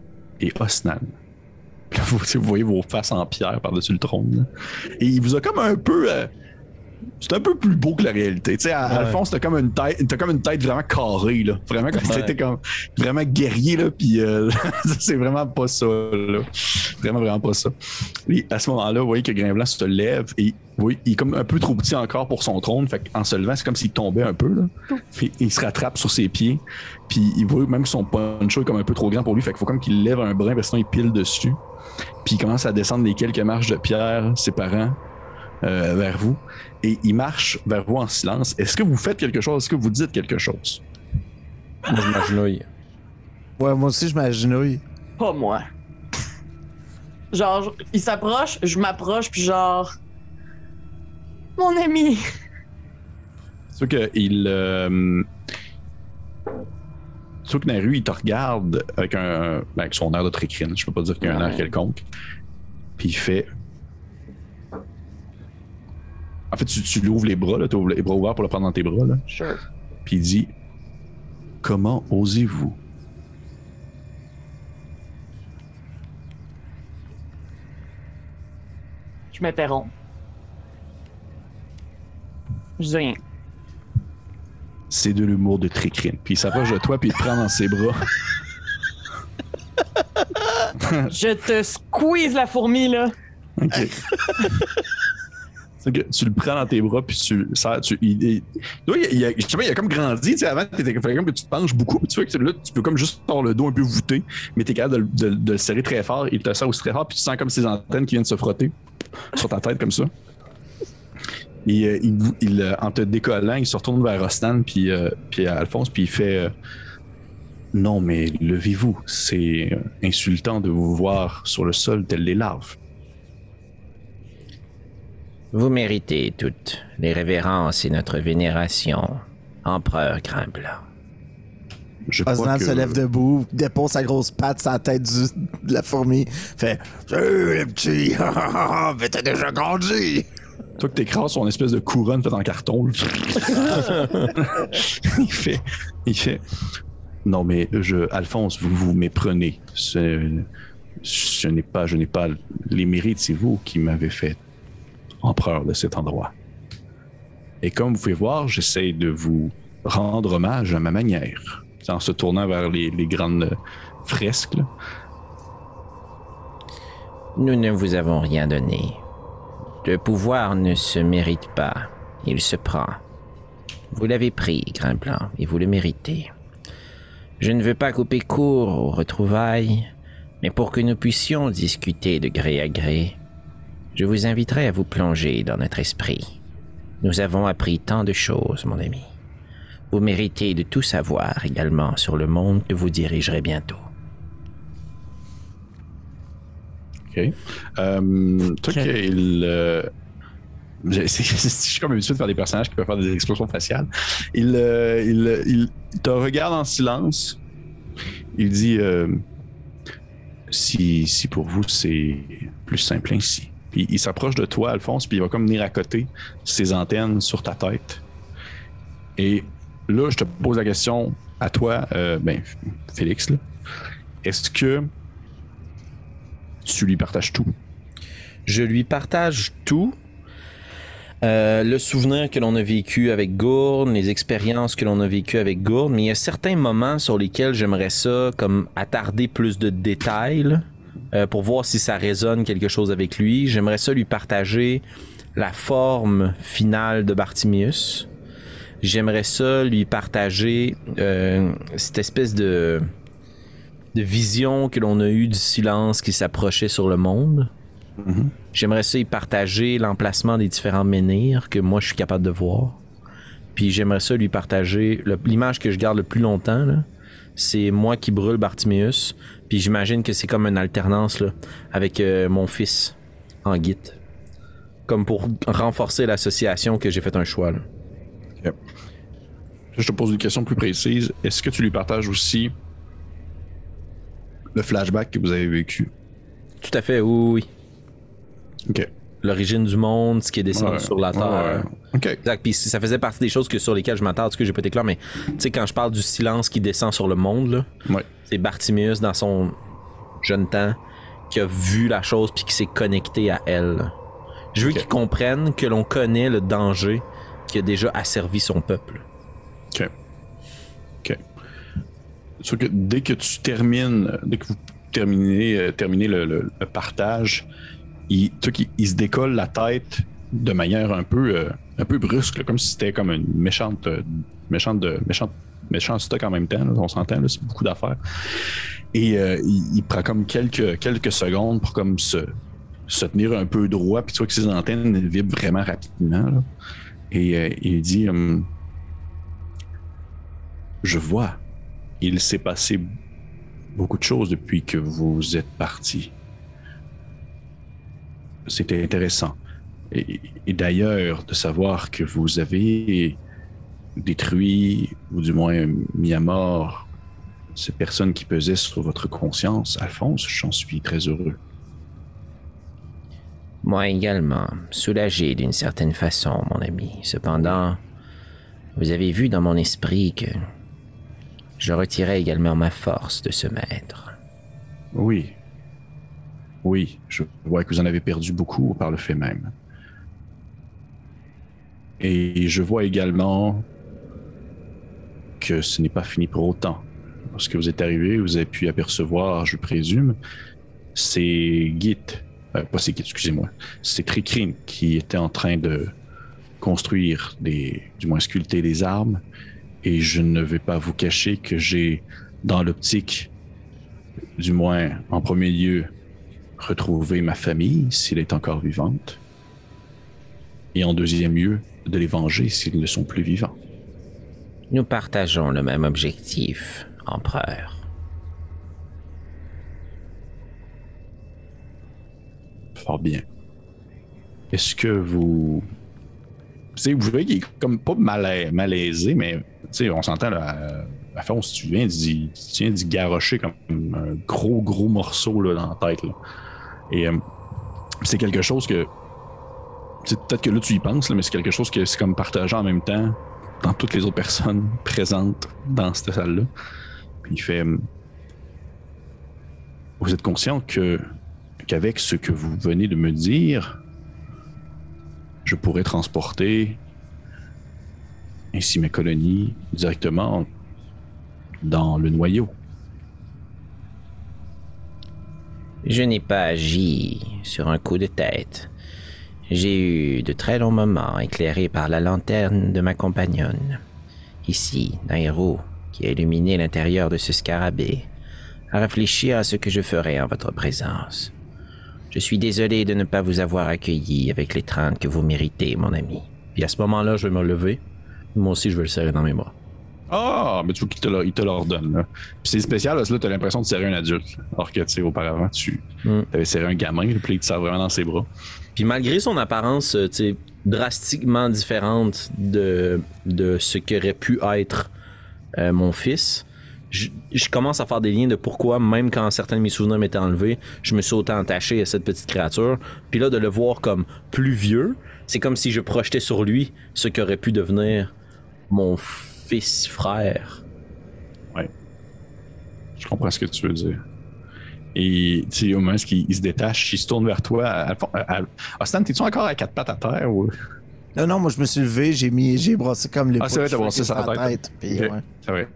et Osnan. Vous, voyez vos faces en pierre par-dessus le trône. Et il vous a comme un peu. euh, c'est un peu plus beau que la réalité. Tu sais, à- Ouais. Alphonse, t'as comme une tête, t'as comme une tête vraiment carrée, là. Vraiment comme Ouais. c'était comme vraiment guerrier, là. Puis euh, c'est vraiment pas ça, là. Vraiment, vraiment pas ça. Et à ce moment-là, vous voyez que Grimblanc se lève et voyez, il est comme un peu trop petit encore pour son trône. Fait en se levant, c'est comme s'il tombait un peu, là. Puis il se rattrape sur ses pieds. Puis il voit même que son poncho est comme un peu trop grand pour lui. Fait qu'il faut comme qu'il lève un brin, parce que sinon il pile dessus. Puis il commence à descendre les quelques marches de pierre séparant euh, vers vous. Et il marche vers vous en silence. Est-ce que vous faites quelque chose? Est-ce que vous dites quelque chose? Moi, je m'agenouille. Ouais, moi aussi, je m'agenouille. Pas moi. Genre, il s'approche, je m'approche, puis genre. Mon ami! C'est sûr qu'il. Euh, que Naru, il te regarde avec, un, avec son air de trécrine. Je peux pas dire qu'il y a un air quelconque. Puis il fait. En fait, tu, tu lui ouvres les bras, tu ouvres les bras ouverts pour le prendre dans tes bras. Là. Sure. Puis il dit Comment osez-vous Je m'interromps. Je dis rien. C'est de l'humour de trécrine. Puis il s'approche de toi, puis il te prend dans ses bras. Je te squeeze la fourmi, là. Ok. Tu le prends dans tes bras, puis tu serres. Tu, il, il- a, je sais pas, il a comme grandi. Tu avant, que tu te penches beaucoup. Tu vois que là, tu peux comme juste avoir le dos un peu voûté, mais t'es capable de, de- le serrer très fort. Il te serre aussi très fort, puis tu sens comme ses antennes qui viennent se frotter sur ta tête comme ça. Et euh, il, il, euh, en te décollant, il se retourne vers Rostan puis, euh, puis Alphonse, puis il fait euh, Non, mais levez-vous. C'est insultant de vous voir sur le sol tel des larves. Vous méritez toutes les révérences et notre vénération, empereur Grimblanc. Je crois Osnan que... se lève debout, dépose sa grosse patte sur la tête du- de la fourmi, fait Salut les petits, mais t'as déjà grandi. Toi que t'écrases son espèce de couronne faite en carton. il fait. Il fait. Non, mais je, Alphonse, vous vous méprenez. Ce, ce n'est pas, je n'ai pas les mérites, c'est vous qui m'avez fait empereur de cet endroit. Et comme vous pouvez voir, j'essaie de vous rendre hommage à ma manière, en se tournant vers les, grandes fresques. Nous ne vous avons rien donné. Le pouvoir ne se mérite pas, il se prend. Vous l'avez pris, Grimblanc, et vous le méritez. Je ne veux pas couper court aux retrouvailles, mais pour que nous puissions discuter de gré à gré, je vous inviterai à vous plonger dans notre esprit. Nous avons appris tant de choses, mon ami. Vous méritez de tout savoir également sur le monde que vous dirigerez bientôt. OK. Euh, euh, c'est- c'est- Je suis comme habitué de faire des personnages qui peuvent faire des explosions faciales. Il, euh, il, il te regarde en silence. Il dit euh, si, si pour vous c'est plus simple ainsi. Il s'approche de toi, Alphonse, puis il va comme venir à côté ses antennes sur ta tête. Et là, je te pose la question à toi, euh, ben, Félix. Est-ce que tu lui partages tout? Je lui partage tout. Euh, le souvenir que l'on a vécu avec Gourde, les expériences que l'on a vécues avec Gourde, mais il y a certains moments sur lesquels j'aimerais ça comme attarder plus de détails euh, pour voir si ça résonne quelque chose avec lui. J'aimerais ça lui partager la forme finale de Bartimius. J'aimerais ça lui partager euh, cette espèce de, de vision que l'on a eue du silence qui s'approchait sur le monde. J'aimerais ça y partager l'emplacement des différents menhirs que moi je suis capable de voir. Puis j'aimerais ça lui partager le- l'image que je garde le plus longtemps. C'est moi qui brûle Bartimius. Puis j'imagine que c'est comme une alternance là, avec euh, mon fils en guide. Comme pour renforcer l'association que j'ai fait un choix. là. Je te pose une question plus précise. Est-ce que tu lui partages aussi le flashback que vous avez vécu? Tout à fait, oui, oui. OK. L'origine du monde, ce qui est descendu Ouais. sur la Terre. Ouais. OK. Exact. Puis ça faisait partie des choses que sur lesquelles je m'attarde, parce que j'ai pas été clair, mais tu sais, quand je parle du silence qui descend sur le monde, là, Ouais. c'est Bartimius dans son jeune temps qui a vu la chose puis qui s'est connecté à elle. Je veux Ok. qu'il comprenne que l'on connaît le danger qui a déjà asservi son peuple. OK. OK. Sauf que dès que tu termines, dès que vous terminez, euh, terminez le, le- le partage, il, se décolle la tête de manière un peu, euh, un peu brusque, comme si c'était comme une méchante, euh, méchante, de, méchante, méchant stock en même temps. on s'entend, c'est beaucoup d'affaires. Et euh, il, prend comme quelques, quelques secondes pour comme se, se tenir un peu droit, puis tu vois que ses antennes vibrent vraiment rapidement. Et euh, il dit hum, Je vois, il s'est passé beaucoup de choses depuis que vous êtes parti. C'était intéressant. Et, et d'ailleurs, de savoir que vous avez détruit, ou du moins mis à mort, ces personnes qui pesaient sur votre conscience, Alphonse, j'en suis très heureux. Moi également, soulagé d'une certaine façon, mon ami. Cependant, vous avez vu dans mon esprit que je retirais également ma force de ce maître. Oui. Oui, je vois que vous en avez perdu beaucoup par le fait même. Et je vois également que ce n'est pas fini pour autant. Lorsque vous êtes arrivé, vous avez pu apercevoir, je présume, c'est Git, euh, pas c'est Git, excusez-moi, c'est Tricrin qui était en train de construire du moins sculpter des armes. Et je ne vais pas vous cacher que j'ai, dans l'optique du moins en premier lieu, retrouver ma famille s'il est encore vivante. Et en deuxième lieu, de les venger s'ils ne sont plus vivants. Nous partageons le même objectif, empereur. Fort bien. Est-ce que vous. Tu sais, vous voyez qu'il est comme pas malais- malaisé, mais on s'entend là. Euh, Alphonse, tu viens tu d'y garrocher comme un gros, gros morceau là, dans la tête. Et euh, c'est quelque chose que. Peut-être que là, tu y penses, mais c'est quelque chose que c'est comme partagé en même temps dans toutes les autres personnes présentes dans cette salle-là. Puis il fait. euh, Vous êtes conscient que qu'avec ce que vous venez de me dire, je pourrais transporter ainsi mes colonies directement dans le noyau. Je n'ai pas agi sur un coup de tête. J'ai eu de très longs moments éclairés par la lanterne de ma compagnonne. Ici, Nairo, qui a illuminé l'intérieur de ce scarabée, à réfléchir à ce que je ferais en votre présence. Je suis désolé de ne pas vous avoir accueilli avec l'étreinte que vous méritez, mon ami. Puis à ce moment-là, je vais me lever. Moi aussi, je vais le serrer dans mes bras. Ah, mais tu vois qu'il te, l'a- il te l'ordonne. là. Puis c'est spécial parce que là, t'as l'impression de serrer un adulte. Alors que, tu sais, auparavant, tu Mm. avais serré un gamin, puis il te serre vraiment dans ses bras. Puis malgré son apparence, euh, tu sais, drastiquement différente de, de ce qu'aurait pu être euh, mon fils, je, je commence à faire des liens de pourquoi, même quand certains de mes souvenirs m'étaient enlevés, je me suis autant attaché à cette petite créature. Puis là, de le voir comme plus vieux, c'est comme si je projetais sur lui ce qu'aurait pu devenir mon fils frère. Je comprends ce que tu veux dire. Et tu sais, au moment où il, il se détache, il se tourne vers toi. À, à, à- Austin, t'es-tu encore à quatre pattes à terre ou? Non, non, moi, je me suis levé, j'ai mis, j'ai brassé comme les Ah, c'est vrai, t'as brassé ça à la tête. puis, ouais. C'est vrai.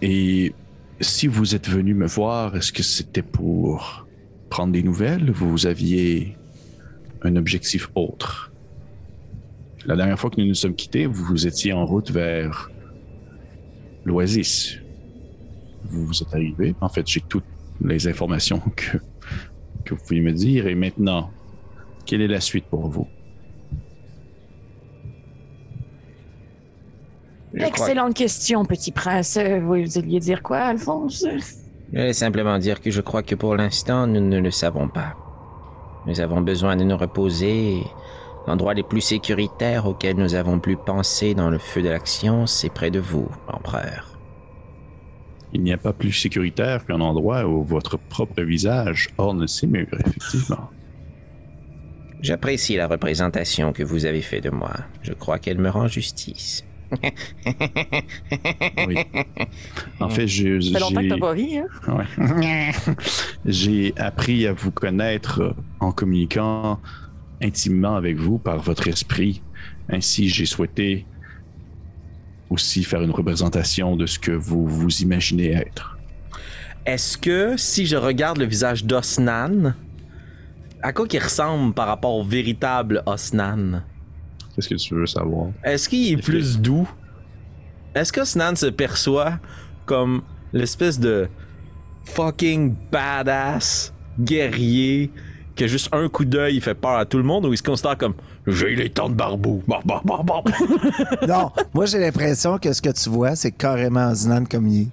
Et si vous êtes venu me voir, est-ce que c'était pour prendre des nouvelles? Ou vous aviez un objectif autre? La dernière fois que nous nous sommes quittés, vous étiez en route vers l'Oasis. Vous vous êtes arrivé. En fait, j'ai toutes les informations que, que vous pouvez me dire. Et maintenant, quelle est la suite pour vous? Je Excellente question, petit prince. Euh, Vous alliez dire quoi, Alphonse? Je vais simplement dire que je crois que pour l'instant, nous ne le savons pas. Nous avons besoin de nous reposer. L'endroit le plus sécuritaire auquel nous avons pu penser dans le feu de l'action, c'est près de vous, empereur. Il n'y a pas plus sécuritaire qu'un endroit où votre propre visage orne ses murs, effectivement. J'apprécie la représentation que vous avez fait de moi. Je crois qu'elle me rend justice. Oui. En fait, j'ai Ça fait longtemps que t'as pas ri, hein? Ouais. J'ai appris à vous connaître en communiquant intimement avec vous par votre esprit. Ainsi, j'ai souhaité aussi faire une représentation de ce que vous vous imaginez être. Est-ce que si je regarde le visage d'Osnan, à quoi qu'il ressemble par rapport au véritable Osnan? Qu'est-ce que tu veux savoir? Est-ce qu'il est plus doux? Est-ce que Osnan se perçoit comme l'espèce de fucking badass guerrier que juste un coup d'œil il fait peur à tout le monde ou il se considère comme j'ai les temps de barbou? Bah, bah, bah, bah. Non, moi, j'ai l'impression que ce que tu vois, c'est carrément Znan comme il est.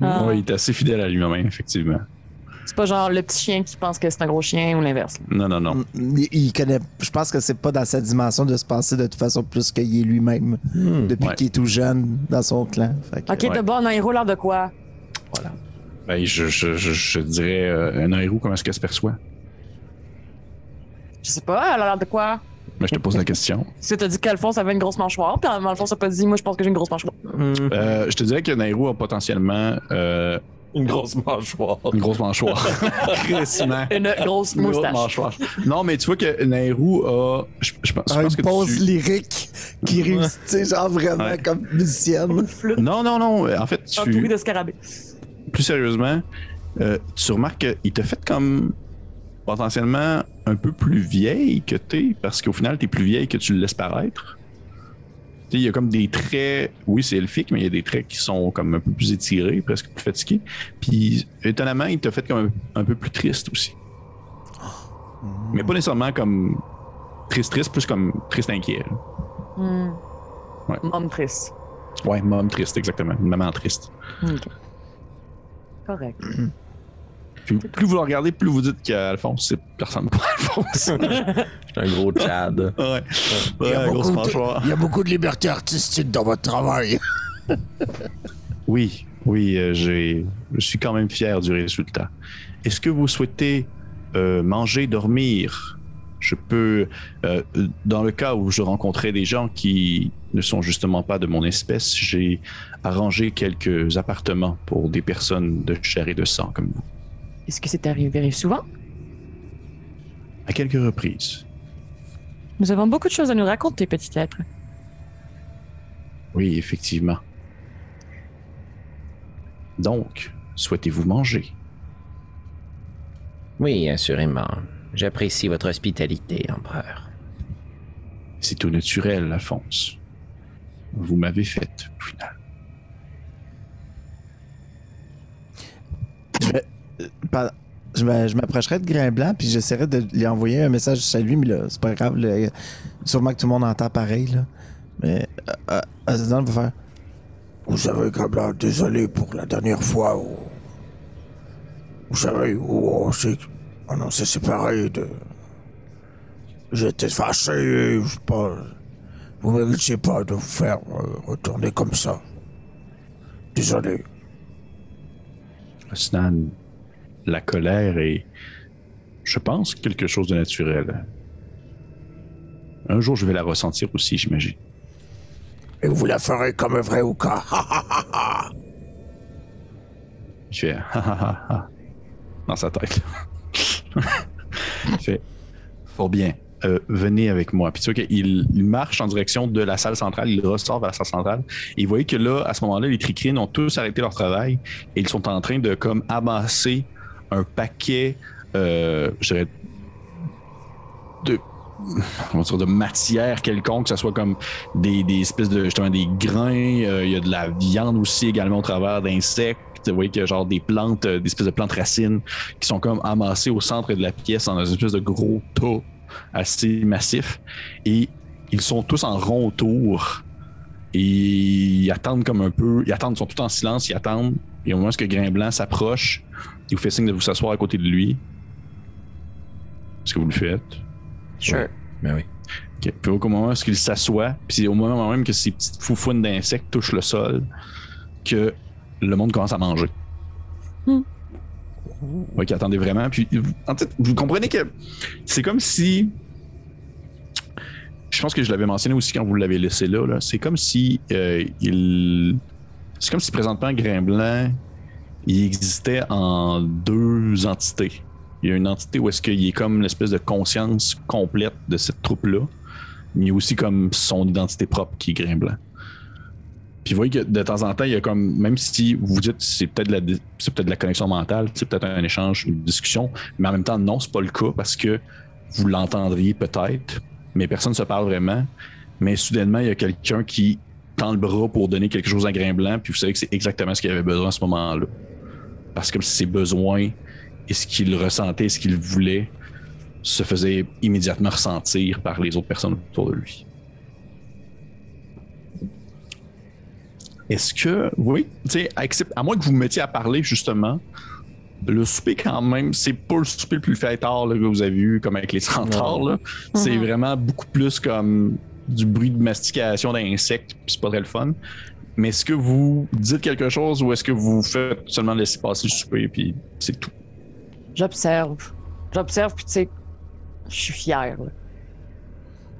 Ah. Oui, il est assez fidèle à lui-même, effectivement. C'est pas genre le petit chien qui pense que c'est un gros chien ou l'inverse. Non, non, non. Il, il connaît. Je pense que c'est pas dans sa dimension de se penser de toute façon plus qu'il est lui-même depuis Ouais. qu'il est tout jeune dans son clan. Que- Ok, Ouais. de bon, un héros l'air de quoi? Ben, je, je, je, je dirais euh, un héros, comment est-ce qu'elle se perçoit? Je sais pas, elle a l'air de quoi? Mais je te pose la question. Si t'as dit qu'Alphonse avait une grosse mâchoire, puis Alphonse a pas dit, moi je pense que j'ai une grosse mâchoire. Hmm, Euh, je te dirais que Nairo a potentiellement euh, une grosse mâchoire. une grosse mâchoire. Crissement. Une grosse Une grosse moustache. mâchoire. Non, mais tu vois que Nairou a. Je, je pense, je Ah, pense une que pause tu- lyrique qui réussit, tu sais, genre vraiment Ouais. comme musicienne. Non, non, non. En fait, tu, de scarabées. plus sérieusement, euh, tu remarques qu'il t'a fait comme potentiellement un peu plus vieille que t'es, parce qu'au final, t'es plus vieille que tu le laisses paraître. Tu sais, Il y a comme des traits, oui, c'est elfique, mais il y a des traits qui sont comme un peu plus étirés, presque plus fatigués. Puis, étonnamment, il t'a fait comme un, un peu plus triste aussi. Mais pas nécessairement comme triste, triste, plus comme triste inquiet. là. Hmm. Ouais. Homme triste. Ouais, maman triste, exactement. Une maman triste. Ok. Correct. Puis plus vous le regardez, plus vous dites qu'Alphonse, c'est personne pas Alphonse. Un gros Chad. ouais. Il y, a Ouais, beaucoup de, il y a beaucoup de liberté artistique dans votre travail. Oui, oui, euh, j'ai, je suis quand même fier du résultat. Est-ce que vous souhaitez euh, manger, dormir? Je peux, euh, dans le cas où je rencontrais des gens qui ne sont justement pas de mon espèce, j'ai arrangé quelques appartements pour des personnes de chair et de sang comme vous, Est-ce que c'est arrivé souvent? à quelques reprises. Nous avons beaucoup de choses à nous raconter, petit être. Oui, effectivement. Donc, souhaitez-vous manger? Oui, assurément. J'apprécie votre hospitalité, empereur. C'est tout naturel, Alphonse. Vous m'avez fait, au final. Je vais- euh, je vais- je m'approcherai de Grain Blanc, puis j'essaierai de lui envoyer un message à lui, mais là, c'est pas grave. là, sûrement que tout le monde entend pareil, là. Mais, euh, euh, va faire. Vous savez, Gabla, désolé pour la dernière fois où. Vous savez, où on s'est, on s'est séparés de. J'étais fâché, je sais pas. Vous méritez pas de vous faire euh, retourner comme ça. Désolé. Snan, la colère est, je pense, quelque chose de naturel. Un jour, je vais la ressentir aussi, j'imagine. Et vous la ferez comme un vrai Ouka. Ha, ha, ha, ha. Il fait ha ha ha ha dans sa tête. il fait fort bien. Euh, venez avec moi. Puis tu vois qu'il il marche en direction de la salle centrale, il ressort vers la salle centrale. Et vous voyez que là, à ce moment-là, les tricrines ont tous arrêté leur travail et ils sont en train de comme amasser un paquet, euh, je dirais, de matière quelconque, que ce soit comme des, des espèces de justement des grains, euh, il y a de la viande aussi également au travers d'insectes. Vous voyez qu'il y a genre des plantes, euh, des espèces de plantes racines qui sont comme amassées au centre de la pièce en une espèce de gros tas assez massif. Et ils sont tous en rond autour. Et ils attendent comme un peu. Ils attendent, ils sont tous en silence, ils attendent. Et au moment où Grain Blanc s'approche, il vous fait signe de vous s'asseoir à côté de lui. Est-ce que vous le faites? Sure. Ben oui. Ok. Puis au moment où est-ce qu'il s'assoit, puis c'est au moment même que ces petites foufounes d'insectes touchent le sol, que le monde commence à manger. Hmm. Oui, qui attendait vraiment. Puis, en fait, vous comprenez que c'est comme si. Je pense que je l'avais mentionné aussi quand vous l'avez laissé là. là. C'est comme si euh, il. C'est comme si présentement Grain Blanc, il existait en deux entités. Il y a une entité où est-ce qu'il est comme l'espèce de conscience complète de cette troupe-là, mais il y a aussi comme son identité propre qui est Grain Blanc. Puis vous voyez que de temps en temps, il y a comme, même si vous dites c'est peut-être la, c'est peut-être la connexion mentale, c'est peut-être un échange, une discussion, mais en même temps, non, c'est pas le cas parce que vous l'entendriez peut-être, mais personne ne se parle vraiment. Mais soudainement, il y a quelqu'un qui tend le bras pour donner quelque chose à Grain Blanc, puis vous savez que c'est exactement ce qu'il avait besoin à ce moment-là. Parce que ses besoins et ce qu'il ressentait, ce qu'il voulait, se faisait immédiatement ressentir par les autres personnes autour de lui. Est-ce que, oui, tu sais, accept- à moins que vous me mettiez à parler justement, le souper quand même, c'est pas le souper le plus fêtard là, que vous avez eu, comme avec les centaures. là. C'est Mhm. vraiment beaucoup plus comme du bruit de mastication d'insectes, puis c'est pas très le fun. Mais est-ce que vous dites quelque chose ou est-ce que vous faites seulement laisser passer le souper, puis c'est tout? J'observe. J'observe, puis tu sais, je suis fier.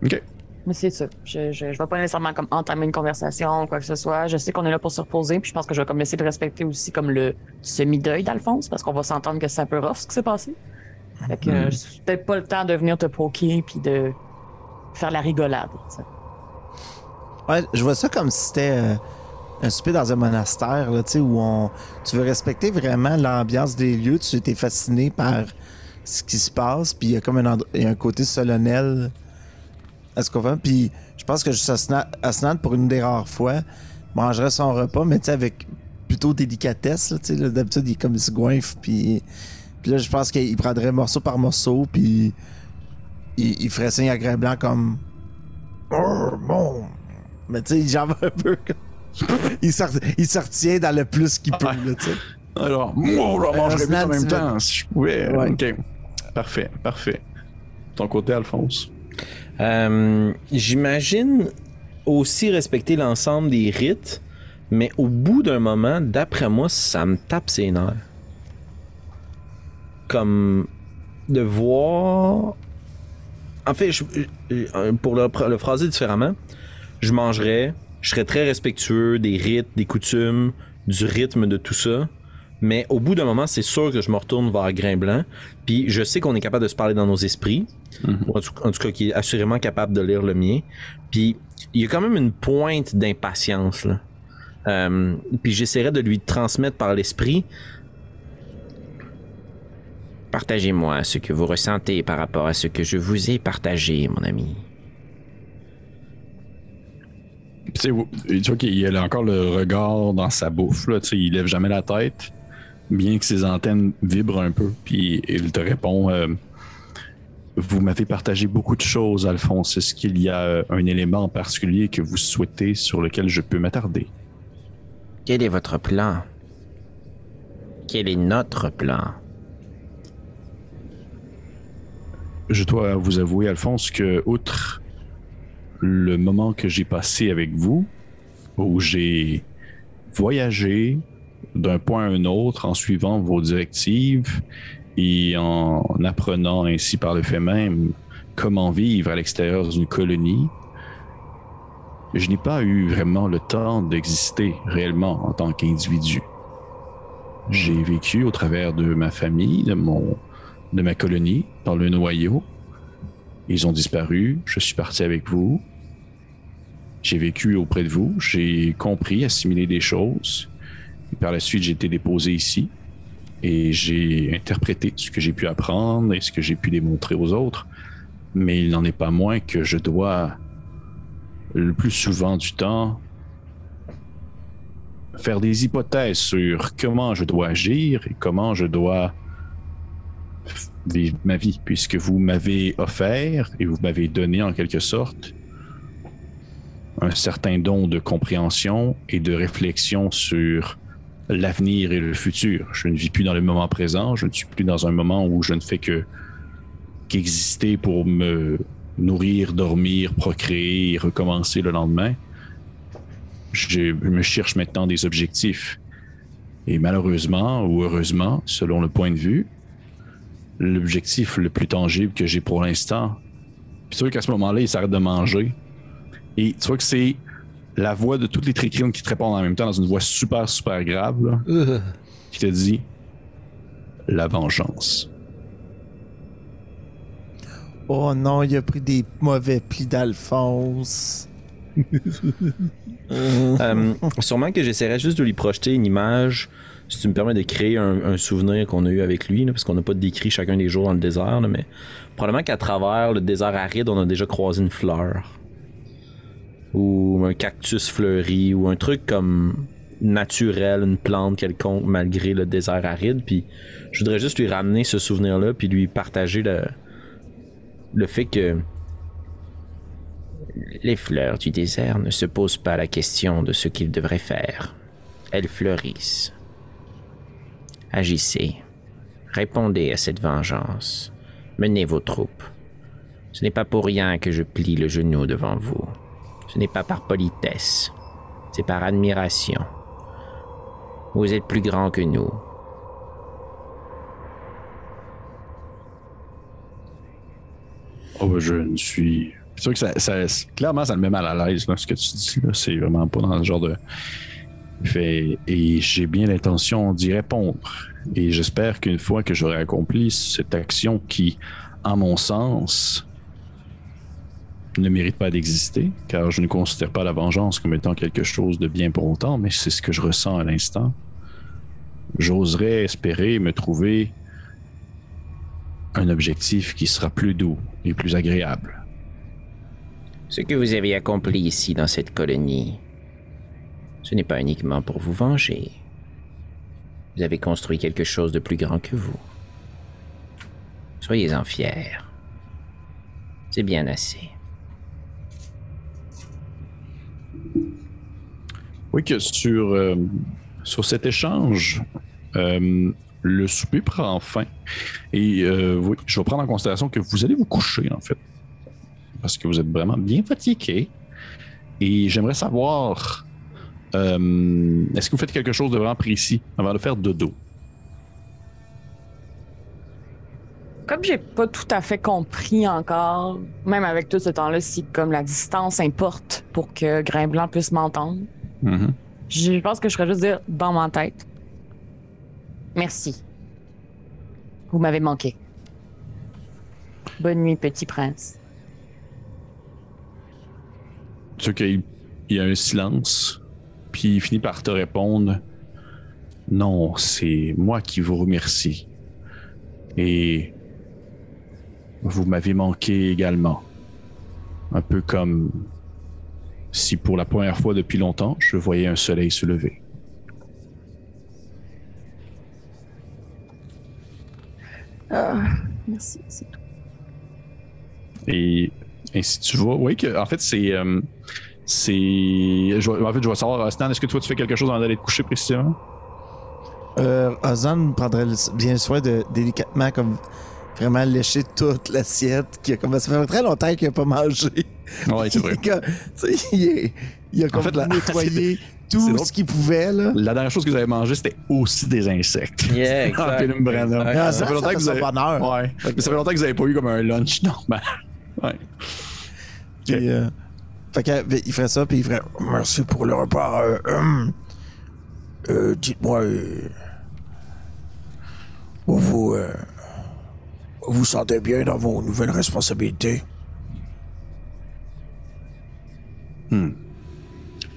Ok. Mais c'est ça. Je, je, je vais pas nécessairement comme entamer une conversation ou quoi que ce soit. Je sais qu'on est là pour se reposer, puis je pense que je vais comme essayer de respecter aussi comme le semi-deuil d'Alphonse, parce qu'on va s'entendre que c'est un peu rough ce qui s'est passé. Fait que euh, c'est peut-être pas le temps de venir te poker puis de faire la rigolade. Ouais, je vois ça comme si c'était euh, un souper dans un monastère, là, où on, tu veux respecter vraiment l'ambiance des lieux, tu es fasciné par ce qui se passe, puis il y a comme un, un côté solennel à ce qu'on fait. Puis je pense que juste Asnan, pour une des rares fois, mangerait son repas, mais avec plutôt délicatesse, d'habitude, il est comme il se goinfre, puis, puis là, je pense qu'il prendrait morceau par morceau, puis il, ferait signe à Blanc comme... Oh, bon, mais tu sais, il jambe un peu comme. il, sort, il se retient dans le plus qu'il peut, là, tu sais. Alors, moi, je mangerais bien en Osnan, même temps si je pouvais. Ouais. Ok. Parfait, parfait. Ton côté, Alphonse. Euh, J'imagine aussi respecter l'ensemble des rites Mais au bout d'un moment, d'après moi, ça me tape ses nerfs. Comme de voir. En fait, je- je- pour le, le phraser différemment, je mangerais, je serais très respectueux des rites, des coutumes, du rythme de tout ça. Mais au bout d'un moment, c'est sûr que je me retourne vers Grain Blanc. Puis je sais qu'on est capable de se parler dans nos esprits. Ou en, tout, en tout cas, qui est assurément capable de lire le mien. Puis il y a quand même une pointe d'impatience. Euh, puis j'essaierai de lui transmettre par l'esprit. Partagez-moi ce que vous ressentez par rapport à ce que je vous ai partagé, mon ami. Tu vois qu'il a encore le regard dans sa bouffe, là, tu sais, il lève jamais la tête, bien que ses antennes vibrent un peu, puis il te répond euh, Vous m'avez partagé beaucoup de choses, Alphonse. Est-ce qu'il y a euh, un élément en particulier que vous souhaitez sur lequel je peux m'attarder Quel est votre plan? Quel est notre plan? Je dois vous avouer, Alphonse, que outre le moment que j'ai passé avec vous, où j'ai voyagé d'un point à un autre en suivant vos directives et en apprenant ainsi par le fait même comment vivre à l'extérieur d'une colonie, je n'ai pas eu vraiment le temps d'exister réellement en tant qu'individu. J'ai vécu au travers de ma famille, de mon de ma colonie dans le noyau. Ils ont disparu. Je suis parti avec vous. J'ai vécu auprès de vous. J'ai compris, assimilé des choses. Et par la suite, j'ai été déposé ici. Et j'ai interprété ce que j'ai pu apprendre et ce que j'ai pu démontrer aux autres. Mais il n'en est pas moins que je dois, le plus souvent du temps, faire des hypothèses sur comment je dois agir et comment je dois vivre ma vie, puisque vous m'avez offert et vous m'avez donné en quelque sorte un certain don de compréhension et de réflexion sur l'avenir et le futur. Je ne vis plus dans le moment présent, je ne suis plus dans un moment où je ne fais que qu'exister pour me nourrir, dormir, procréer et recommencer le lendemain. Je me cherche maintenant des objectifs. Et malheureusement ou heureusement, selon le point de vue, l'objectif le plus tangible que j'ai pour l'instant. Puis tu vois qu'à ce moment-là, il s'arrête de manger. Et tu vois que c'est la voix de toutes les tricrines qui te répondent en même temps dans une voix super, super grave, là, Euh, qui te dit la vengeance. Oh non, il a pris des mauvais plis d'Alphonse. Euh, sûrement que j'essaierais juste de lui projeter une image, si tu me permets de créer un, souvenir qu'on a eu avec lui, parce qu'on n'a pas décrit chacun des jours dans le désert, mais probablement qu'à travers le désert aride, on a déjà croisé une fleur. Ou un cactus fleuri, ou un truc comme naturel, une plante quelconque, malgré le désert aride. Puis je voudrais juste lui ramener ce souvenir-là, puis lui partager le, le fait que Les fleurs du désert ne se posent pas la question de ce qu'ils devraient faire. Elles fleurissent. Agissez. Répondez à cette vengeance. Menez vos troupes. Ce n'est pas pour rien que je plie le genou devant vous. Ce n'est pas par politesse. C'est par admiration. Vous êtes plus grand que nous. Oh, ben, je ne suis. C'est sûr que ça, clairement, ça le met mal à l'aise, ce que tu dis. C'est vraiment pas dans ce genre de. Et j'ai bien l'intention d'y répondre. Et j'espère qu'une fois que j'aurai accompli cette action qui, à mon sens, ne mérite pas d'exister, car je ne considère pas la vengeance comme étant quelque chose de bien pour autant, mais c'est ce que je ressens à l'instant. J'oserais espérer me trouver un objectif qui sera plus doux et plus agréable. Ce que vous avez accompli ici dans cette colonie, ce n'est pas uniquement pour vous venger. Vous avez construit quelque chose de plus grand que vous. Soyez-en fiers. C'est bien assez. Oui, que sur, euh, sur cet échange, euh, le souper prend fin. Et euh, oui, je vais prendre en considération que vous allez vous coucher, en fait. Parce que vous êtes vraiment bien fatigué. Et j'aimerais savoir euh, est-ce que vous faites quelque chose de vraiment précis avant de faire dodo? Comme j'ai pas tout à fait compris encore, même avec tout ce temps-là, si comme la distance importe pour que Grain Blanc puisse m'entendre, Mhm. je pense que je ferais juste dire dans ma tête. Merci. Vous m'avez manqué. Bonne nuit, petit prince. Tu sais qu'il il y a un silence, puis il finit par te répondre Non, c'est moi qui vous remercie. Et vous m'avez manqué également. Un peu comme si pour la première fois depuis longtemps, je voyais un soleil se lever. Merci, c'est tout. Et ainsi tu vas. Oui, que, en fait, c'est. euh, c'est. En fait, je vais savoir, Stan, est-ce que toi tu fais quelque chose avant d'aller te coucher précisément? Euh, Ozan prendrait le- bien soin de délicatement comme vraiment lécher toute l'assiette qui a comme ça fait très longtemps qu'il a pas mangé. Oui, c'est vrai. Il a, tu sais, il est- il a comme fait, la- nettoyé tout ce qu'il pouvait là. La dernière chose que vous avez mangé, c'était aussi des insectes. Yeah, Ah, exact. Ça ça, fait longtemps ça que fait vous avez- son bonheur. Ouais. Mais ça fait longtemps que vous n'avez pas eu comme un lunch normal. Ouais. Euh, fait que, ben, il ferait ça puis il ferait Merci pour le repas. Euh, hum. Euh, Dites-moi, euh, vous vous, vous sentez bien dans vos nouvelles responsabilités?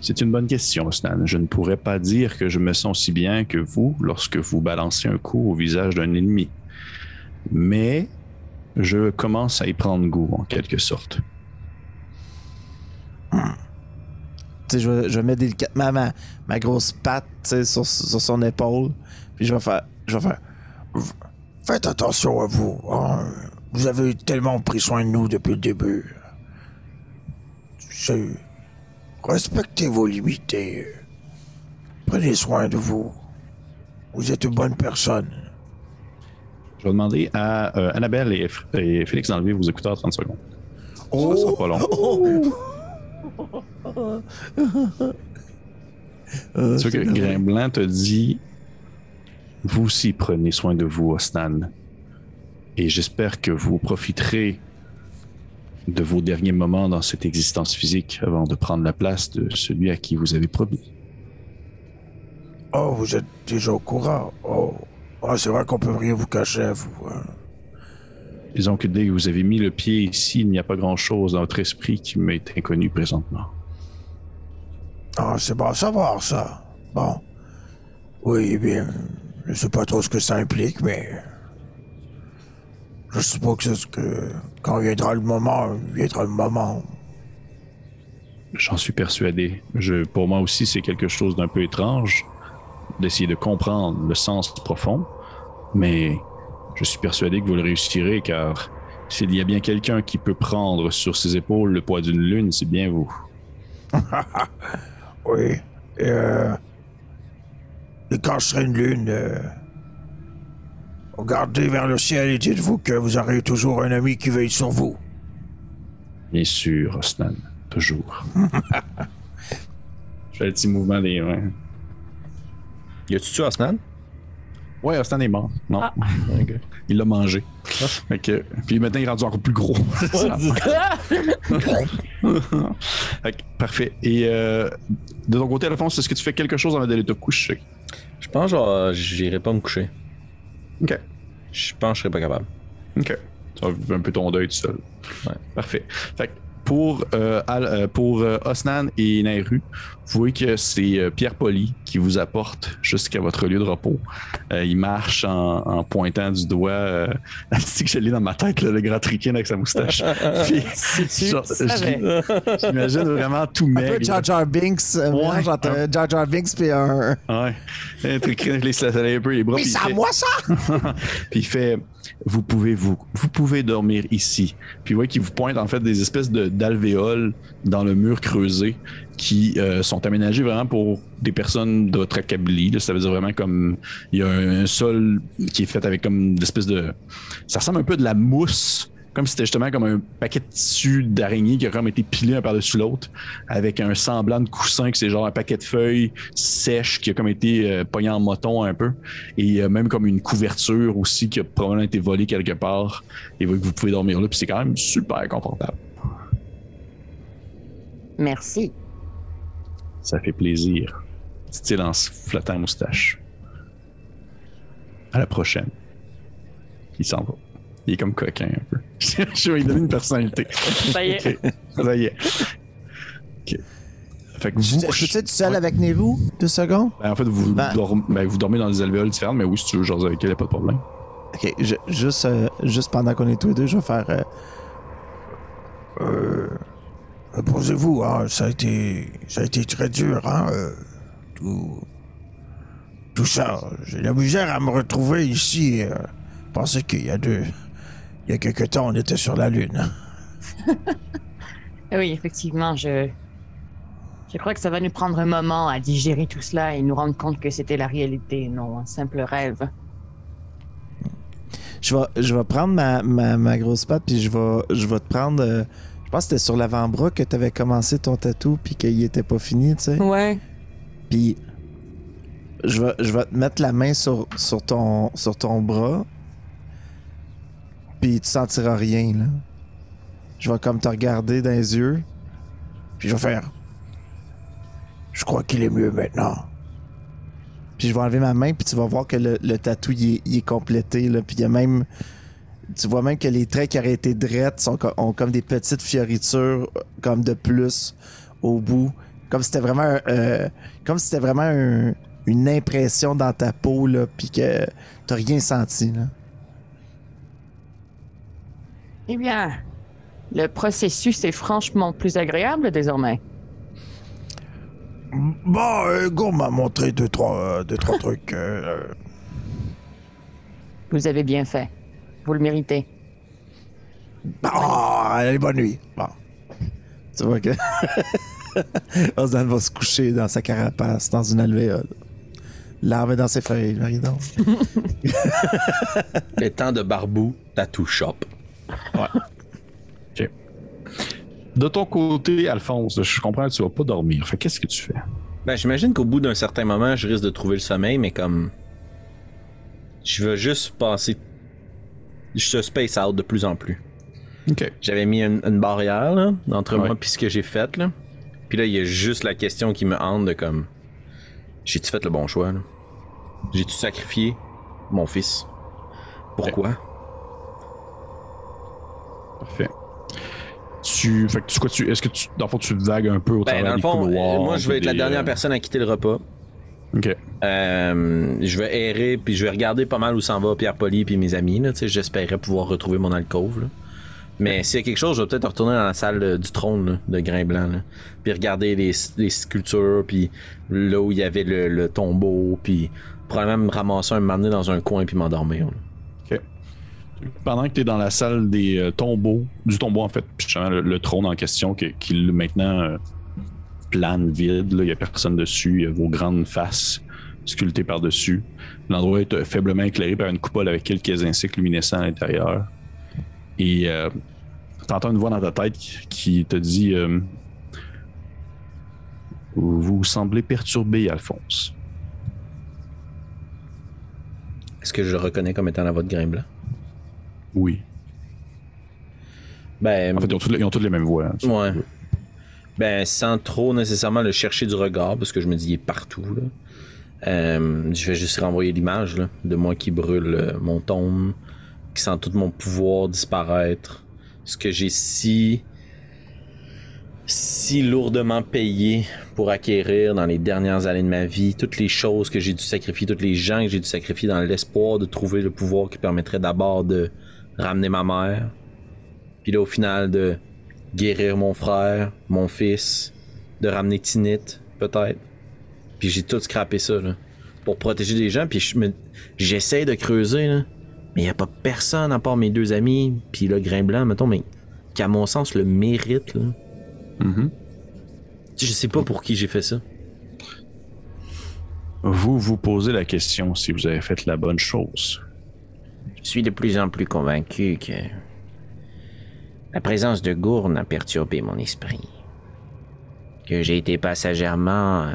C'est une bonne question, Stan. Je ne pourrais pas dire que je me sens si bien que vous lorsque vous balancez un coup au visage d'un ennemi. Mais je commence à y prendre goût, en quelque sorte. Tu sais, je, vais- je vais mettre délicatement ma, ma grosse patte tu sais, sur, sur son épaule. Puis je vais faire. Je vais faire. Faites attention à vous. hein. Vous avez tellement pris soin de nous depuis le début. Respectez vos limites et euh, prenez soin de vous. Vous êtes une bonne personne. Je vais demander à euh, Annabelle et, Félix d'enlever vos écouteurs 30 secondes. Oh! Ça sera pas long. Euh, C'est sûr que Grain Blanc te dit Vous aussi prenez soin de vous, Osnan. Et j'espère que vous profiterez de vos derniers moments dans cette existence physique avant de prendre la place de celui à qui vous avez promis. Oh, vous êtes déjà au courant. Oh, Ah, c'est vrai qu'on peut rien vous cacher à vous. hein. Disons que dès que vous avez mis le pied ici, il n'y a pas grand-chose dans votre esprit qui m'est inconnu présentement. Ah, c'est bon à savoir, ça. Bon. Oui, eh bien, je sais pas trop ce que ça implique, mais... Je suppose que c'est ce que... Quand viendra le moment, viendra le moment. J'en suis persuadé. Je, pour moi aussi, c'est quelque chose d'un peu étrange d'essayer de comprendre le sens profond, mais je suis persuadé que vous le réussirez car s'il y a bien quelqu'un qui peut prendre sur ses épaules le poids d'une lune, c'est bien vous. Oui. Et, euh... Et quand je serai une lune, euh... regardez vers le ciel et dites-vous que vous aurez toujours un ami qui veille sur vous. Bien sûr, Osnan, toujours. Je fais le petit mouvement des mains. Y a-tu tué Osnan? Ouais, Osnan est mort. Non. Ah. Il l'a mangé. Fait que- puis maintenant, il est rendu encore plus gros. Fait que, parfait. Et euh, de ton côté, Alphonse, est-ce que tu fais quelque chose avant d'aller te coucher? Je pense que j'irai pas me coucher. Ok. Je pense que je serais pas capable. Ok. Tu vas vivre un peu ton deuil tout seul. Ouais. Parfait. Fait que pour, euh, Al- euh, pour euh, Osnan et Nairu, vous voyez que c'est euh, Pierre Poli qui vous apporte jusqu'à votre lieu de repos. Euh, il marche en, en pointant du doigt. Euh, c'est que je l'ai dans ma tête, là, le grand triquin avec sa moustache. J'imagine vraiment tout Un peu maigre. Jar Jar Binks, euh, Ouais. mélange entre euh, Jar Jar Binks puis un. Ouais. Un triquin un peu les bras. Mais c'est à moi ça! Puis il fait vous pouvez vous vous pouvez dormir ici. Puis vous voyez qu'il vous pointe en fait des espèces de d'alvéoles dans le mur creusé qui euh, sont aménagés vraiment pour des personnes de votre. Ça veut dire vraiment comme il y a un, sol qui est fait avec comme une espèce de ça ressemble un peu de la mousse comme si c'était justement comme un paquet de tissu d'araignée qui a comme été pilé un par-dessus l'autre, avec un semblant de coussin, que c'est genre un paquet de feuilles sèches qui a comme été euh, pogné en moton un peu, et euh, même comme une couverture aussi qui a probablement été volée quelque part, et vous vous pouvez dormir là, puis c'est quand même super confortable. Merci. Ça fait plaisir. Dit-il en se flattant la moustache. À la prochaine. Il s'en va. Il est comme coquin un peu. Je vais lui donner une personnalité. Ça y est. Ça y est. Ok. Fait que Je vous, je peux être seul avec Neru deux secondes? Ben, en fait, vous, Ben- dorm- ben, vous dormez dans des alvéoles différentes, mais oui, si tu veux, genre avec elle, y a pas de problème. Ok, je- juste, euh, juste pendant qu'on est tous les deux, je vais faire. euh, Euh, Posez-vous, hein, ça a été, ça a été très dur, hein, euh, tout, tout ça. J'ai la misère à me retrouver ici. Euh, je pensais qu'il y a deux, il y a quelque temps, on était sur la lune. Oui, effectivement, je. Je crois que ça va nous prendre un moment à digérer tout cela et nous rendre compte que c'était la réalité, non un simple rêve. je, vais, je vais prendre ma, ma, ma grosse patte, puis je vais, je vais te prendre. euh, je pense que c'était sur l'avant-bras que tu avais commencé ton tatou, puis qu'il était pas fini, tu sais. Ouais. Puis je vais, je vais te mettre la main sur, sur, ton, sur ton bras. Puis tu sentiras rien, là. Je vais comme te regarder dans les yeux. Puis je vais faire. Je crois qu'il est mieux maintenant. Puis je vais enlever ma main, puis tu vas voir que le, le tatou, il est, il est complété, là. Puis il y a même... Tu vois même que les traits qui auraient été drettes sont, ont comme des petites fioritures, euh, comme de plus, au bout. Comme si c'était vraiment... un, euh, comme si c'était vraiment un- une impression dans ta peau, là, puis que t'as rien senti, là. Eh bien, le processus est franchement plus agréable désormais. Bon, euh, Go m'a montré deux, trois, euh, deux, trois trucs. euh, euh, Vous avez bien fait. Vous le méritez. Allez, bonne nuit. Bon. Tu vois que Osdan va se coucher dans sa carapace, dans une alvéole. L'arbre est dans ses feuilles, Maridon. Les temps de barbou, tattoo shop. De ton côté, Alphonse, je comprends que tu vas pas dormir. Fait qu'est-ce que tu fais? Ben, j'imagine qu'au bout d'un certain moment, je risque de trouver le sommeil, mais comme. Je veux juste passer. Je space out de plus en plus. J'avais mis une, une barrière là, entre Ouais. moi et ce que j'ai fait. Là. Puis là, il y a juste la question qui me hante de comme. J'ai-tu fait le bon choix? là? J'ai-tu sacrifié mon fils? Pourquoi? Parfait. Tu. Fait que tu quoi, tu. Est-ce que tu. Dans le fond, tu vagues un peu au Ben, travers dans le des fond, couloirs, euh, moi, je vais être la dernière euh, personne à quitter le repas. Ok. Euh, je vais errer, puis je vais regarder pas mal où s'en va Pierre Poli puis mes amis. J'espérais pouvoir retrouver mon alcôve. là. Mais s'il y a quelque chose, je vais peut-être retourner dans la salle euh, du trône là, de Grain Blanc. Là, puis regarder les, les sculptures, puis là où il y avait le, le tombeau, puis probablement me ramasser un m'amener dans un coin puis m'endormir. là. Pendant que tu es dans la salle des euh, tombeaux, du tombeau en fait, puis justement le, le trône en question qui, qui maintenant plane vide, il n'y a personne dessus, il y a vos grandes faces sculptées par-dessus. L'endroit est euh, faiblement éclairé par une coupole avec quelques insectes luminescents à l'intérieur. Et euh, tu entends une voix dans ta tête qui, te dit euh, Vous semblez perturbé, Alphonse. Est-ce que je le reconnais comme étant la voix de Grain Blanc? Oui. Ben, En fait, ils ont toutes, les- ils ont toutes les mêmes voix. hein. Ouais. Ben, sans trop nécessairement le chercher du regard, parce que je me dis, il est partout, là. Euh, je vais juste renvoyer l'image, de moi qui brûle euh, mon tombe, qui sent tout mon pouvoir disparaître. Ce que j'ai si. si lourdement payé pour acquérir dans les dernières années de ma vie, toutes les choses que j'ai dû sacrifier, tous les gens que j'ai dû sacrifier dans l'espoir de trouver le pouvoir qui permettrait d'abord de ramener ma mère, puis là au final de guérir mon frère, mon fils, de ramener Tinit, peut-être. Puis j'ai tout scrappé ça, là, pour protéger des gens. Puis j'essaie de creuser, là, mais il n'y a pas personne à part mes deux amis, puis le grain blanc, mettons, mais qui, à mon sens, le mérite. Là. Mhm. Je sais pas pour qui j'ai fait ça. Vous vous posez la question si vous avez fait la bonne chose. Je suis de plus en plus convaincu que La présence de Gourne a perturbé mon esprit. Que j'ai été passagèrement euh,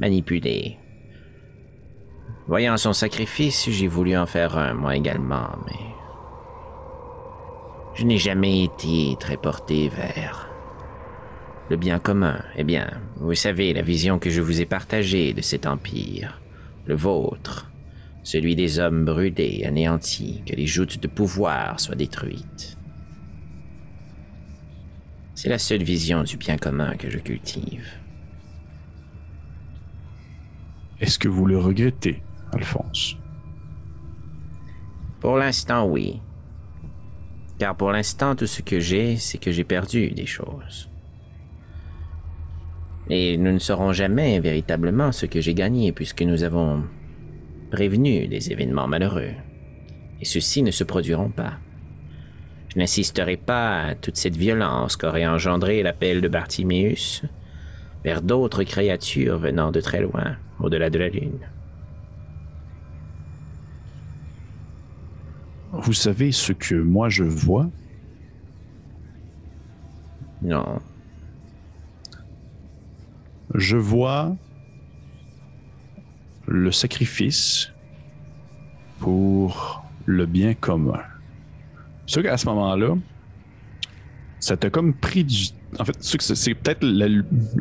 manipulé. Voyant son sacrifice, j'ai voulu en faire un, moi également, mais... Je n'ai jamais été très porté vers le bien commun. Eh bien, vous savez la vision que je vous ai partagée de cet empire, le vôtre, celui des hommes brûlés, anéantis, que les joutes de pouvoir soient détruites. C'est la seule vision du bien commun que je cultive. Est-ce que vous le regrettez, Alphonse? Pour l'instant, oui. Car pour l'instant, tout ce que j'ai, c'est que j'ai perdu des choses. Et nous ne saurons jamais véritablement ce que j'ai gagné puisque nous avons prévenu des événements malheureux. Et ceux-ci ne se produiront pas. Je n'assisterai pas à toute cette violence qu'aurait engendré l'appel de Bartiméus vers d'autres créatures venant de très loin, au-delà de la Lune. Vous savez ce que moi je vois? Non. Je vois le sacrifice pour le bien commun. Sûr qu'à ce moment-là, ça t'a comme pris du. En fait, c'est peut-être la,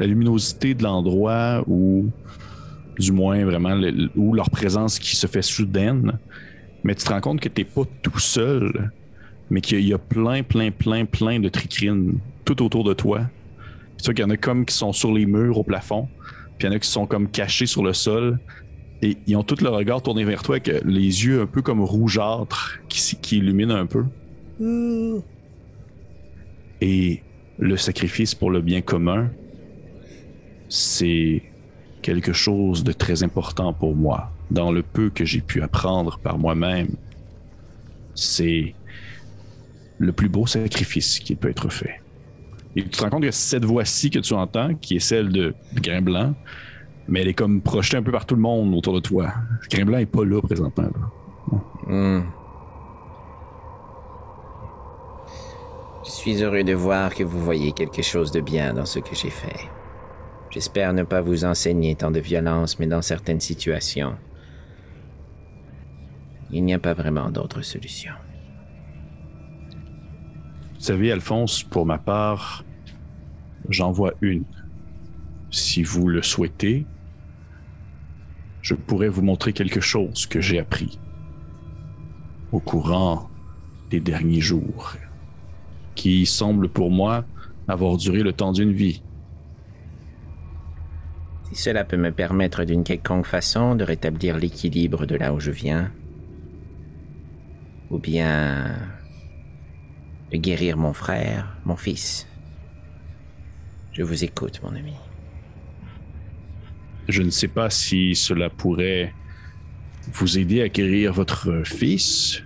luminosité de l'endroit ou du moins vraiment le- ou leur présence qui se fait soudaine. Mais tu te rends compte que t'es pas tout seul, mais qu'il y a plein, plein, plein, plein de tricrines tout autour de toi. C'est sûr qu'il y en a comme qui sont sur les murs au plafond, puis il y en a qui sont comme cachés sur le sol. Et ils ont tout le regard tourné vers toi avec les yeux un peu comme rougeâtres qui, qui illuminent un peu. Et le sacrifice pour le bien commun, c'est quelque chose de très important pour moi. Dans le peu que j'ai pu apprendre par moi-même, c'est le plus beau sacrifice qui peut être fait. Et tu te rends compte que cette voix-ci que tu entends, qui est celle de Grimblanc, mais elle est comme projetée un peu par tout le monde autour de toi. Grimblanc est pas là présentement. Hmm. Je suis heureux de voir que vous voyez quelque chose de bien dans ce que j'ai fait. J'espère ne pas vous enseigner tant de violence, mais dans certaines situations, il n'y a pas vraiment d'autre solution. Vous savez, Alphonse, pour ma part, j'en vois une. Si vous le souhaitez, je pourrais vous montrer quelque chose que j'ai appris au courant des derniers jours, qui semble pour moi avoir duré le temps d'une vie. Si cela peut me permettre d'une quelconque façon de rétablir l'équilibre de là où je viens, ou bien de guérir mon frère, mon fils, je vous écoute, mon ami. Je ne sais pas si cela pourrait vous aider à guérir votre fils,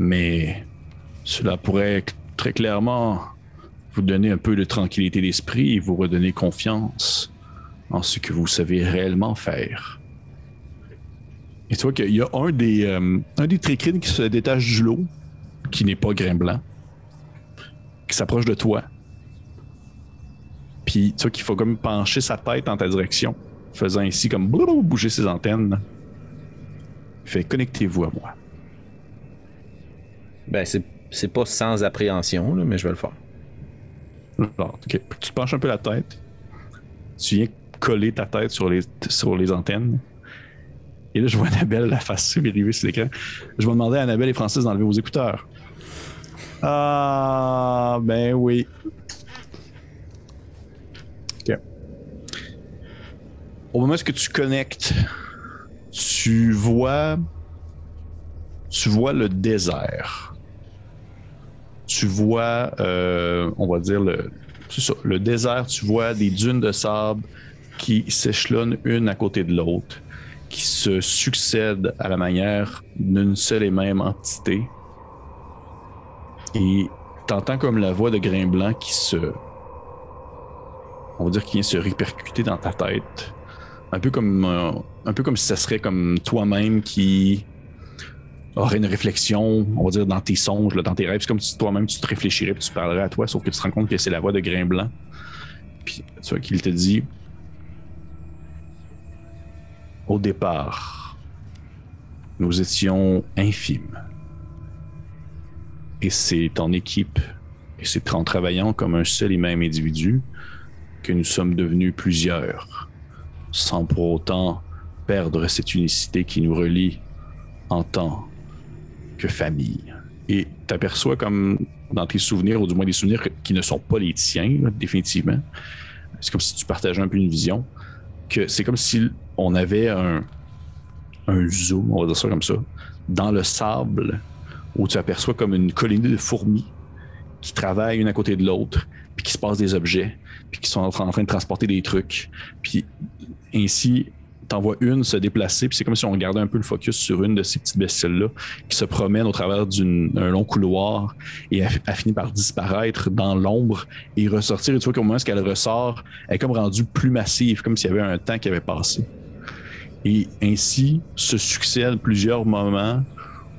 mais cela pourrait très clairement vous donner un peu de tranquillité d'esprit et vous redonner confiance en ce que vous savez réellement faire. Et tu vois qu'il y a un des, euh, des tricrines qui se détache du lot, qui n'est pas Grimblanc, qui s'approche de toi. Puis tu vois qu'il faut comme pencher sa tête en ta direction, faisant ainsi comme bouger ses antennes. Fait connectez-vous à moi. Ben, c'est, c'est pas sans appréhension, mais je vais le faire. Tu penches un peu la tête. Tu viens coller ta tête sur les, sur les antennes. Et là, je vois Annabelle la face sur l'écran. Je vais demander à Annabelle et Francis d'enlever vos écouteurs. Ah, ben oui. Ok. Au moment où tu connectes, tu vois. Tu vois le désert. Tu vois, euh, on va dire, le, désert, tu vois des dunes de sable qui s'échelonnent une à côté de l'autre, qui se succèdent à la manière d'une seule et même entité. Et t'entends comme la voix de Grimblanc qui se. On va dire qui vient se répercuter dans ta tête. Un peu comme, euh, un peu comme si ça serait comme toi-même qui aurais une réflexion, on va dire, dans tes songes, dans tes rêves. C'est comme si toi-même tu te réfléchirais puis tu parlerais à toi, sauf que tu te rends compte que c'est la voix de Grain Blanc. Puis tu vois qu'il te dit Au départ, nous étions infimes. Et c'est en équipe, et c'est en travaillant comme un seul et même individu que nous sommes devenus plusieurs, sans pour autant perdre cette unicité qui nous relie en tant que famille. Et t'aperçois comme dans tes souvenirs, ou du moins des souvenirs qui ne sont pas les tiens, définitivement. C'est comme si tu partageais un peu une vision, que c'est comme si on avait un, un zoom, on va dire ça comme ça, dans le sable, où tu aperçois comme une colonie de fourmis qui travaillent une à côté de l'autre, puis qui se passent des objets, puis qui sont en train de transporter des trucs. Puis ainsi, t'en vois une se déplacer, puis c'est comme si on regardait un peu le focus sur une de ces petites bestioles-là qui se promène au travers d'un long couloir et a, a fini par disparaître dans l'ombre et ressortir. Et tu vois qu'au moment où elle ressort, elle est comme rendue plus massive, comme s'il y avait un temps qui avait passé. Et ainsi se succèdent plusieurs moments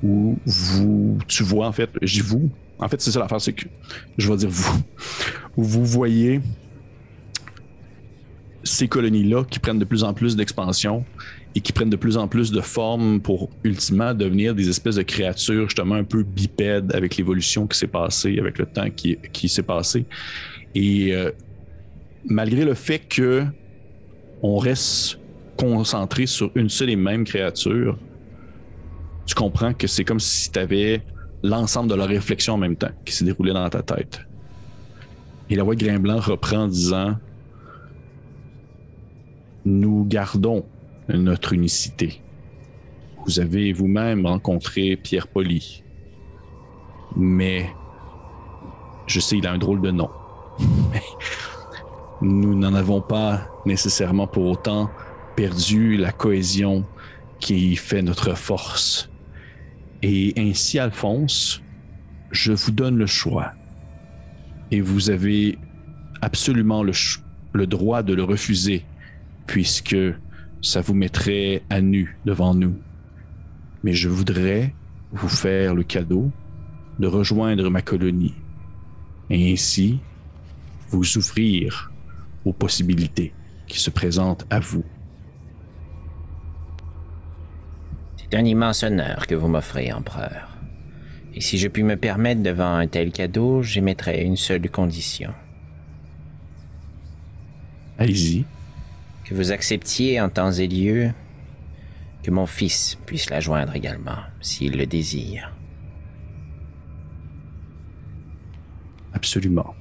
où vous, tu vois en fait, dis vous, en fait c'est ça l'affaire, c'est que je vais dire vous, vous voyez ces colonies-là qui prennent de plus en plus d'expansion et qui prennent de plus en plus de forme pour ultimement devenir des espèces de créatures justement un peu bipèdes avec l'évolution qui s'est passée, avec le temps qui, qui s'est passé. Et euh, malgré le fait que on reste concentré sur une seule et même créature, tu comprends que c'est comme si tu avais l'ensemble de leur réflexion en même temps qui s'est déroulé dans ta tête. Et la voix de Grimblanc reprend en disant Nous gardons notre unicité. Vous avez vous-même rencontré Pierre Poli. Mais je sais, il a un drôle de nom. Mais nous n'en avons pas nécessairement pour autant perdu la cohésion qui fait notre force. Et ainsi, Alphonse, je vous donne le choix. Et vous avez absolument le, le droit de le refuser, puisque ça vous mettrait à nu devant nous. Mais je voudrais vous faire le cadeau de rejoindre ma colonie et ainsi vous ouvrir aux possibilités qui se présentent à vous. C'est un immense honneur que vous m'offrez, empereur. Et si je puis me permettre devant un tel cadeau, j'émettrai une seule condition. Allez-y. Que vous acceptiez en temps et lieu que mon fils puisse la joindre également, s'il le désire. Absolument.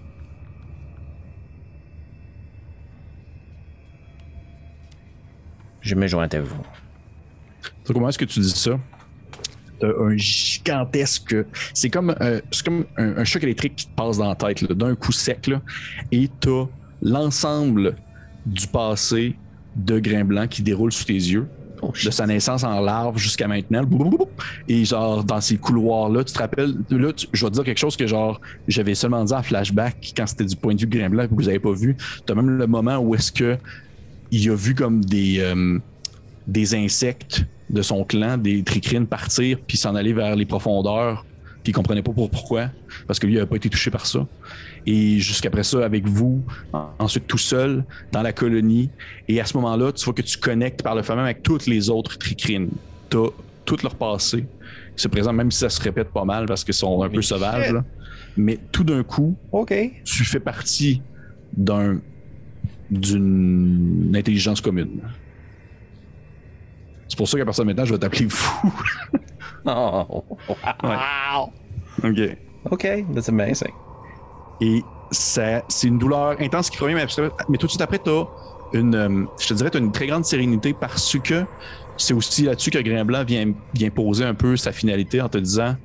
Je me joins à vous. Comment est-ce que tu dis ça? Un gigantesque. C'est comme, euh, comme un, un choc électrique qui te passe dans la tête d'un coup sec. Là, et t'as l'ensemble du passé de Grain Blanc qui déroule sous tes yeux. de sa naissance en larve jusqu'à maintenant. Et genre, dans ces couloirs-là, tu te rappelles, là, tu- je vais te dire quelque chose que genre, j'avais seulement dit en flashback quand c'était du point de vue de Grain Blanc que vous avez pas vu. T'as même le moment où est-ce que il a vu comme des, euh, des insectes de son clan, des tricrines partir puis s'en aller vers les profondeurs, puis il comprenait pas pour- pourquoi, parce que lui il a pas été touché par ça. Et jusqu'après ça, avec vous, en- ensuite tout seul, dans la colonie. Et à ce moment-là, tu vois que tu connectes par le fait même avec toutes les autres tricrines. Tu as tout leur passé qui se présente, même si ça se répète pas mal parce qu'ils sont un peu sauvages. là. Mais tout d'un coup, tu fais partie d'un d'une intelligence commune. C'est pour ça qu'à partir de maintenant, je vais t'appeler fou. Oh, wow. OK. OK, that's amazing. Et c'est une douleur intense qui revient, mais, mais tout de suite après, tu as une, euh, je te dirais, t'as une très grande sérénité parce que c'est aussi là-dessus que Grain Blanc vient, vient poser un peu sa finalité en te disant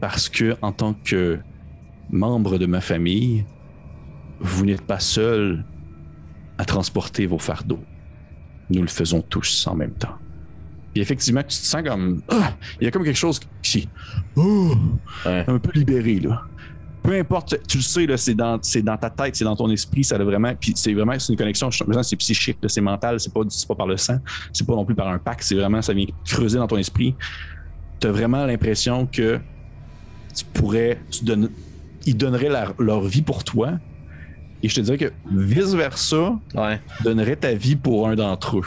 parce que en tant que membre de ma famille, vous n'êtes pas seul à transporter vos fardeaux. Nous le faisons tous en même temps. Et effectivement, tu te sens comme. Ah! il y a comme quelque chose qui. Oh! Ouais. Un peu libéré, là peu importe, tu le sais, c'est dans, dans ta tête, c'est dans ton esprit, ça a vraiment. Puis c'est vraiment une connexion, c'est psychique, c'est mental, c'est pas, c'est pas par le sang, c'est pas non plus par un pack, c'est vraiment, ça vient creuser dans ton esprit. tu as vraiment l'impression que tu pourrais, tu donnes, ils donneraient la- leur vie pour toi. Et je te dirais que vice-versa, Ouais. tu donnerais ta vie pour un d'entre eux.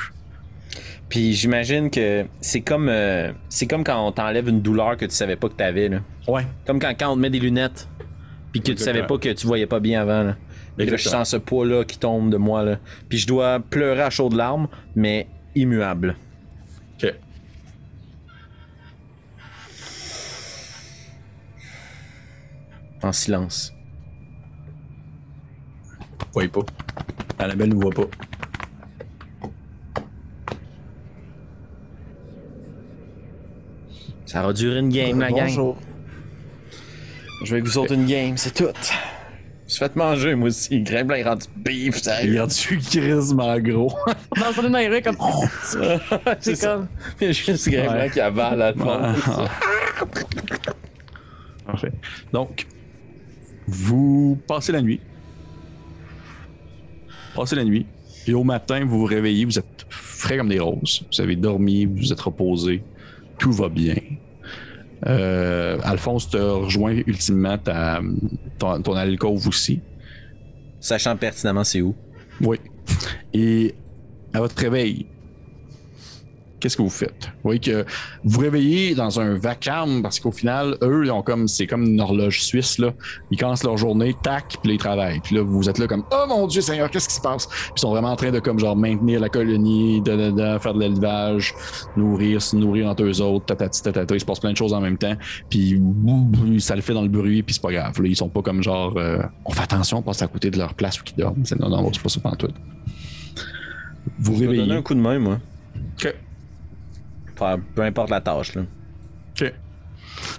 Puis j'imagine que c'est comme euh, c'est comme quand on t'enlève une douleur que tu savais pas que t'avais là. Ouais. Comme quand, quand on te met des lunettes puis que tu Exactement. savais pas que tu voyais pas bien avant là. Et là, je sens ce poids là qui tombe de moi là. Puis je dois pleurer à chaudes larmes mais immuable. Ok. En silence. Voyez pas. Annabelle ne voit pas. Ça va durer une game la gang. Je vais vous autres une game, c'est tout. Je suis fait manger moi aussi. Grimblanc est rendu beef, Il sérieux. a tu quasiment gros. Dans son oreille, comme. c'est ça. comme. Il y a juste Grimblanc Ouais. qui avale à fond. Parfait. Donc, vous passez la nuit. Passez la nuit. Et au matin, vous vous réveillez, vous êtes frais comme des roses. Vous avez dormi, vous vous êtes reposé. Tout va bien. Euh, Alphonse te rejoint ultimement ta, ton, ton alcôve aussi. Sachant pertinemment c'est où. Oui. Et à votre réveil, qu'est-ce que vous faites? Vous voyez que vous vous réveillez dans un vacarme parce qu'au final, eux, ils ont comme, c'est comme une horloge suisse, là. Ils commencent leur journée, tac, puis là, ils travaillent. Puis là, vous êtes là comme, oh mon Dieu Seigneur, qu'est-ce qui se passe? Puis ils sont vraiment en train de, comme, genre, maintenir la colonie, de, de- de faire de l'élevage, nourrir, se nourrir entre eux autres, tatati, tatata. Il se passe plein de choses en même temps. Puis ça le fait dans le bruit, puis c'est pas grave. Là, ils sont pas comme, genre, euh, on fait attention, on passe à côté de leur place où ils dorment. C'est- Non, non, c'est pas ça pantoute. Vous Je vais réveillez. donner un coup de main, moi. Ok. Enfin, peu importe la tâche, là. OK.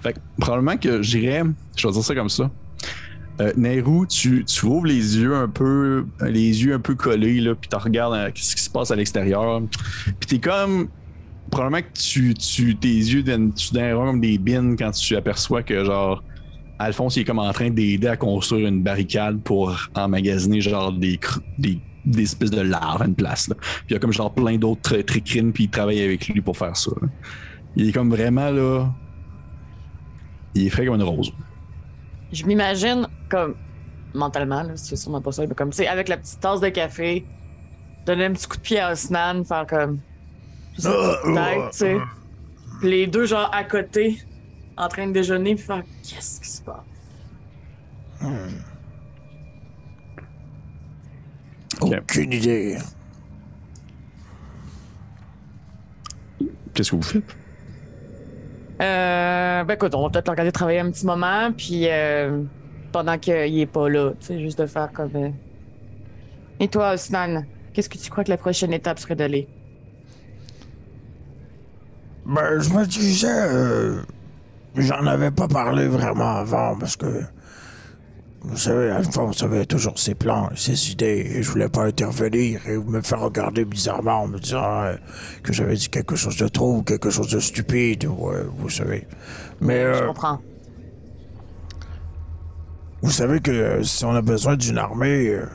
Fait que, probablement que j'irais, je vais dire ça comme ça. Euh, Nehru, tu, tu ouvres les yeux un peu, les yeux un peu collés, là, puis tu regardes euh, ce qui se passe à l'extérieur. Puis t'es comme, probablement que tu, tu tes yeux, tu comme des bines quand tu aperçois que, genre, Alphonse, il est comme en train d'aider à construire une barricade pour emmagasiner, genre, des, des, des espèces de larves à une place, là. Puis il y a comme, genre, plein d'autres tri- tricrines, puis il travaille avec lui pour faire ça, là. Il est comme vraiment, là, il est frais comme une rose. Je m'imagine comme. Mentalement, là, c'est sûrement pas ça, mais comme, tu sais, avec la petite tasse de café, donner un petit coup de pied à Osnan, faire comme. Peut-être, tu sais. Puis les deux, genre, à côté, en train de déjeuner, puis faire Qu'est-ce qui se passe? Aucune idée. Qu'est-ce que vous faites? Euh, ben écoute, on va peut-être le regarder travailler un petit moment, puis euh, pendant qu'il est pas là, tu sais, juste de faire comme. euh. Et toi, Osnan, qu'est-ce que tu crois que la prochaine étape serait d'aller? Ben, je me disais, euh, j'en avais pas parlé vraiment avant parce que, vous savez, Alphonse avait toujours ses plans et ses idées et je voulais pas intervenir et me faire regarder bizarrement en me disant euh, que j'avais dit quelque chose de trop ou quelque chose de stupide ou, euh, vous savez. Mais, Je euh, comprends. vous savez que euh, si on a besoin d'une armée, euh,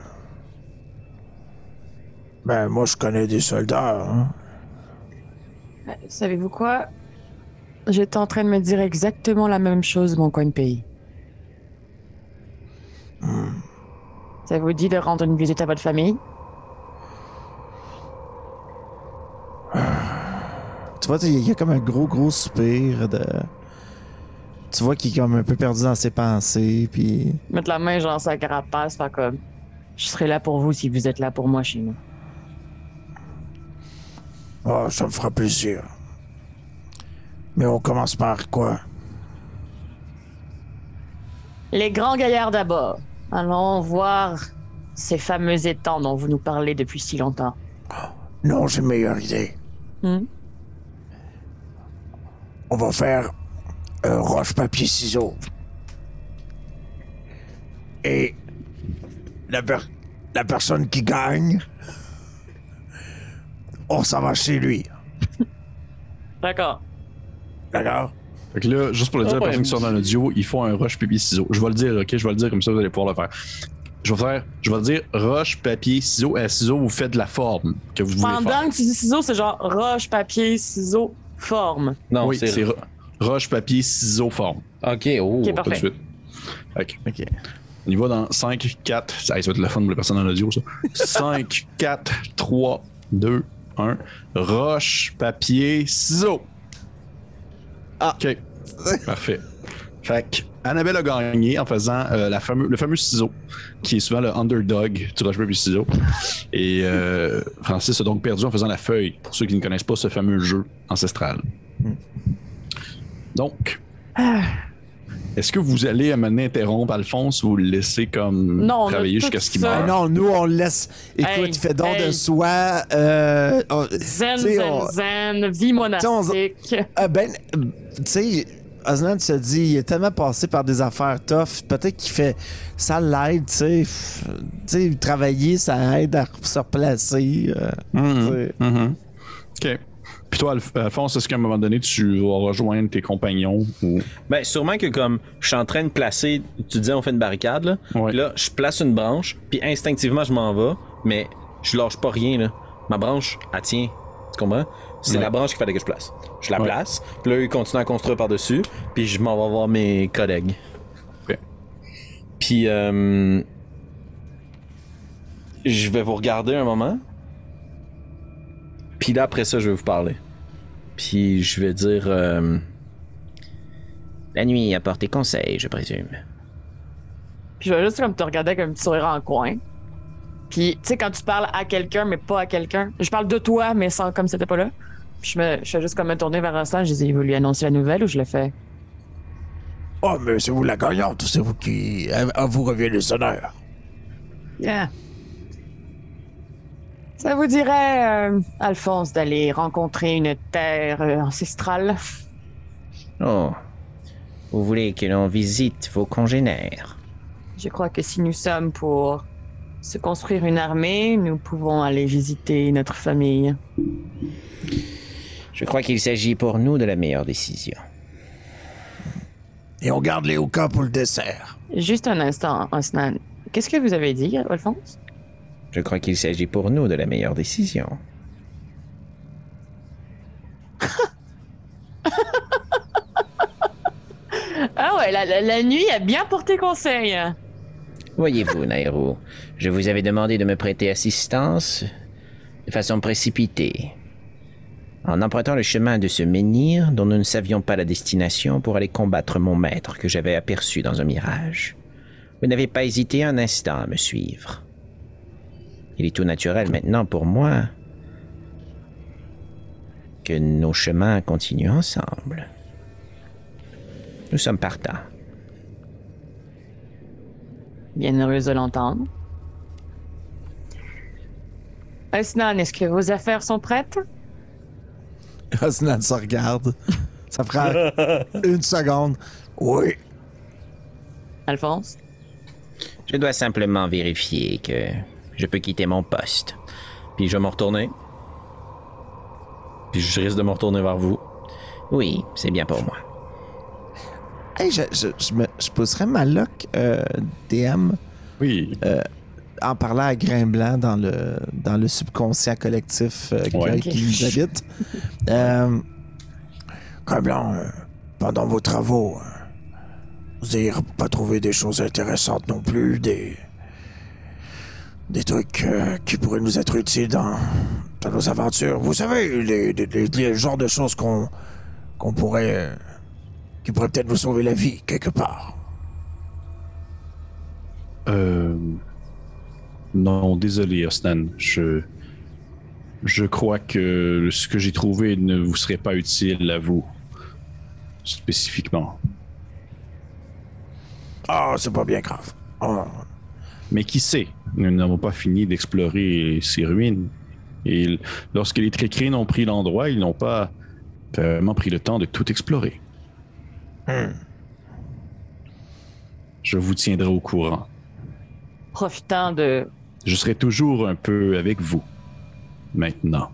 ben, moi, je connais des soldats, hein. Savez-vous quoi? J'étais en train de me dire exactement la même chose, mon coin de pays. Ça vous dit de rendre une visite à votre famille? Tu vois, il y a comme un gros, gros soupir de. Tu vois qu'il est comme un peu perdu dans ses pensées, puis. Mettre la main genre sa carapace, faire comme. Je serai là pour vous si vous êtes là pour moi chez nous. Oh, ça me fera plaisir. Mais on commence par quoi? Les grands gaillards d'abord. Allons voir ces fameux étangs dont vous nous parlez depuis si longtemps. Non, j'ai une meilleure idée. Hmm? On va faire un roche, papier, ciseaux. Et la, per- la personne qui gagne, on s'en va chez lui. D'accord. D'accord? Fait que là, juste pour le dire, Ah, les personnes ouais. qui sont dans l'audio, ils font un rush, papier, ciseaux. Je vais le dire, ok? Je vais le dire comme ça, vous allez pouvoir le faire. Je vais faire, je vais le dire roche, papier, ciseaux. À ciseaux, vous faites la forme que vous voulez Pendant faire? que tu dis ciseaux, c'est genre roche, papier, ciseaux, forme. Non, oui, c'est c'est ro- roche, papier, ciseaux, forme. Ok, oh. Ok, Tout de parfait. suite. Ok. Ok. On y va dans 5, 4. Ça, ça va être le fun pour les personnes en audio, ça. 5, 4, 3, 2, 1. Roche, papier, ciseaux. Ah. OK. Parfait. Fait que Annabelle a gagné en faisant euh, la fameux, le fameux ciseau, qui est souvent le underdog du roche, papier, ciseaux. Et euh, Francis a donc perdu en faisant la feuille, pour ceux qui ne connaissent pas ce fameux jeu ancestral. Donc, est-ce que vous allez amener interrompre Alphonse ou le laisser comme Non, travailler jusqu'à ce qu'il meure? non, nous, on le laisse. Écoute, Hey, fais donc de hey. soi. Euh, on- Zen, tu sais, zen, on- zen, vie monastique. Ah ben, tu sais, Osnan se dit, il est tellement passé par des affaires tough, peut-être qu'il fait, ça l'aide, tu sais, Pff, tu sais, travailler, ça aide à se replacer. euh, Mhm, sais. mhm. OK. Puis toi, Alph- Alphonse, est-ce qu'à un moment donné, tu vas rejoindre tes compagnons ou... Ben, sûrement que comme je suis en train de placer, tu disais on fait une barricade là, Ouais. Puis là je place une branche, puis instinctivement je m'en vais, mais je lâche pas rien là. Ma branche, elle tient, tu comprends? C'est Ouais. la branche qu'il fallait que je place. Je la Ouais. place, puis là ils continuent à construire par dessus, puis je m'en vais voir mes collègues. Ok. Puis euh, je vais vous regarder un moment. Puis là après ça je vais vous parler. Puis je vais dire. euh, La nuit apporte tes conseils, je présume. Puis je vais juste comme te regarder avec un petit sourire en coin. Puis, tu sais, quand tu parles à quelqu'un, mais pas à quelqu'un. Je parle de toi, mais sans comme c'était pas là. Puis je, me, je fais juste comme me tourner vers Instant. Je dis, il veut lui annoncer la nouvelle ou je le fais? Oh, mais c'est vous la gagnante, c'est vous qui. À, à vous revient les honneurs. Yeah. Ça vous dirait, euh, Alphonse, d'aller rencontrer une terre euh, ancestrale? Oh. Vous voulez que l'on visite vos congénères? Je crois que si nous sommes pour se construire une armée, nous pouvons aller visiter notre famille. Je crois qu'il s'agit pour nous de la meilleure décision. Et on garde les Oka pour le dessert. Juste un instant, Osnan. Qu'est-ce que vous avez dit, Alphonse? Je crois qu'il s'agit pour nous de la meilleure décision. Ah ouais, la, la- la nuit a bien porté conseil. Voyez-vous, Nairo, je vous avais demandé de me prêter assistance de façon précipitée. En empruntant le chemin de ce menhir dont nous ne savions pas la destination pour aller combattre mon maître que j'avais aperçu dans un mirage. Vous n'avez pas hésité un instant à me suivre. Il est tout naturel maintenant pour moi que nos chemins continuent ensemble. Nous sommes partants. Bien heureuse de l'entendre. Osnan, est-ce que vos affaires sont prêtes? Osnan se regarde. Ça prend une seconde. Oui. Alphonse? Je dois simplement vérifier que je peux quitter mon poste. Puis je vais me retourner. Puis je risque de me retourner vers vous. Oui, c'est bien pour moi. Hey, je, je, je, me, je pousserais ma loc euh, DM Oui. en parlant à Grain Blanc dans le, dans le subconscient collectif euh, Ouais. qui- qui nous habite. Euh, Blanc, euh, pendant vos travaux, euh, vous n'avez pas trouvé des choses intéressantes non plus, des. Des trucs euh, qui pourraient nous être utiles dans, dans nos aventures. Vous savez, les, les, les- les genres de choses qu'on qu'on pourrait. euh, qui pourraient peut-être nous sauver la vie, quelque part. Euh... Non, désolé, Osnan. Je... Je crois que ce que j'ai trouvé ne vous serait pas utile à vous. Spécifiquement. Ah, c'est pas bien grave. Ah, Mais qui sait, nous n'avons pas fini d'explorer ces ruines. Et lorsque les Trécrines ont pris l'endroit, ils n'ont pas vraiment pris le temps de tout explorer. Je vous tiendrai au courant. Profitant de. Je serai toujours un peu avec vous. Maintenant.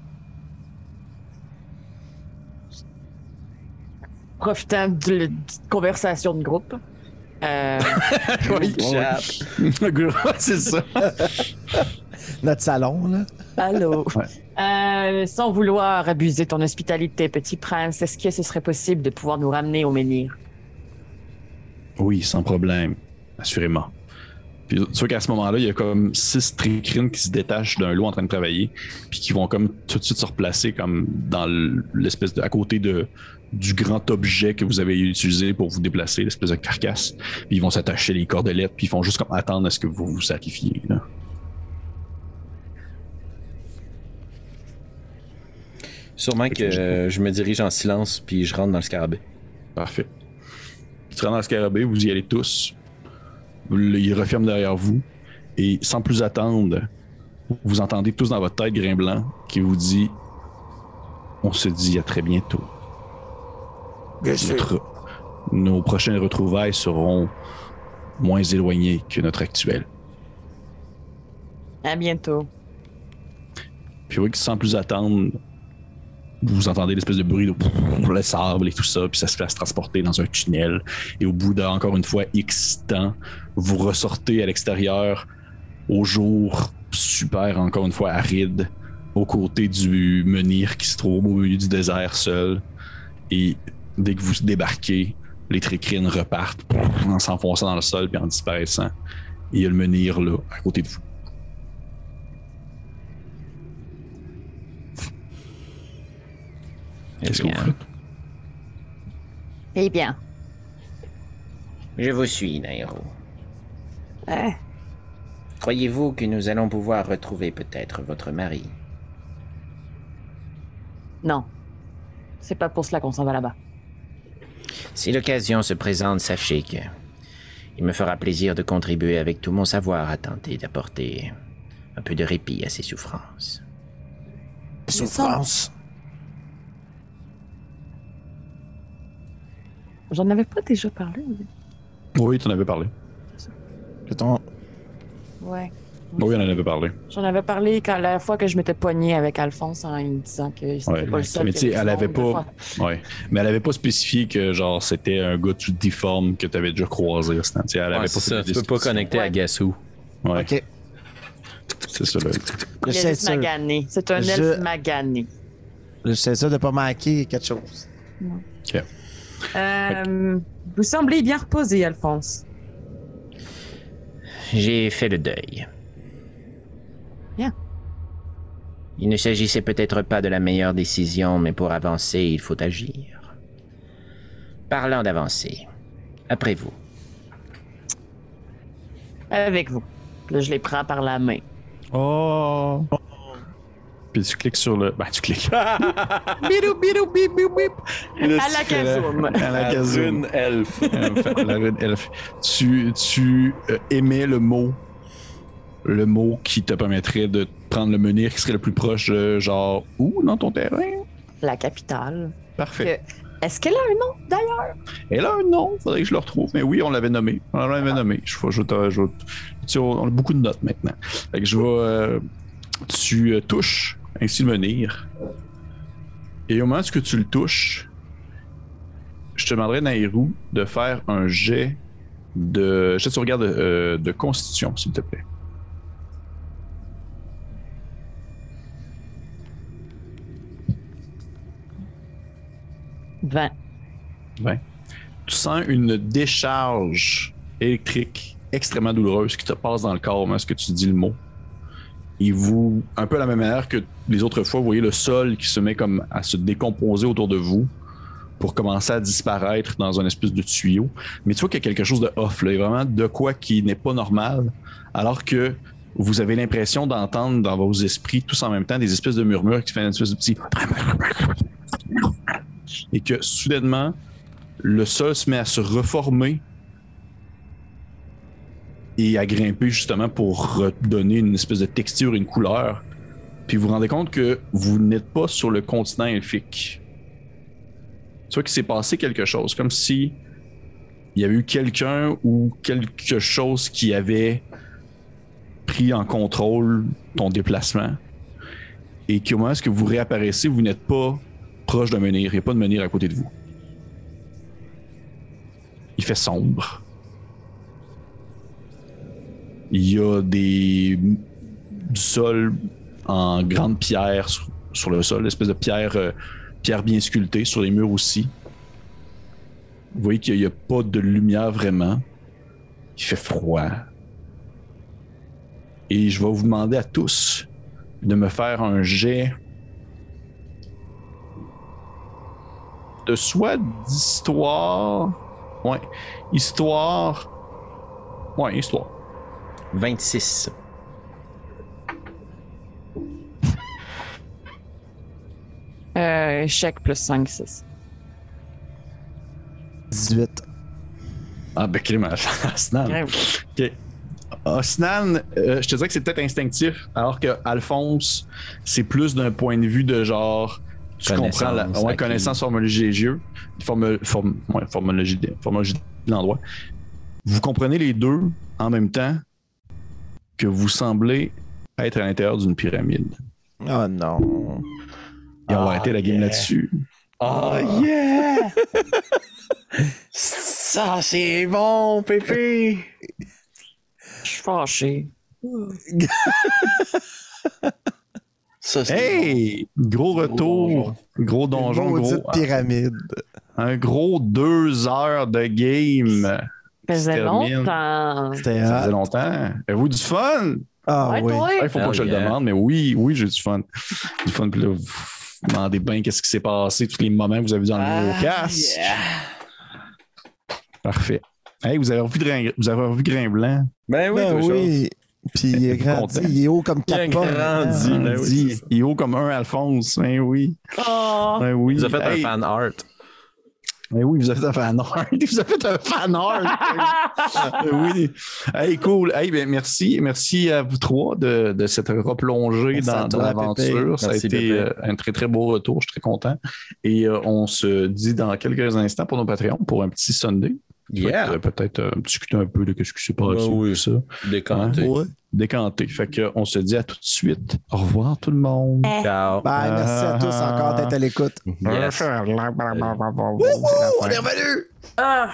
Profitant de la conversation de groupe. Euh, Oui, c'est ça. notre salon, là. allô? Ouais. Euh, sans vouloir abuser ton hospitalité, petit prince, est-ce que ce serait possible de pouvoir nous ramener au menhir? Oui, sans problème, assurément. Puis tu vois qu'à ce moment-là, il y a comme six tricrines qui se détachent d'un lot en train de travailler, puis qui vont comme tout de suite se replacer comme dans l'espèce de à côté de du grand objet que vous avez utilisé pour vous déplacer, l'espèce de carcasse. Puis ils vont s'attacher les cordelettes, puis ils font juste comme attendre à ce que vous vous sacrifiez. Là. Sûrement que euh, je me dirige en silence puis je rentre dans le scarabée. Parfait. Tu rentres dans le scarabée, vous y allez tous. Il referme derrière vous. Et sans plus attendre, vous entendez tous dans votre tête Grain Blanc qui vous dit On se dit à très bientôt. Bien sûr. Notre- nos prochaines retrouvailles seront moins éloignées que notre actuelle. À bientôt. Puis oui, sans plus attendre, vous entendez l'espèce de bruit de le sable et tout ça, puis ça se fait se transporter dans un tunnel. Et au bout d'encore une fois X temps, vous ressortez à l'extérieur au jour super, encore une fois, aride, aux côtés du menhir qui se trouve au milieu du désert seul. Et dès que vous débarquez, les tricrines repartent en s'enfonçant dans le sol puis en disparaissant. Et il y a le menhir là, à côté de vous. Qu'est-ce que vous bien. faites? Eh bien. Je vous suis, Nairo. Eh, Croyez-vous que nous allons pouvoir retrouver peut-être votre mari? Non. C'est pas pour cela qu'on s'en va là-bas. Si l'occasion se présente, sachez que il me fera plaisir de contribuer avec tout mon savoir à tenter d'apporter un peu de répit à ses souffrances. Souffrance. J'en avais pas déjà parlé. Oui, tu en avais parlé. Ton- Ouais. Oui, on en avait parlé. J'en avais parlé quand la fois que je m'étais poignée avec Alphonse en lui disant que c'était Ouais, pas le seul. mais tu sais, elle avait pas-. Ouais. Mais elle avait pas spécifié que genre c'était un gars tout difforme que tu avais déjà croisé. Elle avait Ouais, pas ça, tu peux pas connecter à. Gassou. Ouais, Ok. c'est ça. Là. Ça. magané. C'est un Je- elfe magané. Je sais ça de pas manquer quelque chose. Euh, vous semblez bien reposé, Alphonse. J'ai fait le deuil. Bien. Il ne s'agissait peut-être pas de la meilleure décision, mais pour avancer, il faut agir. Parlant d'avancer, après vous. Avec vous. Là, je les prends par la main. Oh! Puis tu cliques sur le. Ben, tu cliques. Bidou, bidou, bip, bip, bip. À la Kazoum. À la Kazoum. elfe. La rune elfe. Tu, tu euh, émets le mot. Le mot qui te permettrait de prendre le menhir qui serait le plus proche, euh, genre, où dans ton terrain? La capitale. Parfait. Est-ce qu'elle a un nom, d'ailleurs? Elle a un nom, faudrait que je le retrouve. Mais oui, on l'avait nommé. On l'avait nommé. Je, je, te- je on a beaucoup de notes maintenant. Fait que je vais. euh, tu euh, touches ainsi le menhir. Et au moment où tu le touches, je te demanderai, Nairou, de faire un jet de. Jet de sauvegarde de, euh, de constitution, s'il te plaît. Vingt. tu sens une décharge électrique extrêmement douloureuse qui te passe dans le corps lorsque que tu dis le mot. Et vous, un peu la même manière que les autres fois, vous voyez le sol qui se met comme à se décomposer autour de vous pour commencer à disparaître dans un espèce de tuyau. Mais tu vois qu'il y a quelque chose de off, là, Il y a vraiment de quoi qui n'est pas normal, alors que vous avez l'impression d'entendre dans vos esprits, tous en même temps, des espèces de murmures qui font une espèce de petit... Et que soudainement, le sol se met à se reformer et à grimper justement pour redonner une espèce de texture, une couleur. Puis vous vous rendez compte que vous n'êtes pas sur le continent elfique. Tu vois qu'il s'est passé quelque chose, comme si il y avait eu quelqu'un ou quelque chose qui avait pris en contrôle ton déplacement et qu'au moment où vous réapparaissez, vous n'êtes pas proche d'un menhir. Il n'y a pas de menhir à côté de vous. Il fait sombre. Il y a des du sol en grande pierre sur, le sol, espèce de euh, pierre bien sculptée sur les murs aussi. Vous voyez qu'il n'y a pas de lumière vraiment. Il fait froid. Et je vais vous demander à tous de me faire un jet de soit d'histoire. Ouais, histoire. Ouais, histoire. 26. Euh, chèque plus 5, 6. 18. Ah, ben, crime, Osnan. Ok. Osnan, euh, je te dirais que c'est peut-être instinctif, alors que Alphonse, c'est plus d'un point de vue de genre. Tu comprends la ouais, connaissance formologie des jeux, forme, forme, ouais, formologie, de- formologie de l'endroit. Vous comprenez les deux en même temps que vous semblez être à l'intérieur d'une pyramide. Oh non. Et on va Ah, arrêter la game yeah. là-dessus. Oh yeah! Ça, c'est bon, Pépé! Je suis fâché. Ça, Hey! Gros retour, gros donjon, gros, pyramide. un gros deux heures de game. Ça faisait longtemps. C'était Ça faisait longtemps. Avez-vous du fun? Ah Ouais, oui. toi? Il faut pas que je le demande, mais oui, oui, j'ai du fun. Du fun, puis là, vous vous demandez bien qu'est-ce qui s'est passé, tous les moments que vous avez vu dans le Ah, casque. Parfait. Hey, vous avez revu, Grain- vous avez revu Grain Blanc? Ben oui, Ben oui. Puis il est grandi, il est haut comme Il quatre pommes. grandi. Ah. Ben oui, il est haut comme un Alphonse. Ben oui. Oh! Ben oui. Il a fait Hey, un fan art. Ben oui, vous avez fait un fan art. vous avez fait un fan art. Ben oui. Hey, cool. Hey, ben merci. Merci à vous trois de, de s'être replongé Merci à dans, l'aventure. Ça a été euh, un très, très beau retour. Je suis très content. Et euh, on se dit dans quelques instants pour nos Patreons pour un petit Sunday. Yeah. Peut-être euh, discuter un peu de ce qui s'est passé. Ben oui, ça. Décanté. Hein? Décanté. Fait qu'on se dit à tout de suite. Au revoir tout le monde. Eh. Ciao. Merci à tous encore d'être à l'écoute. Yes. On est revenu. Ah.